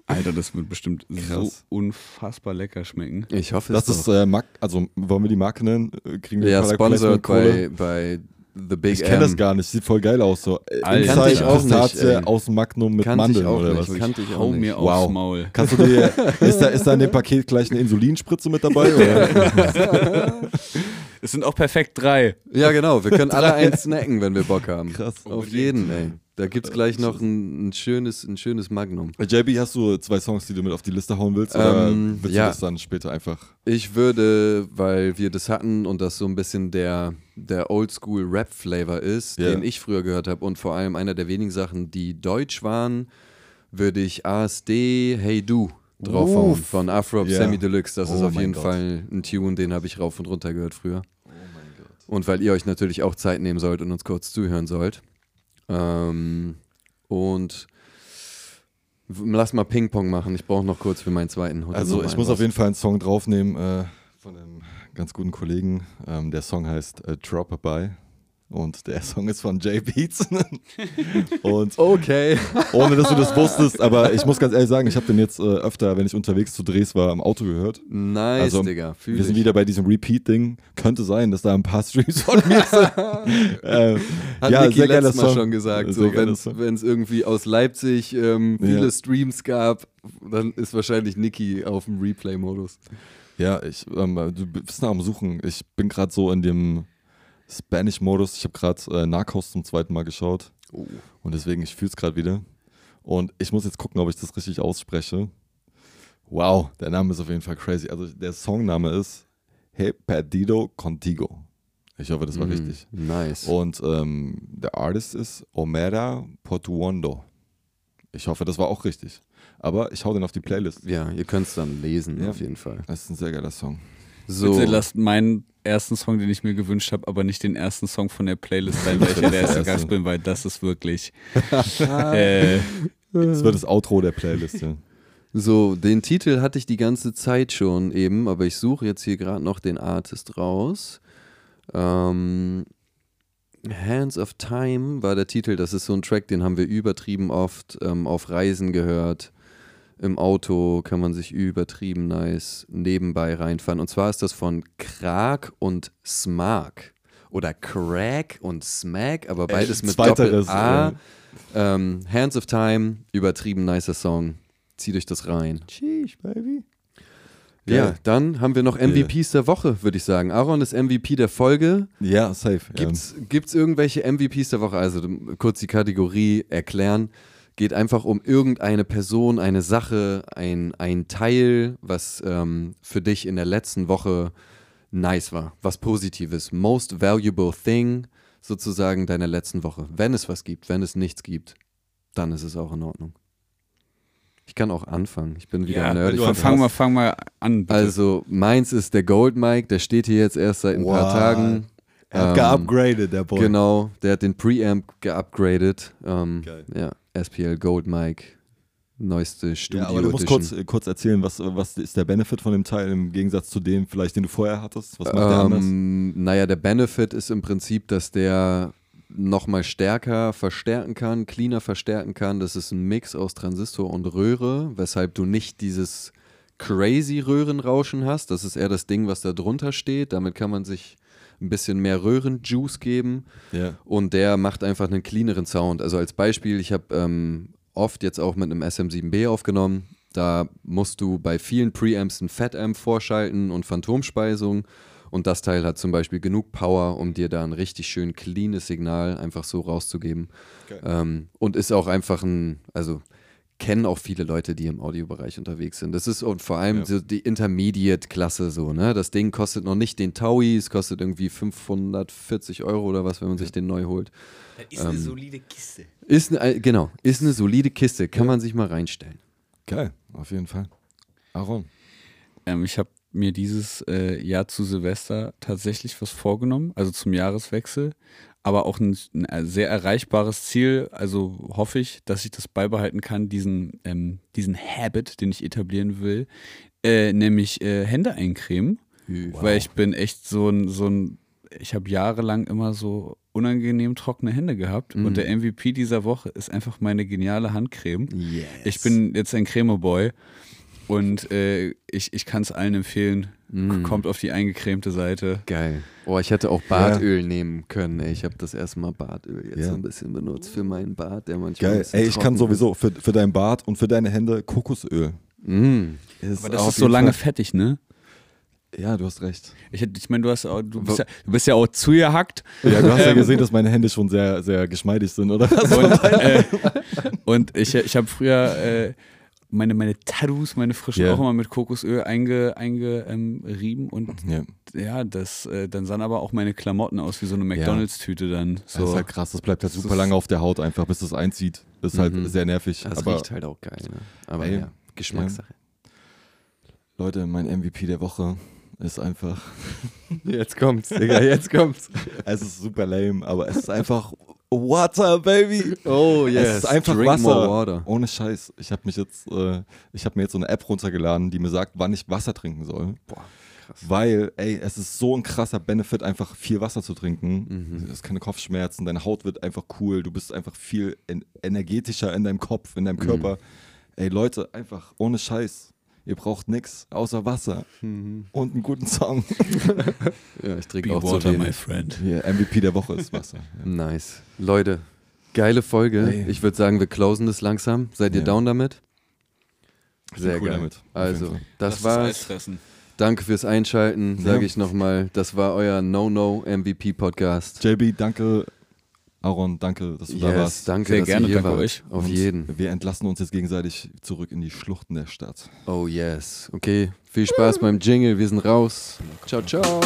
Alter, das wird bestimmt so Krass. unfassbar lecker schmecken. Ich hoffe, Das es ist, äh, Mark, also wollen wir die Marke nennen? Äh, Kriegen wir ja sponsored Placement bei, bei The Big Ich kenne das gar nicht, sieht voll geil aus. So. Äh, Alter. Kannte ich auch nicht, Pistazie ey. aus Magnum mit Kannte Mandeln ich auch oder nicht. was? Kannte ich auch Hau nicht. mir Wow. aufs Maul. Kannst du dir, ist da, ist da in dem Paket gleich eine Insulinspritze mit dabei? Oder? Es sind auch perfekt drei. Ja, genau. Wir können alle eins snacken, wenn wir Bock haben. Krass. Auf jeden, ey. Da gibt's gleich noch ein, ein, schönes, ein schönes Magnum. Äh, JB, hast du zwei Songs, die du mit auf die Liste hauen willst? Oder Ähm, willst ja. du das dann später einfach? Ich würde, weil wir das hatten und das so ein bisschen der, der Oldschool-Rap-Flavor ist, Ja. den ich früher gehört habe und vor allem einer der wenigen Sachen, die deutsch waren, würde ich ASD Hey Du draufhauen von Afro Ja. Semi Deluxe. Das ist Oh auf mein jeden Gott. Fall ein Tune, den habe ich rauf und runter gehört früher. Und weil ihr euch natürlich auch Zeit nehmen sollt und uns kurz zuhören sollt. Ähm, und lass mal Ping-Pong machen. Ich brauche noch kurz für meinen zweiten. Hol Also ich muss auf jeden Fall einen Song draufnehmen äh, von einem ganz guten Kollegen. Ähm, der Song heißt äh, Drop By und der Song ist von Jay Beats. und Okay. ohne dass du das wusstest, aber ich muss ganz ehrlich sagen, ich habe den jetzt äh, öfter, wenn ich unterwegs zu Drehs war, im Auto gehört. Nice, Also, Digga. Wir sind ich. wieder bei diesem Repeat-Ding. Könnte sein, dass da ein paar Streams von mir sind. äh, Hat ja, Niki sehr letztes Mal Song. schon gesagt, so, wenn es irgendwie aus Leipzig ähm, viele Ja. Streams gab, dann ist wahrscheinlich Niki auf dem Replay-Modus. Ja, ich, ähm, du bist noch am Suchen. Ich bin gerade so in dem Spanish-Modus. Ich habe gerade äh, Narcos zum zweiten Mal geschaut. Und deswegen, ich fühle es gerade wieder. Und ich muss jetzt gucken, ob ich das richtig ausspreche. Wow, der Name ist auf jeden Fall crazy. Also der Songname ist He Perdido Contigo. Ich hoffe, das war Mhm. richtig. Nice. Und ähm, der Artist ist Omera Portuondo. Ich hoffe, das war auch richtig. Aber ich hau den auf die Playlist. Ja, ihr könnt es dann lesen, Ja. auf jeden Fall. Das ist ein sehr geiler Song. So, Bitte lasst meinen ersten Song, den ich mir gewünscht habe, aber nicht den ersten Song von der Playlist sein, welcher der erste Gast bin, weil das ist wirklich. äh, Das wird das Outro der Playlist. Ja. so, den Titel hatte ich die ganze Zeit schon eben, aber ich suche jetzt hier gerade noch den Artist raus. Ähm, Hands of Time war der Titel. Das ist so ein Track, den haben wir übertrieben oft ähm, auf Reisen gehört. Im Auto kann man sich übertrieben nice nebenbei reinfahren. Und zwar ist das von Krag und Smark. Oder Crack und Smack, aber beides mit zweiteres, Doppel-A. Ähm, Hands of Time, übertrieben nicer Song. Zieht euch das rein. Sheesh, baby. Ja, dann haben wir noch MVPs der Woche, würde ich sagen. Aaron ist MVP der Folge. Ja, safe. Gibt's, gibt's irgendwelche MVPs der Woche? Also kurz die Kategorie erklären. Geht einfach um irgendeine Person, eine Sache, ein, ein Teil, was ähm, für dich in der letzten Woche nice war, was Positives. Most valuable thing sozusagen deiner letzten Woche. Wenn es was gibt, wenn es nichts gibt, dann ist es auch in Ordnung. Ich kann auch anfangen. Ich bin wieder ja, nerd. Ich du fang, mal, fang mal an. Bitte. also meins ist der Gold Mike, der steht hier jetzt erst seit ein paar What? Tagen. Er hat Ähm, geupgradet, der Boy. Genau, der hat den Preamp geupgradet. Ähm, Geil. ja, SPL Gold Mike, neueste Studio Ja, aber du musst kurz, äh, kurz erzählen, was, was ist der Benefit von dem Teil im Gegensatz zu dem, vielleicht, den du vorher hattest? Was macht der anders? ähm, naja, der Benefit ist im Prinzip, dass der nochmal stärker verstärken kann, cleaner verstärken kann. Das ist ein Mix aus Transistor und Röhre, weshalb du nicht dieses crazy Röhrenrauschen hast. Das ist eher das Ding, was da drunter steht. Damit kann man sich ein bisschen mehr Röhrenjuice geben. Ja. Und der macht einfach einen cleaneren Sound. Also als Beispiel, ich habe ähm, oft jetzt auch mit einem SM7B aufgenommen. Da musst du bei vielen Preamps einen Fat-Amp vorschalten und Phantomspeisung. Und das Teil hat zum Beispiel genug Power, um dir da ein richtig schön cleanes Signal einfach so rauszugeben. Ähm, und ist auch einfach ein, also kennen auch viele Leute, die im Audiobereich unterwegs sind. Das ist und vor allem Ja. so die Intermediate-Klasse so, ne? Das Ding kostet noch nicht den Taui, es kostet irgendwie 540 Euro oder was, wenn man sich den neu holt. ist eine solide Kiste. Ist eine, genau, ist eine solide Kiste, kann man sich mal reinstellen. Geil, auf jeden Fall. Aaron. Ähm, ich habe mir dieses äh, Jahr zu Silvester tatsächlich was vorgenommen, also zum Jahreswechsel, aber auch ein, ein sehr erreichbares Ziel. Also hoffe ich, dass ich das beibehalten kann, diesen, ähm, diesen Habit, den ich etablieren will, äh, nämlich äh, Hände eincremen, weil ich bin echt so ein, so ein ich habe jahrelang immer so unangenehm trockene Hände gehabt und der MVP dieser Woche ist einfach meine geniale Handcreme. Yes. Ich bin jetzt ein Cremeboy und äh, ich, ich kann es allen empfehlen. Kommt auf die eingecremte Seite. Geil. Oh, ich hätte auch Bartöl nehmen können. Ey. Ich habe das erste Mal Bartöl jetzt Ja. so ein bisschen benutzt für meinen Bart, der manchmal. ein Geil. Ey, ich kann trocken sowieso für, für deinen Bart und für deine Hände Kokosöl. Ist. Mm. Ist Aber das ist so lange Fall- fettig, ne? Ja, du hast recht. Ich, ich meine, du, hast auch- du, bist ja, du bist ja auch zugehackt. Ja, du hast ja gesehen, dass meine Hände schon sehr, sehr geschmeidig sind, oder? Und, äh, und ich, ich habe früher äh, meine, meine Tattoos, meine frischen Ja. auch immer mit Kokosöl eingerieben einge, ähm, rieben und Ja. ja, das, äh, dann sahen aber auch meine Klamotten aus wie so eine McDonalds-Tüte dann. Das So. ist halt krass, das bleibt halt Das super lange auf der Haut einfach, bis das einzieht. Das ist halt Mhm. sehr nervig. Das aber riecht halt auch geil. Ne? Aber Ey, ja, Geschmackssache. Leute, mein MVP der Woche ist einfach, Jetzt kommt's, Digga, jetzt kommt's. es ist super lame, aber es ist einfach Water, Baby. Oh, Es ist einfach Drink Wasser. more water. Ohne Scheiß. Ich habe mich jetzt, äh, ich habe mir jetzt so eine App runtergeladen, die mir sagt, wann ich Wasser trinken soll. Boah, krass. Weil, ey, es ist so ein krasser Benefit, einfach viel Wasser zu trinken. Mhm. Du hast keine Kopfschmerzen, deine Haut wird einfach cool, du bist einfach viel en energetischer in deinem Kopf, in Mhm. deinem Körper. Ey, Leute, einfach ohne Scheiß. Ihr braucht nichts außer Wasser Mhm. und einen guten Song. Ja, ich trinke Be auch water, zu my friend. Hier, MVP der Woche ist Wasser. Ja. Nice. Leute, geile Folge. Ey. Ich würde sagen, wir closen das langsam. Seid ihr Ja. down damit? Sehr cool geil. damit, Also, das war's. Danke fürs Einschalten, sage Ja. ich nochmal. Das war euer No-No-MVP-Podcast. JB, danke. Aaron, danke, dass du da Yes, warst. danke, Sehr dass gerne, ihr hier danke wart. euch. Auf Und jeden. Wir entlassen uns jetzt gegenseitig zurück in die Schluchten der Stadt. Oh yes. Okay, viel Spaß beim Jingle. Wir sind raus. Ciao, ciao.